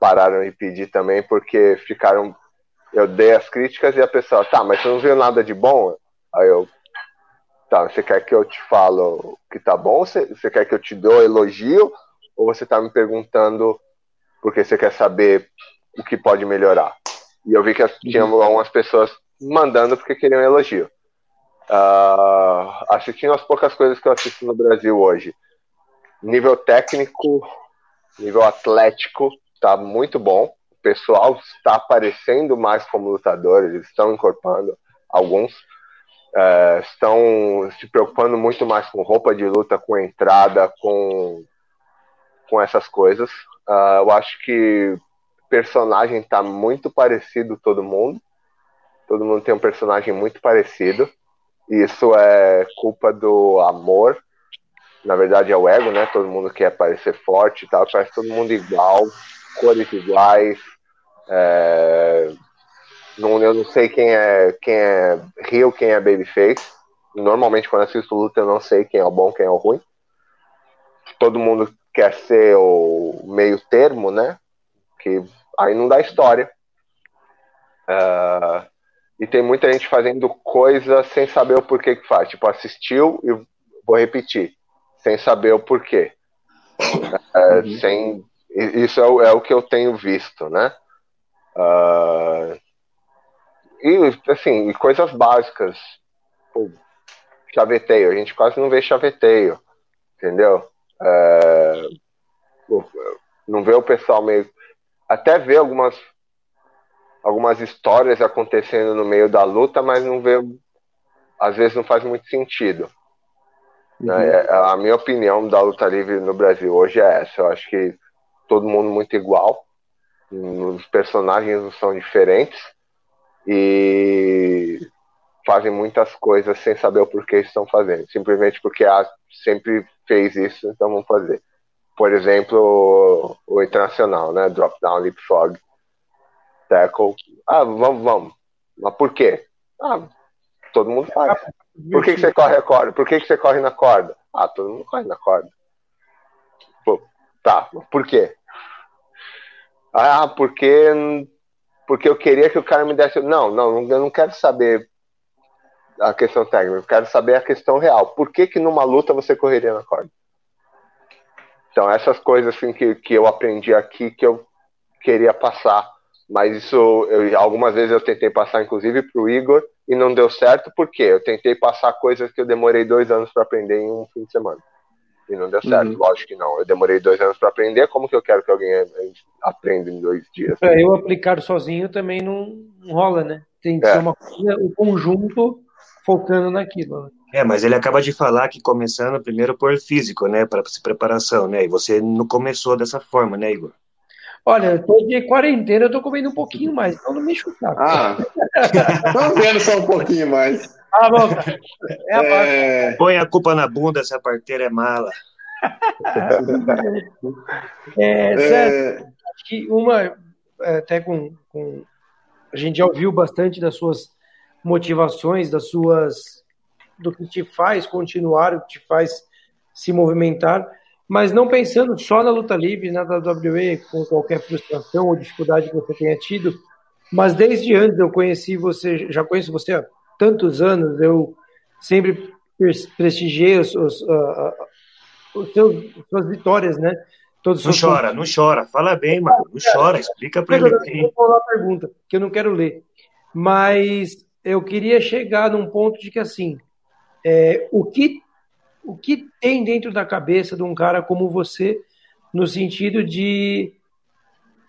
pararam de pedir também porque ficaram. Eu dei as críticas e a pessoa, tá, mas você não viu nada de bom? Aí eu, tá, você quer que eu te falo que tá bom? Você, você quer que eu te dou elogio? Ou você tá me perguntando porque você quer saber o que pode melhorar? E eu vi que tinha uhum. algumas pessoas mandando porque queriam elogio. Uh, assistindo as poucas coisas que eu assisto no Brasil hoje. Nível técnico, nível atlético, está muito bom. O pessoal está aparecendo mais como lutadores, estão incorporando alguns. É, estão se preocupando muito mais com roupa de luta, com entrada, com, com essas coisas. Uh, eu acho que personagem está muito parecido todo mundo. Todo mundo tem um personagem muito parecido. Isso é culpa do amor. Na verdade é o ego, né? Todo mundo quer parecer forte e tal, parece todo mundo igual cores iguais. É, não, eu não sei quem é quem é Rio, quem é Babyface. Normalmente quando assisto luta eu não sei quem é o bom, quem é o ruim. Todo mundo quer ser o meio termo, né? Que aí não dá história. Uh, e tem muita gente fazendo coisa sem saber o porquê que faz. Tipo, assistiu e vou repetir, sem saber o porquê. Uh, uhum. Sem isso é o, é o que eu tenho visto, né? Uh, e, assim, coisas básicas. Pô, chaveteio, a gente quase não vê chaveteio, entendeu? Uh, não vê o pessoal meio. Até vê algumas, algumas histórias acontecendo no meio da luta, mas não vê. Às vezes não faz muito sentido. Né? Uhum. Né? A minha opinião da luta livre no Brasil hoje é essa. Eu acho que todo mundo muito igual, os personagens são diferentes e fazem muitas coisas sem saber o porquê estão fazendo, simplesmente porque a sempre fez isso, então vamos fazer. Por exemplo, o, internacional, né? Drop down, leapfrog, tackle. Ah, vamos, vamos. Mas por quê? Ah, todo mundo faz. Por que, que você corre a corda? Por que, que você corre na corda? Ah, todo mundo corre na corda. Pô, tá, por quê? Ah, porque porque eu queria que o cara me desse. Não, não, eu não quero saber a questão técnica, eu quero saber a questão real. Por que, que numa luta você correria na corda? Então, essas coisas assim, que, que eu aprendi aqui que eu queria passar. Mas isso, eu, algumas vezes eu tentei passar, inclusive, para o Igor, e não deu certo, porque eu tentei passar coisas que eu demorei dois anos para aprender em um fim de semana. E não deu certo, uhum. lógico que não. Eu demorei dois anos para aprender, como que eu quero que alguém aprenda em dois dias? Para eu aplicar sozinho também não rola, né? Tem que é. ser uma coisa, um conjunto focando naquilo. Né? É, mas ele acaba de falar que começando primeiro por físico, né, para preparação, né? E você não começou dessa forma, né, Igor? Olha, eu tô de quarentena, eu tô comendo um pouquinho mais, então não me chutar. Ah, *laughs* tô vendo só um pouquinho mais. Ah, bom, cara. É a é... Põe a culpa na bunda se a parteira é mala. *laughs* é, certo. É... Acho que uma, é, até com, com. A gente já ouviu bastante das suas motivações, das suas. do que te faz continuar, o que te faz se movimentar, mas não pensando só na luta livre, na WWE, com qualquer frustração ou dificuldade que você tenha tido, mas desde antes eu conheci você, já conheço você há tantos anos, eu sempre prestigiei os, os, uh, os seus, suas vitórias, né? Todos não chora, pontos. não chora. Fala bem, mano. Não chora, explica para ele. Eu vou a pergunta, que eu não quero ler. Mas eu queria chegar num ponto de que, assim, é, o, que, o que tem dentro da cabeça de um cara como você, no sentido de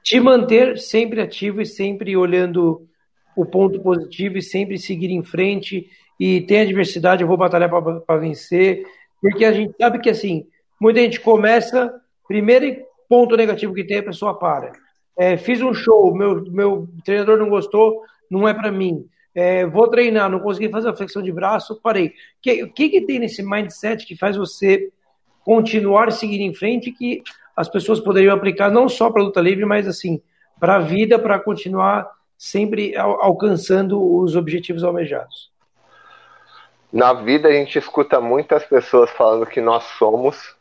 te manter sempre ativo e sempre olhando o ponto positivo e sempre seguir em frente e tem adversidade, eu vou batalhar para vencer, porque a gente sabe que assim, muita gente começa, primeiro ponto negativo que tem, a pessoa para. É, fiz um show, meu, meu treinador não gostou, não é para mim. É, vou treinar, não consegui fazer a flexão de braço, parei. O que, que, tem nesse mindset que faz você continuar seguir em frente que as pessoas poderiam aplicar não só para luta livre, mas assim, para a vida, para continuar sempre alcançando os objetivos almejados. Na vida a gente escuta muitas pessoas falando que nós somos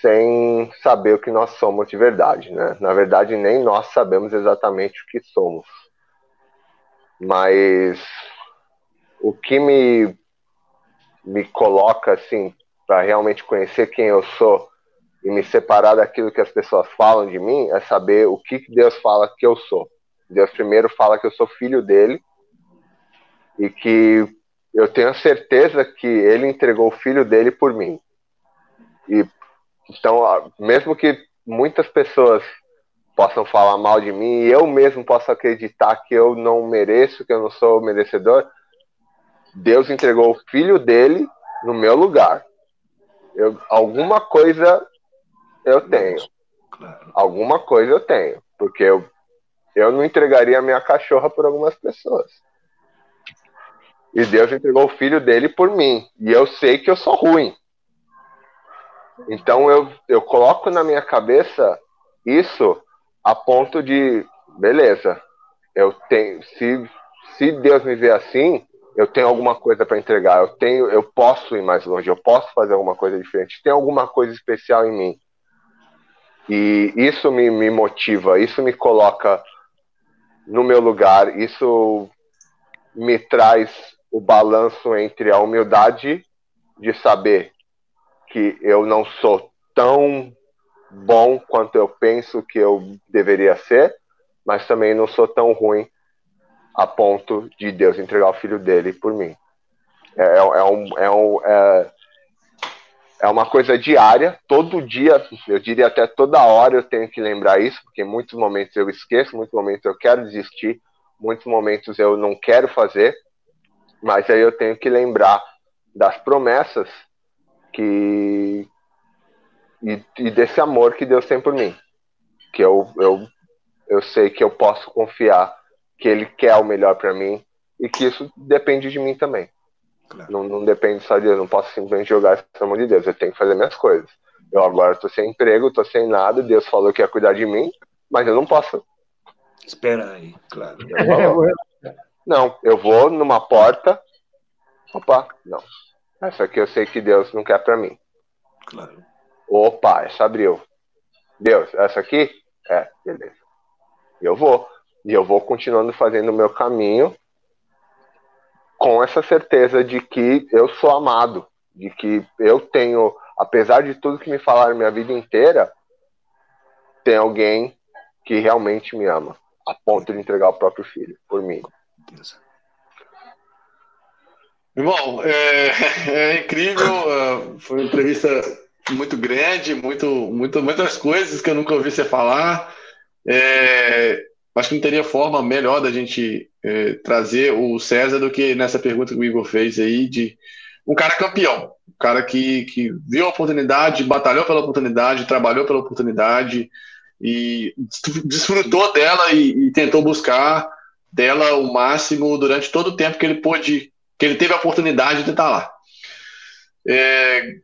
sem saber o que nós somos de verdade, né? Na verdade nem nós sabemos exatamente o que somos. Mas o que me me coloca assim para realmente conhecer quem eu sou e me separar daquilo que as pessoas falam de mim é saber o que Deus fala que eu sou. Deus primeiro fala que eu sou filho dele e que eu tenho certeza que ele entregou o filho dele por mim. E então, mesmo que muitas pessoas possam falar mal de mim e eu mesmo possa acreditar que eu não mereço, que eu não sou merecedor, Deus entregou o filho dele no meu lugar. Eu, alguma coisa eu tenho. Alguma coisa eu tenho. Porque eu eu não entregaria a minha cachorra por algumas pessoas. E Deus entregou o filho dele por mim. E eu sei que eu sou ruim. Então eu, eu coloco na minha cabeça isso a ponto de, beleza, eu tenho, se, se Deus me vê assim, eu tenho alguma coisa para entregar, eu tenho, eu posso ir mais longe, eu posso fazer alguma coisa diferente, tem alguma coisa especial em mim. E isso me, me motiva, isso me coloca no meu lugar. Isso me traz o balanço entre a humildade de saber que eu não sou tão bom quanto eu penso que eu deveria ser, mas também não sou tão ruim a ponto de Deus entregar o filho dele por mim. É, é, é um, é, um, é, é uma coisa diária, todo dia, eu diria até toda hora eu tenho que lembrar isso, porque em muitos momentos eu esqueço, muitos momentos eu quero desistir, muitos momentos eu não quero fazer, mas aí eu tenho que lembrar das promessas que e, e desse amor que Deus tem por mim, que eu, eu, eu sei que eu posso confiar que Ele quer o melhor para mim e que isso depende de mim também. Claro. Não, não, depende só de Deus, não posso simplesmente jogar isso na mão de Deus, eu tenho que fazer minhas coisas. Eu agora estou sem emprego, estou sem nada, Deus falou que ia cuidar de mim, mas eu não posso. Espera aí, claro. Eu *laughs* não, eu vou numa porta. Opa, não. Essa aqui eu sei que Deus não quer para mim. Claro. Opa, essa abriu. Deus, essa aqui? É, beleza. Eu vou. E eu vou continuando fazendo o meu caminho com essa certeza de que eu sou amado, de que eu tenho, apesar de tudo que me falaram minha vida inteira, tem alguém que realmente me ama, a ponto de entregar o próprio filho por mim. Bom, é, *laughs* é incrível, uh, foi uma entrevista muito grande, muito, muito, muitas coisas que eu nunca ouvi você falar. É, acho que não teria forma melhor da gente é, trazer o César do que nessa pergunta que o Igor fez aí de um cara campeão, um cara que, que viu a oportunidade, batalhou pela oportunidade, trabalhou pela oportunidade e desfrutou dela e, e tentou buscar dela o máximo durante todo o tempo que ele pôde, que ele teve a oportunidade de estar lá. É,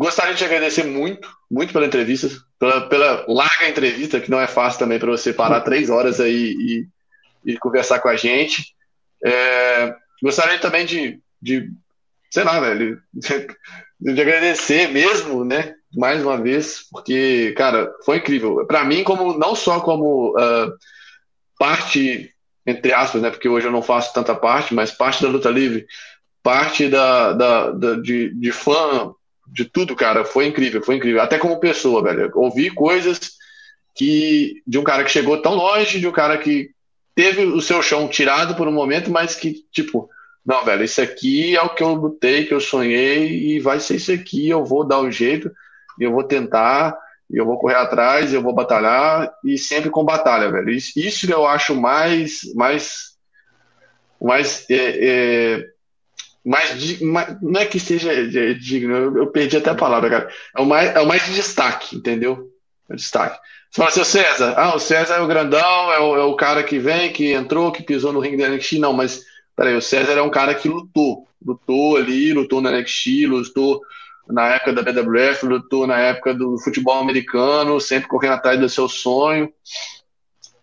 gostaria de agradecer muito, muito pela entrevista, pela, pela larga entrevista, que não é fácil também para você parar três horas aí e, e conversar com a gente. É, gostaria também de, de, sei lá, velho, de agradecer mesmo, né, mais uma vez, porque, cara, foi incrível. Para mim, como não só como uh, parte, entre aspas, né, porque hoje eu não faço tanta parte, mas parte da luta livre, parte da, da, da de, de fã de tudo, cara, foi incrível, foi incrível. Até como pessoa, velho. Ouvi coisas que de um cara que chegou tão longe, de um cara que teve o seu chão tirado por um momento, mas que, tipo, não, velho, isso aqui é o que eu lutei, que eu sonhei, e vai ser isso aqui, eu vou dar um jeito, eu vou tentar, eu vou correr atrás, eu vou batalhar, e sempre com batalha, velho. Isso, isso eu acho mais, mais, mais é, é, mais, mais, não é que seja digno, eu, eu, perdi até a palavra, cara. É o mais, é o mais de destaque, entendeu? É destaque. Você fala assim, o César, ah, o César é o grandão, é o, é o cara que vem, que entrou, que pisou no ringue da NXT. Não, mas peraí, o César é um cara que lutou. Lutou ali, lutou na NXT, lutou na época da BWF, lutou na época do futebol americano, sempre correndo atrás do seu sonho.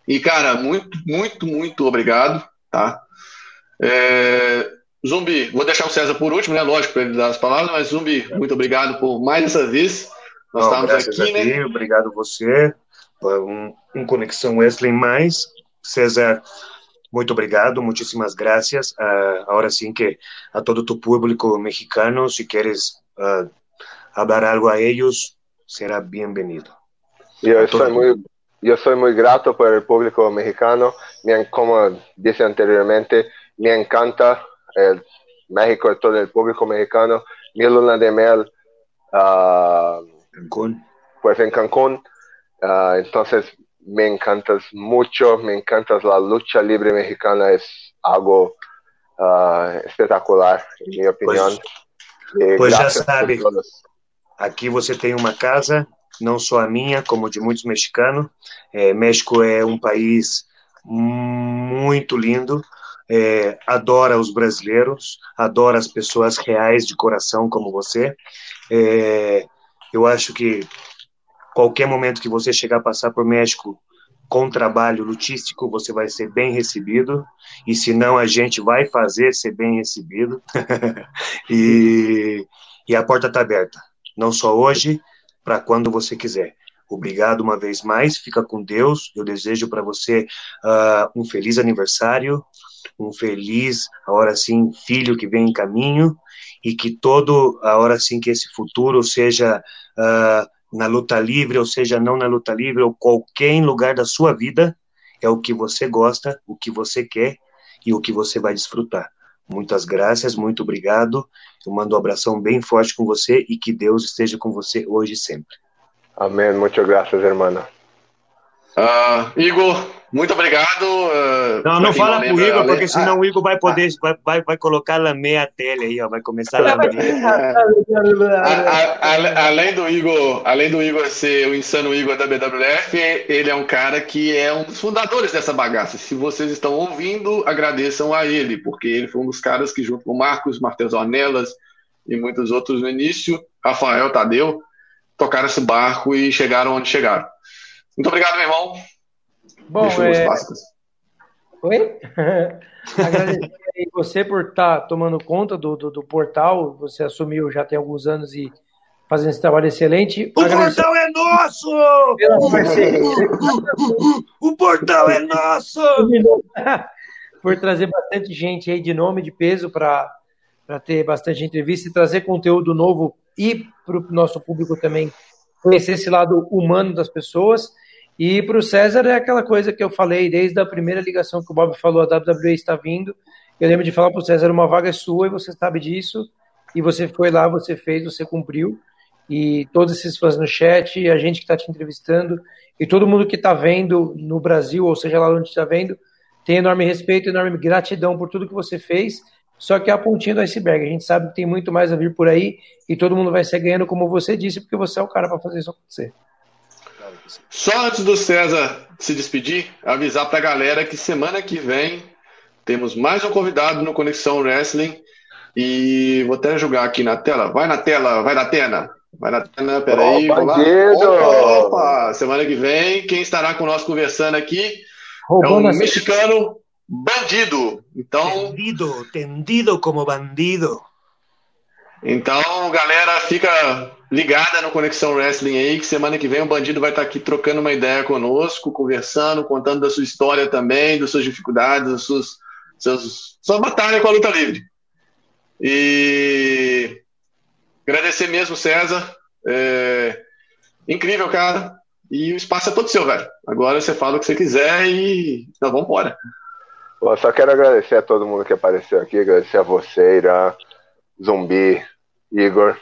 E, cara, muito, muito, muito obrigado, tá? É, Zumbi, vou deixar o César por último, né? Lógico, para ele dar as palavras, mas Zumbi, muito obrigado por mais essa vez. Nós Não, estávamos aqui, né? Obrigado você. Um, um Conexão Wesley mais. César, muito obrigado, muitíssimas gracias. Uh, agora sim que a todo tu público mexicano, se queres uh, hablar algo a ellos, será bem-vindo. Eu sou muito eu sou muito grato por el público mexicano. Me, como disse anteriormente, me encanta el México, todo el público mexicano, mi luna de miel, uh, Cancún. pues en Cancún. Uh, entonces me encantas mucho, me encantas la lucha libre mexicana, es algo uh, espetacular, en mi opinión. Pues, pues já sabe, aqui você tem uma casa, não só a minha, como de muitos mexicanos. É, México é um país muito lindo, é, adora os brasileiros, adora as pessoas reais de coração como você. É, eu acho que qualquer momento que você chegar a passar por México com trabalho lutístico, você vai ser bem recebido, e se não, a gente vai fazer ser bem recebido. *laughs* e, e a porta está aberta, não só hoje, para quando você quiser. Obrigado uma vez mais, fica com Deus. Eu desejo para você uh, um feliz aniversário, um feliz, agora sim, filho que vem em caminho e que todo, agora sim, que esse futuro seja uh, na luta livre, ou seja, não na luta livre, ou qualquer lugar da sua vida, é o que você gosta, o que você quer e o que você vai desfrutar. Muitas graças, muito obrigado. Eu mando um abração bem forte com você e que Deus esteja com você hoje e sempre. Amém. Muitas graças, irmã. Uh, Igor, muito obrigado. Uh, não, não fala pro Igor, porque senão ah, o Igor vai poder, vai, vai, vai colocar a meia tela aí, ó, vai começar a Além do Igor, além do Igor ser o insano Igor da BWF, ele é um cara que é um dos fundadores dessa bagaça. Se vocês estão ouvindo, agradeçam a ele, porque ele foi um dos caras que, junto com Marcos, Martins Ornelas e muitos outros no início, Rafael Tadeu, tocaram esse barco e chegaram onde chegaram. Muito obrigado, meu irmão. Bom, é... Oi? *laughs* Agradecer você por estar tá tomando conta do, do, do, portal. Você assumiu já tem alguns anos e fazendo esse trabalho excelente. O Agradecer... portal é nosso! o portal é nosso! *laughs* por trazer bastante gente aí de nome, de peso, para ter bastante entrevista e trazer conteúdo novo e para o nosso público também conhecer esse lado humano das pessoas E para o César é aquela coisa que eu falei desde a primeira ligação que o Bob falou, a WWE está vindo. Eu lembro de falar para o César, uma vaga é sua e você sabe disso. E você foi lá, você fez, você cumpriu. E todos esses fãs no chat, a gente que está te entrevistando, e todo mundo que está vendo no Brasil, ou seja lá onde está vendo, tem enorme respeito, enorme gratidão por tudo que você fez. Só que é a pontinha do iceberg. A gente sabe que tem muito mais a vir por aí e todo mundo vai ser ganhando, como você disse, porque você é o cara para fazer isso acontecer. Só antes do César se despedir, avisar para a galera que semana que vem temos mais um convidado no Conexão Wrestling. E vou até jogar aqui na tela. Vai na tela, vai na tela. Vai na tela, peraí. Opa, opa, opa, semana que vem, quem estará conosco conversando aqui Roubou é um mexicano bandido. Então, tendido, tendido como bandido. Então, galera, fica ligada no Conexão Wrestling aí, que semana que vem o Bandido vai estar aqui trocando uma ideia conosco, conversando, contando da sua história também, das suas dificuldades, das suas, suas, sua batalha com a luta livre. E agradecer mesmo, César. É... Incrível, cara. E o espaço é todo seu, velho. Agora você fala o que você quiser e nós vamos embora. Só quero agradecer a todo mundo que apareceu aqui, agradecer a você, Irã, Zumbi, Igor.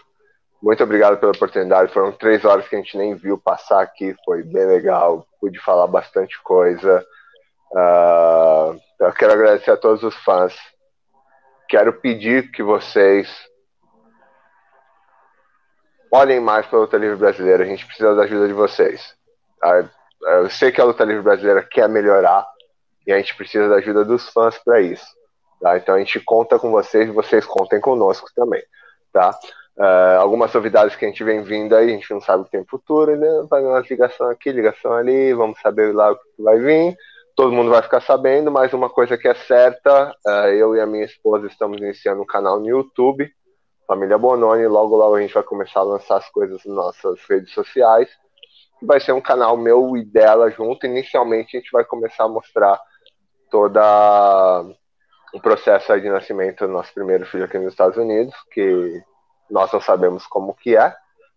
Muito obrigado pela oportunidade. Foram três horas que a gente nem viu passar aqui, foi bem legal. Pude falar bastante coisa. Uh, eu quero agradecer a todos os fãs. Quero pedir que vocês olhem mais para a luta livre brasileira. A gente precisa da ajuda de vocês. Eu sei que a luta livre brasileira quer melhorar e a gente precisa da ajuda dos fãs para isso. Tá? Então a gente conta com vocês e vocês contem conosco também. Tá? Uh, algumas novidades que a gente vem vindo aí, a gente não sabe o que tem futuro, né? Vai uma ligação aqui, ligação ali, vamos saber lá o que vai vir. Todo mundo vai ficar sabendo, mas uma coisa que é certa, uh, eu e a minha esposa estamos iniciando um canal no YouTube, Família Bononi, logo logo a gente vai começar a lançar as coisas nas nossas redes sociais vai ser um canal meu e dela junto. Inicialmente a gente vai começar a mostrar toda o processo de nascimento do nosso primeiro filho aqui nos Estados Unidos, que nós não sabemos como que é.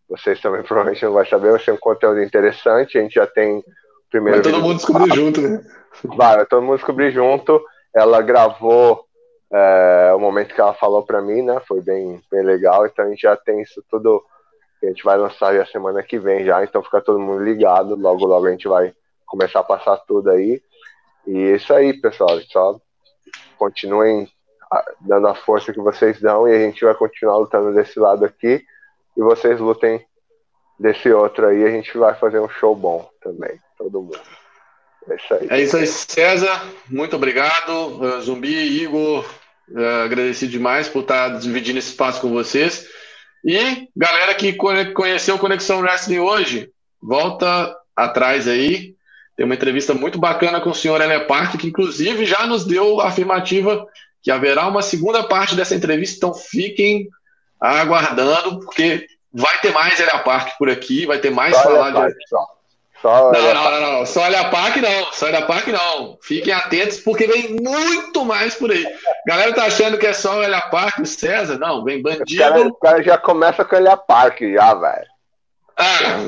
Vocês também *laughs* provavelmente não vão saber, vai ser um conteúdo interessante. A gente já tem o primeiro. Vai todo mundo descobrir junto, né? Vai, vai todo mundo descobrir junto. Ela gravou é, o momento que ela falou para mim, né? Foi bem, bem legal. Então a gente já tem isso tudo a gente vai lançar a semana que vem já, então fica todo mundo ligado. Logo, logo a gente vai começar a passar tudo aí. E é isso aí, pessoal. Só continuem dando a força que vocês dão e a gente vai continuar lutando desse lado aqui. E vocês lutem desse outro aí. A gente vai fazer um show bom também, todo mundo. É isso aí. É isso aí, César. Muito obrigado. Zumbi, Igor, eh, agradecido demais por estar dividindo esse espaço com vocês. E galera que conheceu Conexão Wrestling hoje, volta atrás aí. Tem uma entrevista muito bacana com o senhor Elia Park, que inclusive já nos deu a afirmativa que haverá uma segunda parte dessa entrevista, então fiquem aguardando, porque vai ter mais Elia Park por aqui, vai ter mais falar de. Só não, não, não, não, só olha Parque não, só olha Parque não. Fiquem atentos porque vem muito mais por aí. Galera tá achando que é só olha Parque, César? Não, vem bandido. O cara, o cara já começa com olha Parque já, velho. Ah,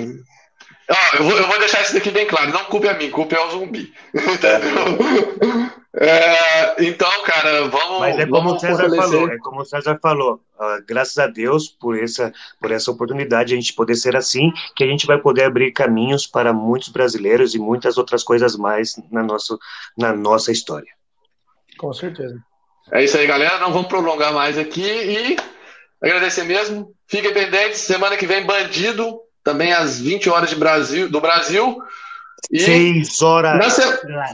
ó, eu, vou, eu vou deixar isso daqui bem claro. Não culpe a mim, culpe ao zumbi. *laughs* Entendeu? É, então, cara, vamos. Mas é como o César falou, é como o César falou. Uh, graças a Deus por essa, por essa oportunidade, a gente poder ser assim, que a gente vai poder abrir caminhos para muitos brasileiros e muitas outras coisas mais na, nosso, na nossa história. Com certeza. É isso aí, galera. Não vamos prolongar mais aqui e agradecer mesmo. Fiquem pendentes. Semana que vem, Bandido, também às 20 horas de Brasil, do Brasil. E 6 horas, se...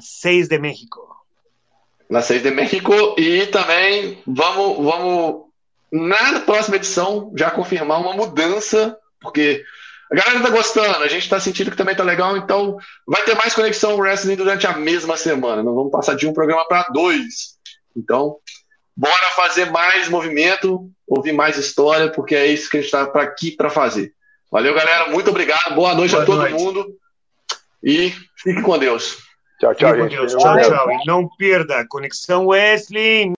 6 de México na 6 de México e também vamos, vamos na próxima edição já confirmar uma mudança, porque a galera tá gostando, a gente tá sentindo que também tá legal, então vai ter mais conexão wrestling durante a mesma semana. Nós vamos passar de um programa para dois. Então, bora fazer mais movimento, ouvir mais história, porque é isso que a gente tá aqui para fazer. Valeu, galera. Muito obrigado. Boa noite Boa a todo noite. mundo. E fique com Deus. Tchau, tchau, gente. Deus. Tchau, tchau. E não perda. Conexão Wesley.